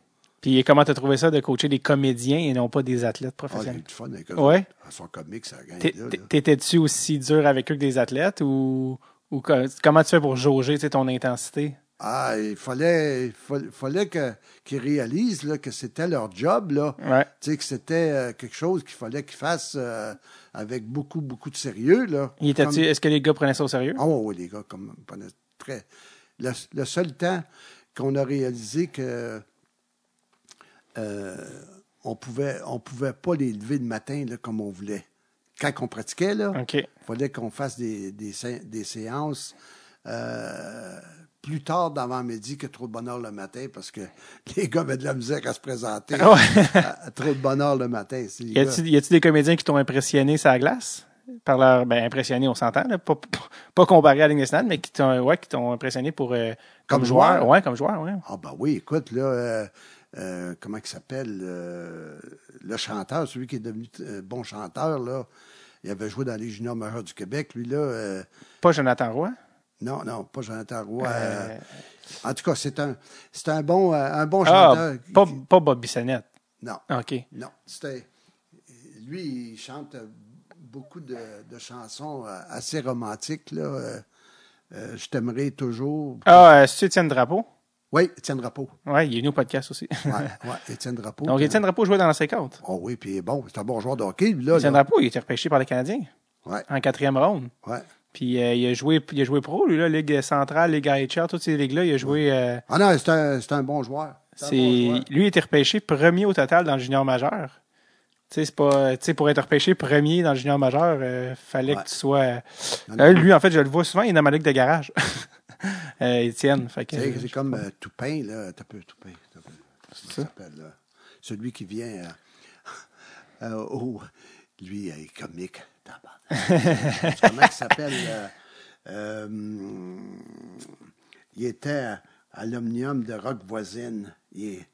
Puis comment t'as trouvé ça de coacher des comédiens et non pas des athlètes
Ah, j'ai eu
professionnels?
du fun avec eux.
Ouais.
Ils sont comiques, ça gagne,
T'es-
là,
t'es-
là.
T'étais-tu aussi dur avec eux que des athlètes ou, ou co- comment tu fais pour jauger ton intensité?
Ah, il fallait, il fallait, que, qu'ils réalisent, là, que c'était leur job, là.
Ouais.
Tu sais, que c'était euh, quelque chose qu'il fallait qu'ils fassent euh, avec beaucoup, beaucoup de sérieux, là.
Il était-tu-
Comme-
Est-ce que les gars prenaient ça au sérieux?
Ah oui, les gars, comme pendant très. Le, le seul temps qu'on a réalisé que euh, on pouvait on pouvait pas les lever le matin là, comme on voulait. Quand on pratiquait, là, il fallait qu'on fasse des, des, sé- des séances. euh, plus tard d'avant-midi que trop de bonheur le matin parce que les gars avaient de la musique à se présenter
Ah ouais.
à, à trop de bonheur le matin.
Y a-t-il des comédiens qui t'ont impressionné sur la glace? Par leur, ben, impressionné, on s'entend, pas, pas, pas comparé à la Ligue nationale, mais qui t'ont, ouais, qui t'ont impressionné pour, euh, comme,
Comme
joueur.
joueur?
Ouais, comme joueur, ouais.
Ah ben oui, écoute, là, euh, euh, comment il s'appelle euh, le chanteur, celui qui est devenu euh, bon chanteur, là. Il avait joué dans les juniors majeurs du Québec, lui, là.
Pas Jonathan Roy?
Non, non, pas Jonathan Roy.
Euh,
euh, en tout cas, c'est un, c'est un bon, euh, un bon
ah,
chanteur.
pas, pas Bob Bissonnette.
Non,
OK.
non. C'était, lui, il chante beaucoup de, de chansons assez romantiques, là. euh, euh, je t'aimerai toujours.
Ah, c'est Étienne Drapeau?
Oui, Étienne Drapeau.
Ouais, il est venu au podcast aussi.
Ouais, ouais, Étienne Drapeau.
Donc, Étienne Drapeau jouait dans la 50.
Oh oui, puis bon, c'est un bon joueur de hockey, là.
Étienne
là.
Drapeau, il était repêché par les Canadiens
Ouais,
en quatrième ronde.
ouais.
Puis euh, il a joué il a joué pro, lui, là, Ligue centrale, Ligue AHL, toutes ces ligues-là, il a joué. euh,
Ah non, c'est un, c'est un bon joueur. C'est bon
lui il été repêché premier au total dans le junior majeur. Tu sais, pas. Pour être repêché premier dans le junior majeur, euh, fallait
Ouais.
que tu sois.
Non.
Euh, lui, en fait, je le vois souvent, il est dans ma ligue de garage. Étienne.
C'est comme Toupin, là. T'as peu, Toupin.
ça?
il s'appelle, là? Celui qui vient au- Lui, il est comique. Comment il s'appelle? euh, euh, il était à, l'Omnium de Rock Voisine. Il est,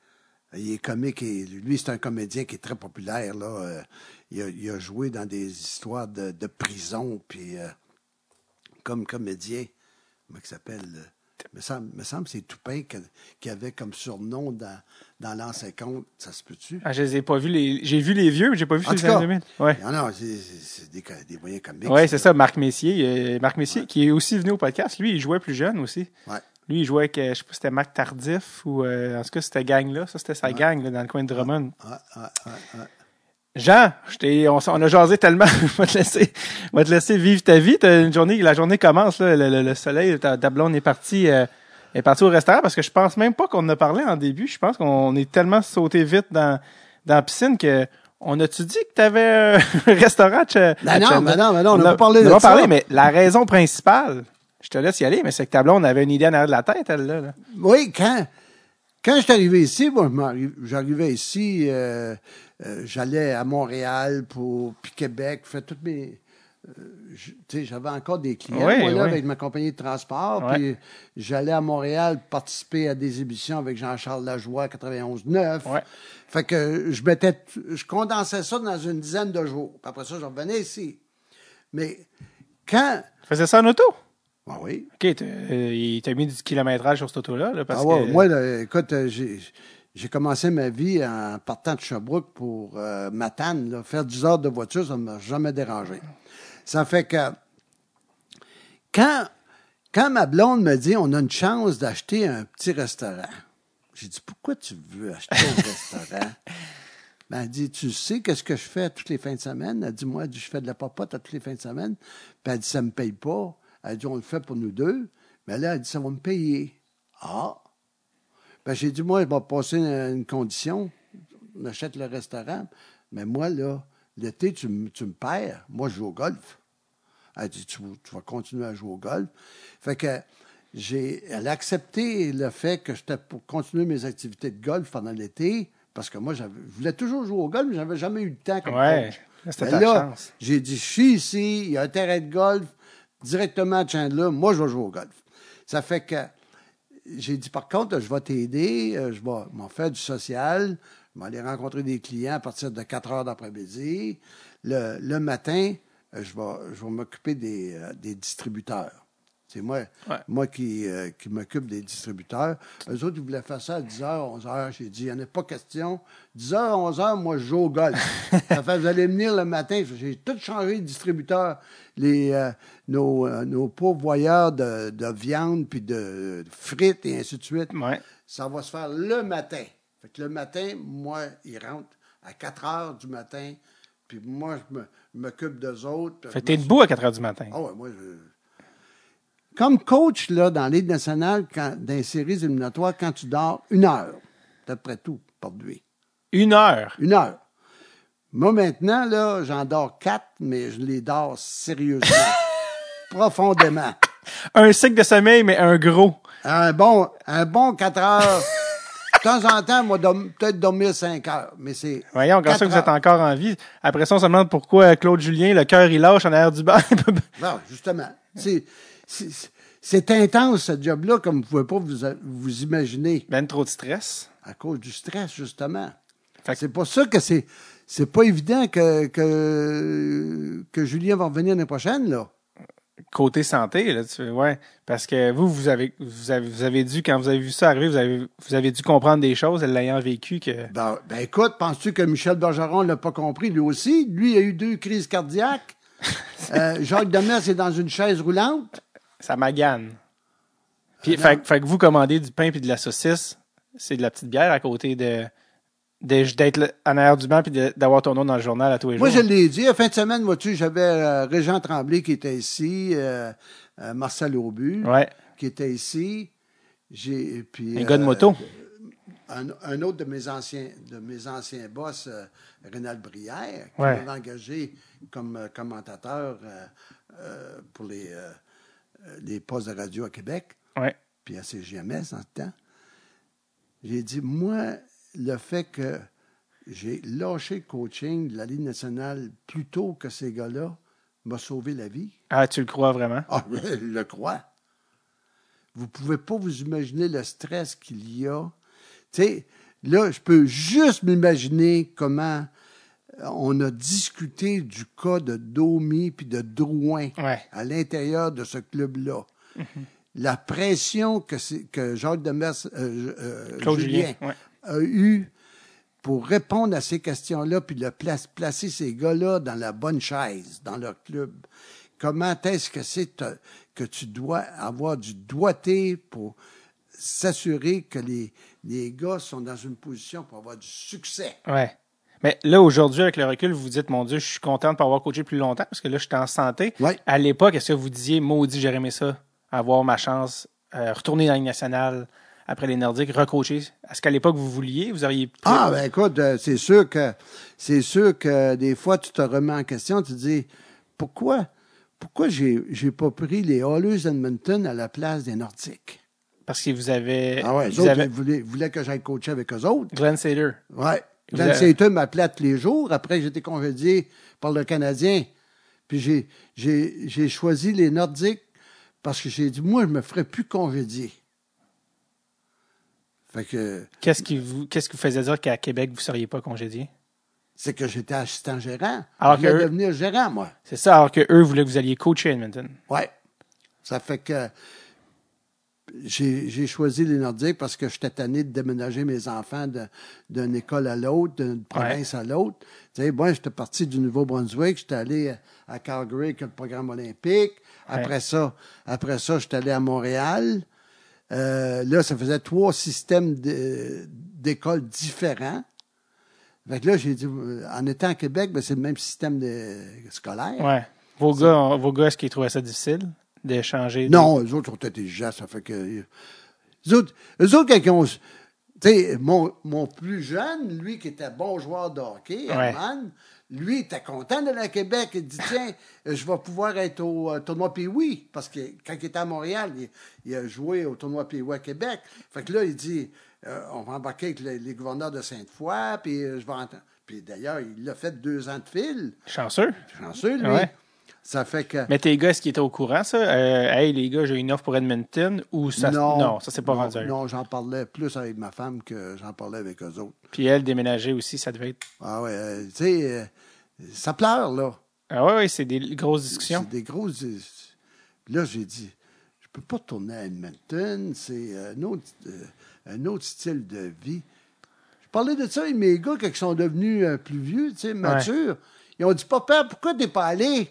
il est comique et lui, c'est un comédien qui est très populaire. Là. Euh, il, a, joué dans des histoires de, prison, puis comme comédien, comment il s'appelle? Me semble, me semble que c'est Toupin qui avait comme surnom dans, dans l'an 50. Ça se peut-tu?
Ah, je les ai pas vus les. J'ai vu les vieux, mais j'ai pas vu ceux des années
cas,
2000. Ouais.
Non, non, c'est des, des moyens comiques.
Ouais, c'est ça, Marc Messier. euh, Marc Messier, qui est aussi venu au podcast. Lui, il jouait plus jeune aussi.
Ouais.
Lui, il jouait avec, euh, je sais pas si c'était Marc Tardif ou, euh, en tout cas, c'était gang-là. Ça, c'était sa gang, là, dans le coin de Drummond.
Ouais, ouais, ouais, ouais.
Jean, je t'ai- on, on a jasé tellement. je vais te laisser, je vais te laisser vivre ta vie. T'as une journée, la journée commence, là, le, le- le soleil, ta, ta blonde est partie, euh, est partie au restaurant parce que je pense même pas qu'on en a parlé en début. Je pense qu'on est tellement sauté vite dans, dans la piscine que, on a-tu dit que t'avais un restaurant à
Ben non, ben non, ben non, on n'a
a-
pas parlé
on
de
a pas
ça.
parlé, mais la raison principale, je te laisse y aller, mais c'est que ta blonde avait une idée en arrière de la tête, elle, là. là.
Oui, quand, quand je suis arrivé ici, moi, j'arrivais ici, euh, j'allais à Montréal pour, puis Québec, toutes mes. euh, je- tu sais, j'avais encore des clients,
Oui,
moi, là,
oui.
avec ma compagnie de transport.
Ouais.
Puis j'allais à Montréal participer à des émissions avec Jean-Charles Lajoie, 91.9.
Ouais.
Fait que je mettais, je condensais ça dans une dizaine de jours. Puis après ça, je revenais ici. Mais quand.
Tu faisais ça en auto?
Ah oui.
OK, euh, il t'a mis du kilométrage sur cette auto-là, là, parce
Ah ouais,
que...
Moi, là, écoute, euh, j'ai, j'ai commencé ma vie en partant de Sherbrooke pour euh, Matane. là. Faire 10 heures de voiture, ça ne m'a jamais dérangé. Ça fait que quand, quand ma blonde me dit on a une chance d'acheter un petit restaurant, j'ai dit pourquoi tu veux acheter un restaurant? Ben, elle dit, tu sais qu'est-ce que je fais toutes les fins de semaine? Elle dit, moi, elle dit, je fais de la popote à toutes les fins de semaine. Puis elle dit, ça me paye pas. Elle dit, on le fait pour nous deux. Mais là, elle dit, ça va me payer. Ah! Ben, j'ai dit, moi, je vais passer une, une condition. On achète le restaurant. Mais moi, là, l'été, tu, me- tu me perds. Moi, je joue au golf. Elle dit, tu, tu vas continuer à jouer au golf. Fait que j'ai, elle a accepté le fait que j'étais pour continuer mes activités de golf pendant l'été, parce que moi, j'avais, je voulais toujours jouer au golf, mais j'avais jamais eu le temps comme
Ouais, c'était ta
là,
chance.
j'ai dit, je suis ici, il y a un terrain de golf directement à Chandler, moi, je vais jouer au golf. Ça fait que j'ai dit, par contre, je vais t'aider, euh, je vais m'en faire du social, je vais aller rencontrer des clients à partir de 4 heures d'après-midi. Le, matin, euh, je vais, m'occuper des, euh, des distributeurs. C'est moi,
Ouais.
moi qui, euh, qui m'occupe des distributeurs. Eux autres, ils voulaient faire ça à 10h, 11h. J'ai dit, il n'y en a pas question. 10h, 11h, moi, je joue au golf. ça fait, vous allez venir le matin. J'ai tout changé de distributeur. Les, euh, nos, euh, nos pourvoyeurs de, de viande, puis de frites, et ainsi de suite.
Ouais.
Ça va se faire le matin. Fait que le matin, moi, ils rentrent à 4 heures du matin. Puis moi, je m'occupe d'eux autres.
Fait que t'es debout à 4 heures du matin.
ah ouais, moi, je... Comme coach, là, dans Ligue nationale, quand, dans les séries éliminatoires, quand tu dors une heure, c'est à peu près tout pour nuit.
Une heure?
Une heure. Moi, maintenant, là, j'en dors quatre, mais je les dors sérieusement. profondément.
Un cycle de sommeil, mais un gros.
Un bon, un bon 4 heures. de temps en temps, moi, peut-être dormir 5 heures. Mais c'est.
Voyons, comme ça
quatre
que vous êtes encore en vie? Après ça, on se demande pourquoi Claude Julien, le cœur, il lâche en arrière du banc.
Non, justement. C'est, c'est, intense, ce job-là, comme vous pouvez pas vous, vous imaginer.
ben trop de stress.
À cause du stress, justement.
Que-
C'est pour ça que c'est, c'est pas évident que, que, que Julien va revenir l'année prochaine, là.
Côté santé, là, tu ouais. Parce que vous, vous avez, vous avez, vous avez dû, quand vous avez vu ça arriver, vous avez, vous avez dû comprendre des choses, l'ayant vécu, que,
Ben, ben écoute, penses-tu que Michel Bergeron l'a pas compris, lui aussi? Lui, il a eu deux crises cardiaques. Euh, Jacques Demers est dans une chaise roulante.
Ça magane. Puis, fait, que vous commandez du pain puis de la saucisse, c'est de la petite bière à côté de, d'être en arrière du banc puis d'avoir ton nom dans le journal à tous les
Moi, je
jours.
l'ai dit, à fin de semaine, vois-tu, j'avais euh, Régent Tremblay qui était ici, euh, euh, Marcel Aubu
Ouais.
qui était ici. J'ai, puis,
Un gars de moto.
un, un autre de mes anciens, de mes anciens boss, Rénal Brière, qui
Ouais.
m'avait engagé comme commentateur pour les, les postes de radio à Québec.
Ouais.
puis à CGMS en ce temps, j'ai dit, moi, le fait que j'ai lâché le coaching de la Ligue nationale plus tôt que ces gars-là m'a sauvé la vie.
Ah, tu le crois vraiment?
Ah, je le crois. Vous pouvez pas vous imaginer le stress qu'il y a. Tu sais, là, je peux juste m'imaginer comment euh, on a discuté du cas de Domi puis de Drouin
Ouais.
à l'intérieur de ce club-là. La pression que, Jacques Demers, euh, euh,
Claude
Julien,
Julien, ouais.
a eu pour répondre à ces questions-là, puis de place- placer ces gars-là dans la bonne chaise, dans leur club. Comment est-ce que c'est te- que tu dois avoir du doigté pour s'assurer que les, les gars sont dans une position pour avoir du succès?
Ouais. Mais là, aujourd'hui, avec le recul, vous vous dites, mon Dieu, je suis content de pas avoir coaché plus longtemps parce que là, j'étais en santé.
Ouais.
À l'époque, est-ce que vous disiez, maudit, j'aurais aimé ça, avoir ma chance, euh, retourner dans la Ligue nationale après les Nordiques, recoacher? Est-ce qu'à l'époque, vous vouliez? Vous auriez pu-
Ah, ben écoute, euh, c'est sûr que c'est sûr que des fois, tu te remets en question, tu te dis pourquoi pourquoi j'ai j'ai pas pris les Oilers Edmonton à la place des Nordiques?
Parce que vous avez.
Ah ouais, ils voulaient, voulaient que j'aille coacher avec eux autres.
Glenn Sader.
Ouais.
Avez-
Sater m'appelait tous les jours. Après, j'ai été congédié par le Canadien. Puis j'ai, choisi les Nordiques parce que j'ai dit, moi, je me ferais plus congédier. Fait que
Qu'est-ce qui vous, qu'est-ce qui vous faisait dire qu'à Québec, vous seriez pas congédié?
c'est que j'étais assistant gérant.
Alors
je
que-
devenir gérant, moi.
C'est ça, alors que eux voulaient que vous alliez coacher à Edmonton.
Ouais. Ça fait que j'ai choisi les Nordiques parce que j'étais tanné de déménager mes enfants d'une école à l'autre, d'une province à l'autre. Tu sais, moi, j'étais parti du Nouveau-Brunswick, j'étais allé à Calgary avec le programme olympique. Après ça, après ça, j'étais allé à Montréal. Euh, là, ça faisait trois systèmes d'écoles différents. Fait que là, j'ai dit, euh, en étant à Québec, ben, c'est le même système de, scolaire.
Ouais. Vos gars, vos gars, est-ce qu'ils trouvaient ça difficile? De changer? de-
Non, eux autres sont intelligents, ça fait que. Eux autres, eux autres quand ils ont. Tu sais, mon, mon plus jeune, lui qui était bon joueur de hockey,
Ouais.
Herman, lui était content d'aller à Québec. Il dit Tiens, euh, je vais pouvoir être au euh, tournoi Pee-Wee. Parce que quand il était à Montréal, il, il a joué au tournoi Pee-Wee à Québec. Fait que là, il dit euh, On va embarquer avec les, les gouverneurs de Sainte-Foy, puis euh, je vais entendre. Puis d'ailleurs, il l'a fait deux ans de fil.
Chanceux.
Chanceux, lui.
Ouais.
Ça fait que.
Mais tes gars, est-ce qu'ils étaient au courant, ça? Euh, hey, les gars, j'ai une offre pour Edmonton ou ça?
non,
ça s'est pas
non,
rendu.
Non, j'en parlais plus avec ma femme que j'en parlais avec eux autres.
Puis elle, déménager aussi, ça devait être.
Ah ouais, euh, tu sais, euh, ça pleure, là.
Ah ouais, ouais, c'est des grosses discussions.
C'est des grosses. Puis là, j'ai dit, je peux pas tourner à Edmonton, c'est un autre, euh, un autre style de vie. Je parlais de ça avec mes gars quand ils sont devenus euh, plus vieux, tu sais, matures. Ils ont dit, papa, pourquoi t'es pas allé?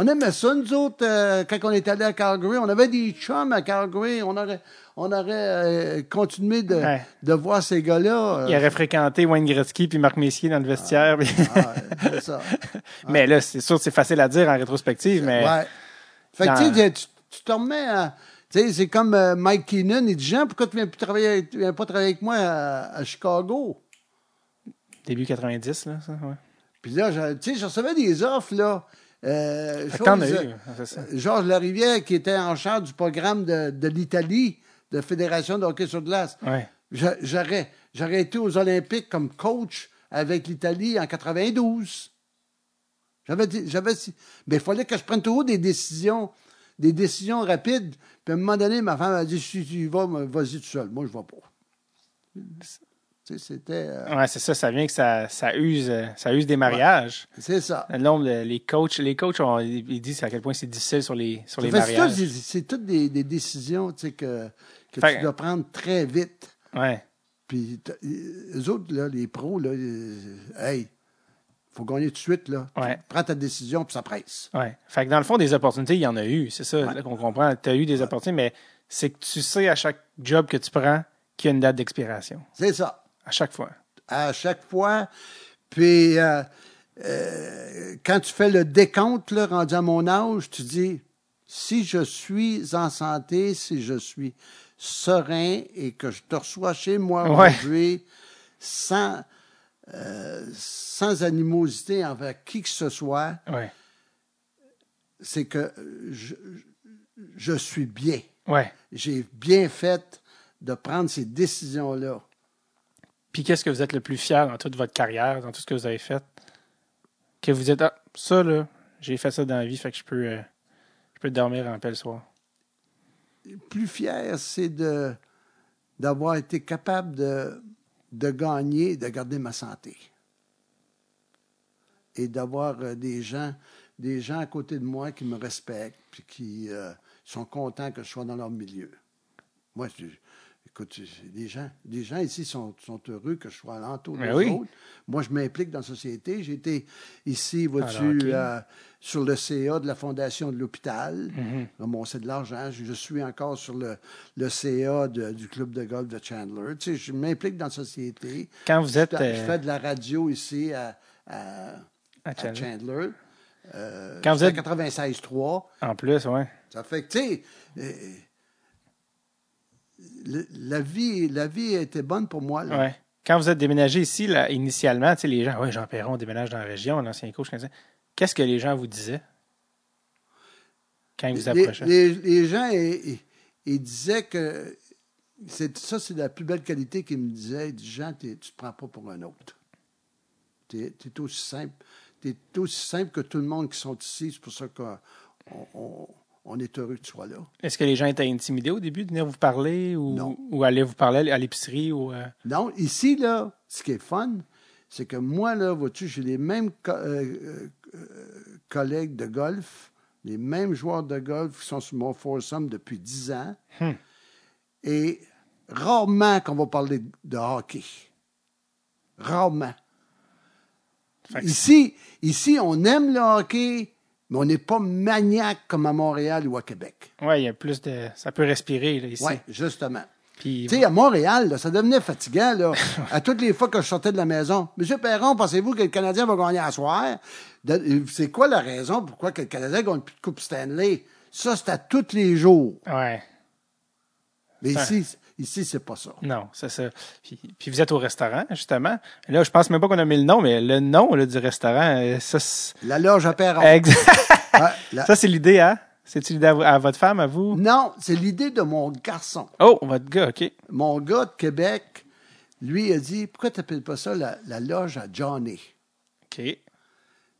On aimait ça, nous autres, euh, quand on est allé à Calgary. On avait des chums à Calgary. On aurait, on aurait euh, continué de,
Ouais.
de voir ces gars-là. euh,
Il aurait fréquenté Wayne Gretzky puis Marc Messier dans le vestiaire. puis-
ah, c'est ça.
mais là, c'est sûr, c'est facile à dire en rétrospective, mais
Ouais. Fait que
Dans-
tu tu, tu te remets à. Tu sais, c'est comme euh, Mike Keenan, il dit Jean, pourquoi tu viens, plus travailler, tu viens pas travailler avec moi à, à Chicago?
début 90, là, ça, ouais.
Puis là, tu sais, je recevais des offres, là. Euh, euh, Georges Larivière, qui était en charge du programme de, de l'Italie, de fédération de hockey sur glace.
Ouais.
J'aurais, j'aurais été aux Olympiques comme coach avec l'Italie en 92. J'avais, mais il fallait que je prenne toujours des décisions, des décisions rapides. Puis à un moment donné, ma femme a dit, si tu y vas, vas-y tout seul. Moi, je ne vais pas. Tu sais, c'était, euh,
Ouais, c'est ça, ça vient que ça, ça use, euh, ça use des mariages.
c'est ça.
Le nombre de- les coachs, les coachs, ont- ils disent à quel point c'est difficile sur les, sur les
Fait
mariages.
c'est- toutes des, des décisions, tu sais, que, que
Fait-
tu dois prendre très vite.
Ouais.
Puis, t'as- eux autres, là, les pros, là, euh, hey, faut gagner tout de suite, là.
Ouais.
Prends ta décision, puis ça presse.
Ouais. Fait que dans le fond, des opportunités, il y en a eu. C'est ça là, qu'on comprend. Tu as eu des opportunités, mais c'est que tu sais à chaque job que tu prends qu'il y a une date d'expiration.
C'est ça.
À chaque fois.
À chaque fois. Puis, euh, euh, quand tu fais le décompte, là, rendu à mon âge, tu dis, si je suis en santé, si je suis serein et que je te reçois chez moi
Ouais.
aujourd'hui sans, euh, sans animosité envers qui que ce soit,
Ouais.
c'est que je, je suis bien.
Ouais.
J'ai bien fait de prendre ces décisions-là.
Puis qu'est-ce que vous êtes le plus fier dans toute votre carrière, dans tout ce que vous avez fait? Que vous êtes, ah, ça, là, j'ai fait ça dans la vie, fait que je peux, euh, je peux dormir en paix le soir.
plus fier, c'est de d'avoir été capable de, de gagner, de garder ma santé. Et d'avoir euh, des gens, des gens à côté de moi qui me respectent, puis qui euh, sont contents que je sois dans leur milieu. Moi, je- écoute, des gens, des gens ici sont, sont heureux que je sois alentour
Ben
des
oui.
autres. Moi, je m'implique dans la société. J'ai été ici, vois-tu, euh, sur le CA de la Fondation de l'hôpital. Ramasser de l'argent. Je, je suis encore sur le, le CA de- du club de golf de Chandler. Tu sais, je m'implique dans la société.
Quand vous êtes
Je, je
euh,
fais de la radio ici à, à-
à
à
Chandler.
Euh,
Quand vous
fais
êtes-
96.3.
En plus, ouais.
Ça fait que, tu sais, euh, la, vie, la vie été bonne pour moi. là.
Ouais. Quand vous êtes déménagé ici, là, initialement, tu sais, les gens, ouais, Jean Perron déménage dans la région, l'ancien coach. Qu'est-ce que les gens vous disaient? Quand ils vous approchaient?
les- les gens, ils, disaient que c'est, ça, c'est la plus belle qualité qu'ils me disaient. Ils disaient, Jean, tu ne te prends pas pour un autre. Tu es, aussi simple. Tu es aussi simple que tout le monde qui sont ici. C'est pour ça qu'on on, on est heureux que tu sois là.
Est-ce que les gens étaient intimidés au début de venir vous parler ou,
Non.
ou aller vous parler à l'épicerie ou euh,
Non, ici, là, ce qui est fun, c'est que moi, là, vois-tu, j'ai les mêmes co- euh, euh, collègues de golf, les mêmes joueurs de golf qui sont sur mon foursome depuis 10 ans.
Hmm.
Et rarement qu'on va parler de hockey. Rarement. Ici, ici, on aime le hockey, mais on n'est pas maniaque comme à Montréal ou à Québec.
Ouais, il y a plus de. Ça peut respirer là, ici.
Oui, justement.
Puis,
Tu sais, à Montréal, là, ça devenait fatigant, là. à toutes les fois que je sortais de la maison. Monsieur Perron, pensez-vous que le Canadien va gagner à soir? C'est quoi la raison pourquoi que le Canadien gagne plus de Coupe Stanley? Ça, c'est à tous les jours.
ouais.
Mais ici, ici, c'est pas ça.
Non, c'est ça. Puis, puis vous êtes au restaurant, justement. Là, je pense même pas qu'on a mis le nom, mais le nom là, du restaurant, euh, ça, c'est...
La loge à Perron.
Ex-
Ouais, la-
ça, c'est l'idée, hein? C'est-tu l'idée à, vo- à votre femme, à vous?
Non, c'est l'idée de mon garçon.
Oh, votre gars, OK.
Mon gars de Québec, lui, a dit, pourquoi tu n'appelles pas ça la, la loge à Johnny?
OK.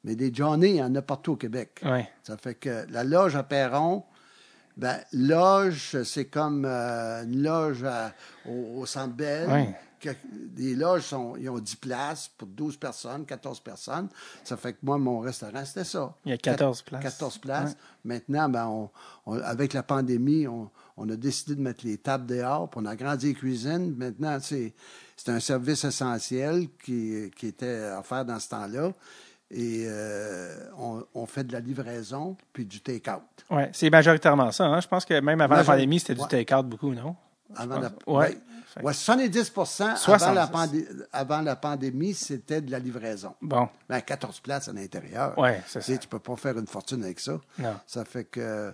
Mais des Johnny, il y en a partout au Québec.
Ouais.
Ça fait que la loge à Perron, ben, loge, c'est comme euh, une loge à- au, au Centre Bell. Que- les loges, sont, ils ont 10 places pour 12 personnes, 14 personnes. Ça fait que moi, mon restaurant, c'était ça.
Il y a 14 places.
14 places. Maintenant, ben, on, on- avec la pandémie, on, on a décidé de mettre les tables dehors, puis on a agrandi les cuisines. Maintenant, c'est c'est un service essentiel qui, qui était offert dans ce temps-là. Et euh, on, on fait de la livraison puis du take-out.
Ouais, c'est majoritairement ça. Hein? Je pense que même avant la pandémie, c'était du take-out beaucoup, non?
Avant la.
Ouais.
ouais. Ouais, 70 avant,
70.
la pandé- avant la pandémie, c'était de la livraison.
Bon.
Ben, 14 places à l'intérieur.
Ouais, c'est ça.
tu peux pas faire une fortune avec ça.
Non.
Ça fait que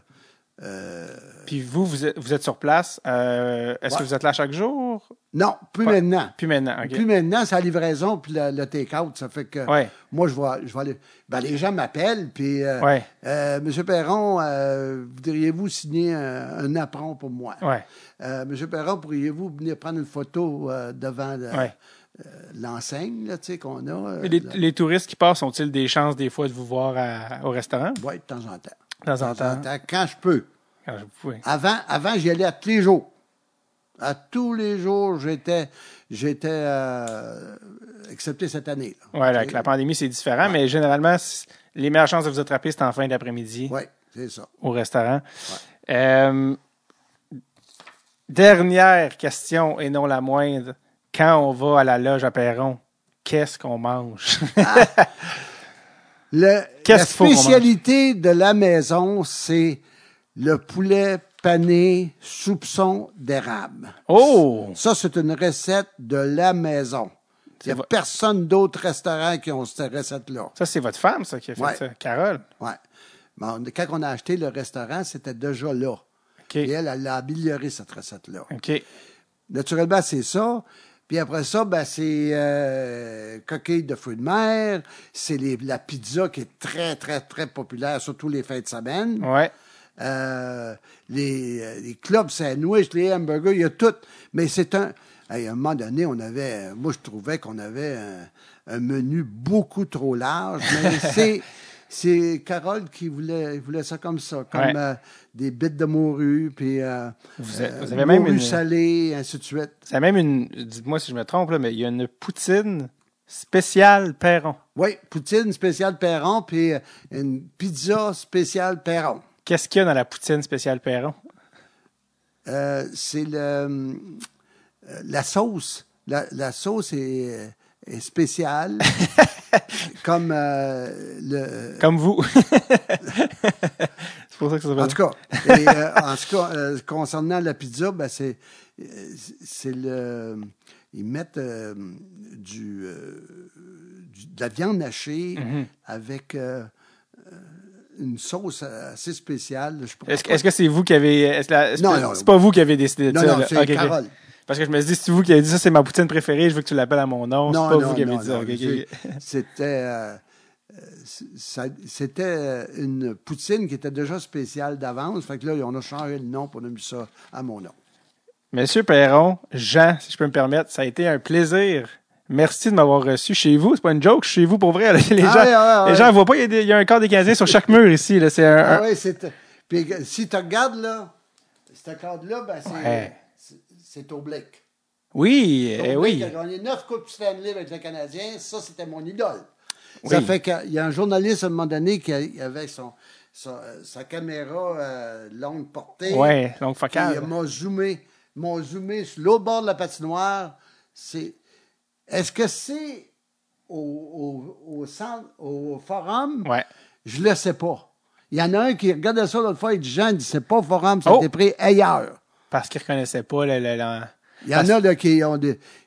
Puis vous, vous êtes, vous êtes sur place. euh, Est-ce
Ouais.
que vous êtes là chaque jour?
non, plus maintenant.
Puis maintenant.
Plus maintenant, c'est la livraison puis le, le take-out. Ça fait que
Ouais.
moi, je vais, je vais aller. Ben, les gens m'appellent, puis euh,
Ouais.
euh, Monsieur Perron, euh, voudriez-vous signer un, un apron pour moi?
Ouais.
Euh, Monsieur Perron, pourriez-vous venir prendre une photo euh, devant le- euh, l'enseigne qu'on a? euh,
Les, les touristes qui passent ont-ils des chances des fois de vous voir à- au restaurant?
Ouais, de temps en temps.
De temps en
temps quand je peux.
Quand.
Avant, avant j'y allais à tous les jours. À tous les jours, j'étais, j'étais euh, excepté cette année.
Ouais, avec la pandémie, c'est différent, mais généralement, les meilleures chances de vous attraper, c'est en fin d'après-midi
Oui, c'est ça.
au restaurant. Euh, dernière question, et non la moindre. Quand on va à la loge à Perron, qu'est-ce qu'on mange?
Le, la spécialité de la maison, c'est le poulet pané soupçon d'érable.
oh!
Ça, c'est une recette de la maison. Il n'y a personne d'autre restaurant qui ont cette recette-là.
Ça, c'est votre femme, ça, qui a fait
Ouais.
ça. Carole.
Bon, quand on a acheté le restaurant, c'était déjà là. Et elle, elle a amélioré cette recette-là.
OK.
Naturellement, c'est ça. Puis après ça, ben, c'est euh, coquilles de fruits de mer. C'est la pizza qui est très, très, très populaire, surtout les fins de semaine.
Ouais.
Euh, les, euh, les clubs sandwich, les hamburgers, il y a tout. Mais c'est un... à un moment donné, on avait... Moi, je trouvais qu'on avait un, un menu beaucoup trop large. Mais c'est... C'est Carole qui voulait, voulait ça comme ça, comme
Ouais.
euh, des bits de morue, puis euh,
Vous avez-
euh,
vous avez même
morue
une-
salée, ainsi de suite.
C'est même une. Dites-moi si je me trompe, là, mais il y a une poutine spéciale Perron.
Oui, poutine spéciale Perron, puis euh, une pizza spéciale Perron.
Qu'est-ce qu'il y a dans la poutine spéciale Perron?
Euh, c'est le, la sauce. La, la sauce est, est spéciale, comme euh, le.
Comme vous. c'est pour ça que ça
En tout cas, et, euh, en tout cas euh, concernant la pizza, ben c'est c'est le ils mettent du, du- de la viande hachée
Mhm.
avec une sauce assez spéciale. Je
Est-ce que-
pas-
est-ce que c'est vous qui avez. est-ce la- est-ce
Non,
que-
non.
C'est pas vous qui avez décidé de
Non,
ça.
non,
là?
c'est
Ok, ok.
Carole.
Parce que je me suis dit, c'est vous qui avez dit ça, c'est ma poutine préférée, je veux que tu l'appelles à mon nom. C'est pas
non,
vous qui avez dit ça.
C'était euh, euh, c'était une poutine qui était déjà spéciale d'avance. Fait que là, on a changé le nom pour on a mis ça à mon nom.
Monsieur Perron, Jean, si je peux me permettre, ça a été un plaisir. Merci de m'avoir reçu chez vous. C'est pas une joke, je suis chez vous pour vrai. Les
Ah
gens,
ouais, ouais, ouais.
les gens voient pas, il y, a des- il y a un corps des Canadiens sur chaque mur ici. là. C'est un,
Ah
un-
oui, c'est. Puis si tu regardes là, ce cadre-là, ben, c'est,
Ouais.
C'est, c'est au Blake.
Oui, eh oui.
Blake a gagné neuf Coupes Stanley avec le Canadien. Ça, c'était mon idole.
Oui.
Ça fait qu'il y a un journaliste à un moment donné qui avait son, sa, sa caméra euh, longue portée.
Ouais, longue focale.
il m'a zoomé, m'a zoomé sur l'autre bord de la patinoire. C'est, est-ce que c'est au, au, au centre, au forum?
Ouais.
Je le sais pas. Il y en a un qui regardait ça l'autre fois, il dit Jean, il dit c'est pas au forum, ça a
Oh!
été pris ailleurs.
Parce qu'ils reconnaissaient pas le, le- le-
Il y en a là, qui ont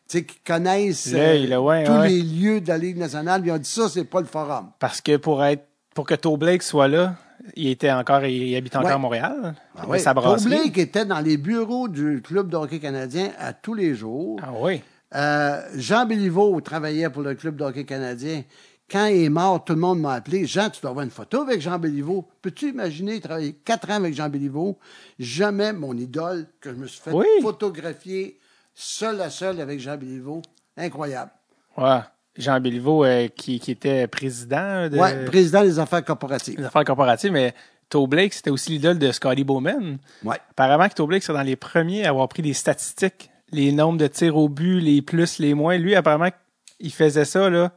sais, qui connaissent euh,
L'œil, là, ouais,
tous
ouais.
les lieux de la Ligue nationale, ils ont dit ça, c'est pas le forum.
Parce que pour être pour que Toe Blake soit là, il était encore il habite encore
Ouais.
à Montréal.
Ah oui. Blake était dans les bureaux du club de hockey canadien à tous les jours.
Ah oui.
Euh, Jean Béliveau travaillait pour le club de hockey canadien. Quand il est mort, tout le monde m'a appelé. Jean, tu dois avoir une photo avec Jean Béliveau. Peux-tu imaginer travailler quatre ans avec Jean Béliveau? Jamais mon idole que je me suis fait
Oui.
photographier seul à seul avec Jean Béliveau. Incroyable.
Ouais. Jean Béliveau euh, qui, qui était président de
Ouais, président des affaires corporatives.
des affaires corporatives, mais Toe Blake, c'était aussi l'idole de Scotty Bowman.
Ouais.
Apparemment que Toe Blake, c'est dans les premiers à avoir pris des statistiques, les nombres de tirs au but, les plus, les moins. Lui, apparemment, il faisait ça, là.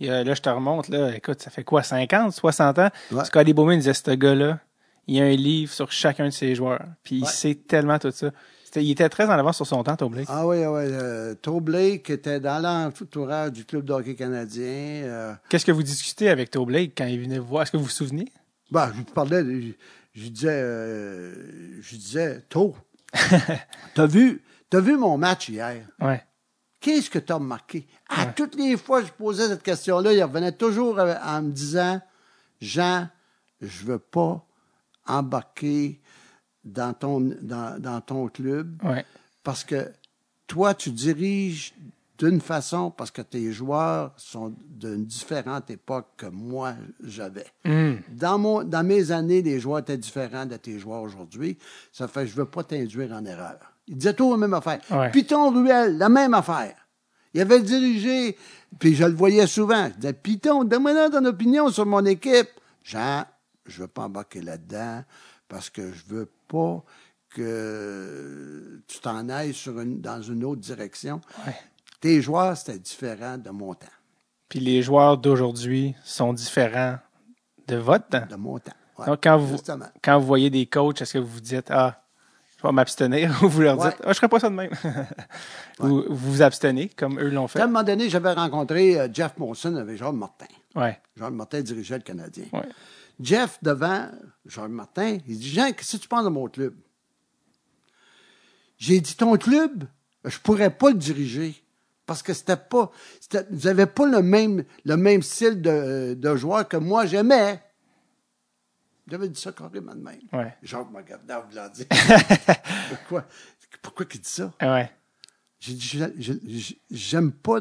Il, euh, là, je te remonte, là. Écoute, ça fait quoi, 50, 60 ans?
Ouais.
Scotty Bowman disait, ce gars-là, il y a un livre sur chacun de ses joueurs. Puis il sait tellement tout ça. Il était très en avance sur son temps, Toe Blake.
Ah oui, ah oui. Euh, Toe Blake était dans l'entourage du club de hockey canadien. Euh,
Qu'est-ce que vous discutez avec Toe Blake quand il venait vous voir? Est-ce que vous vous souvenez?
Ben, je lui parlais, je, je lui disais, euh, je lui disais, Tôt, t'as vu, t'as vu mon match hier?
Ouais.
Qu'est-ce que t'as remarqué? À toutes les fois que je posais cette question-là, il revenait toujours avec- en me disant, Jean, je veux pas embarquer dans ton, dans, dans ton club
Ouais.
parce que toi, tu diriges d'une façon parce que tes joueurs sont d'une différente époque que moi j'avais.
Hmm.
Dans, mon, dans mes années, les joueurs étaient différents de tes joueurs aujourd'hui. Ça fait que je veux pas t'induire en erreur. Il disait toujours la même affaire.
Ouais.
Python Ruel, la même affaire. Il avait dirigé, puis je le voyais souvent. Je disais, Python, donne-moi ton opinion sur mon équipe. Jean, je veux pas embarquer là-dedans parce que je veux pas que tu t'en ailles sur une, dans une autre direction.
Ouais.
Tes joueurs, c'était différent de mon temps.
Puis les joueurs d'aujourd'hui sont différents de votre temps.
De mon temps. Ouais,
Donc, quand vous,
justement.
quand vous voyez des coachs, est-ce que vous vous dites, ah, vais m'abstenir, ou vous leur dites,
Ouais.
ah, je ferai pas ça de même. Ou vous vous abstenez, comme eux l'ont fait.
À un moment donné, j'avais rencontré euh, Jeff Monson avec Jean Martin.
Ouais.
Jean Martin dirigeait le Canadien.
Ouais.
Jeff, devant Jean Martin, il dit Jean, qu'est-ce que tu penses de mon club? J'ai dit Ton club, je pourrais pas le diriger. Parce que c'était pas. Vous n'avez pas le même, le même style de, de joueur que moi j'aimais. J'avais dit ça carrément de même.
Ouais.
Jean me regardait en voulant dire Pourquoi, pourquoi il dit ça?
Ouais.
j'ai dit, j'aime pas,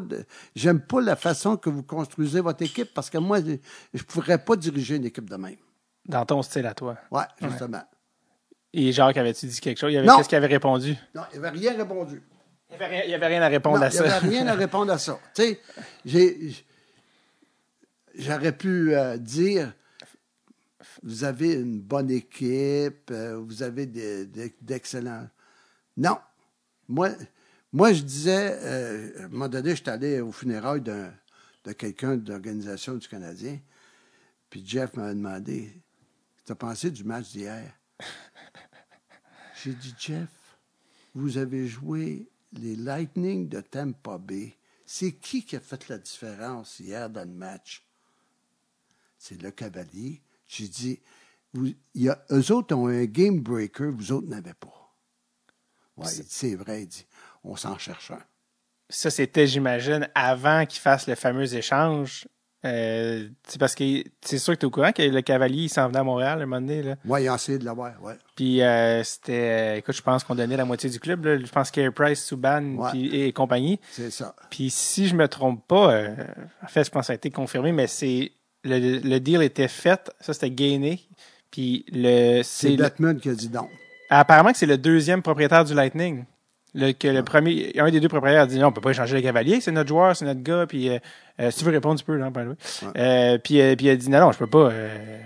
j'aime pas la façon que vous construisez votre équipe parce que moi, je, je pourrais pas diriger une équipe de même.
Dans ton style à toi.
Ouais, justement.
Et Jacques, avais-tu dit quelque chose? Qu'est-ce qu'il avait répondu?
Non, il n'avait rien répondu.
Il n'y avait, rien- avait à répondre
Non,
à
il n'y
ça.
avait rien à répondre à ça. Tu sais, j'aurais pu euh, dire, vous avez une bonne équipe, euh, vous avez d'excellents. Non. Moi, moi, je disais, euh, à un moment donné, j'étais allé au funérailles de quelqu'un de l'Organisation du Canadien, puis Jeff m'a demandé, t'as pensé du match d'hier? J'ai dit, Jeff, vous avez joué les Lightning de Tampa Bay. C'est qui qui a fait la différence hier dans le match? C'est le Cavalier. J'ai dit, vous, y a, eux autres ont un game breaker, vous autres n'avez pas. Dit, c'est vrai, il dit, on s'en cherche un.
Ça, c'était, j'imagine, avant qu'il fasse le fameux échange. Euh, c'est parce que c'est sûr que tu es au courant que le cavalier il s'en venait à Montréal un moment donné. Là.
Ouais, il a essayé de l'avoir, ouais.
Puis euh, c'était. écoute, je pense qu'on donnait la moitié du club. Là. Je pense Carey Price, Subban
Ouais.
puis- et compagnie.
C'est ça.
Puis si je me trompe pas, euh, en fait, je pense que ça a été confirmé, mais c'est le, le deal était fait. Ça, c'était gainé. Puis le
C'est Batman qui a dit non.
apparemment que c'est le deuxième propriétaire du Lightning. Le, que le premier, un des deux propriétaires a dit non, on peut pas échanger le cavalier, c'est notre joueur, c'est notre gars, puis euh, euh, si tu veux répondre, tu peux, là, by the way. Euh, puis, euh, puis il a dit non, non, je peux pas, euh,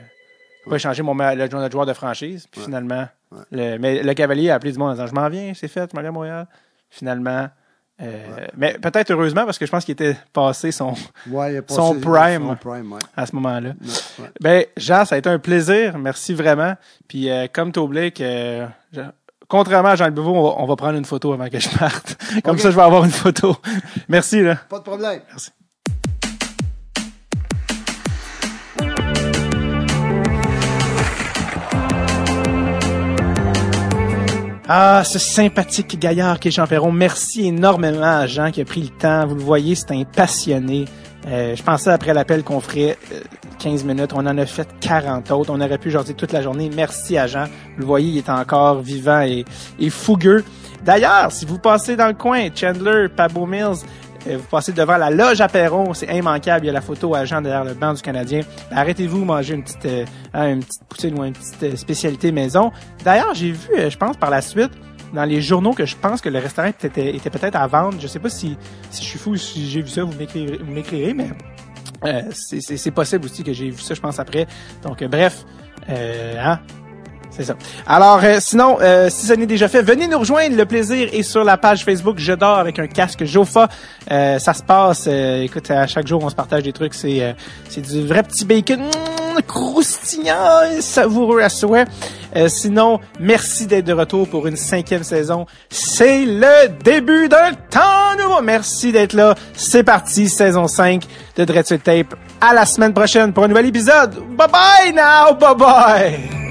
je peux pas échanger mon, le, notre joueur de franchise. Puis finalement, le, mais le cavalier a appelé du monde en disant je m'en viens, c'est fait, je m'en viens à Montréal. Finalement, euh, mais peut-être heureusement parce que je pense qu'il était passé son
Ouais, il a
Son prime.
Son prime, ouais.
à ce moment-là. Ben, Jean, ça a été un plaisir. Merci vraiment. Puis, euh, comme que, je- contrairement à Jean Beveau, on va, on va prendre une photo avant que je parte. Comme ça, je vais avoir une photo. Merci, là.
Pas de problème.
Merci. Ah, ce sympathique gaillard qui est Jean Perron. Merci énormément à Jean qui a pris le temps. Vous le voyez, c'est un passionné. Euh, je pensais après l'appel qu'on ferait euh, 15 minutes. On en a fait 40 autres. On aurait pu jaser toute la journée. Merci à Jean. Vous le voyez, il est encore vivant et, fougueux. D'ailleurs, si vous passez dans le coin, Chandler, Pablo Mills, euh, vous passez devant la loge Perron, c'est immanquable. Il y a la photo à Jean derrière le banc du Canadien. Ben, Arrêtez-vous manger une petite, euh, hein, une petite poutine ou une petite euh, spécialité maison. D'ailleurs, j'ai vu, euh, je pense par la suite, dans les journaux que je pense que le restaurant était, peut-être à vendre. Je sais pas si, si je suis fou ou si j'ai vu ça, vous m'écrirez, mais euh, c'est- possible aussi que j'ai vu ça, je pense, après. Donc, euh, bref, euh, hein, c'est ça. Alors, euh, sinon, euh, si ça n'est déjà fait, venez nous rejoindre. Le plaisir est sur la page Facebook Je dors avec un casque Jofa. Euh, ça se passe. euh, écoute, à chaque jour, on se partage des trucs. C'est euh, c'est du vrai petit bacon mm, croustillant, savoureux à souhait. Sinon, merci d'être de retour pour une cinquième saison. C'est le début d'un temps nouveau. Merci d'être là. C'est parti, saison 5 de Dread Tape. À la semaine prochaine pour un nouvel épisode. Bye bye now, bye bye.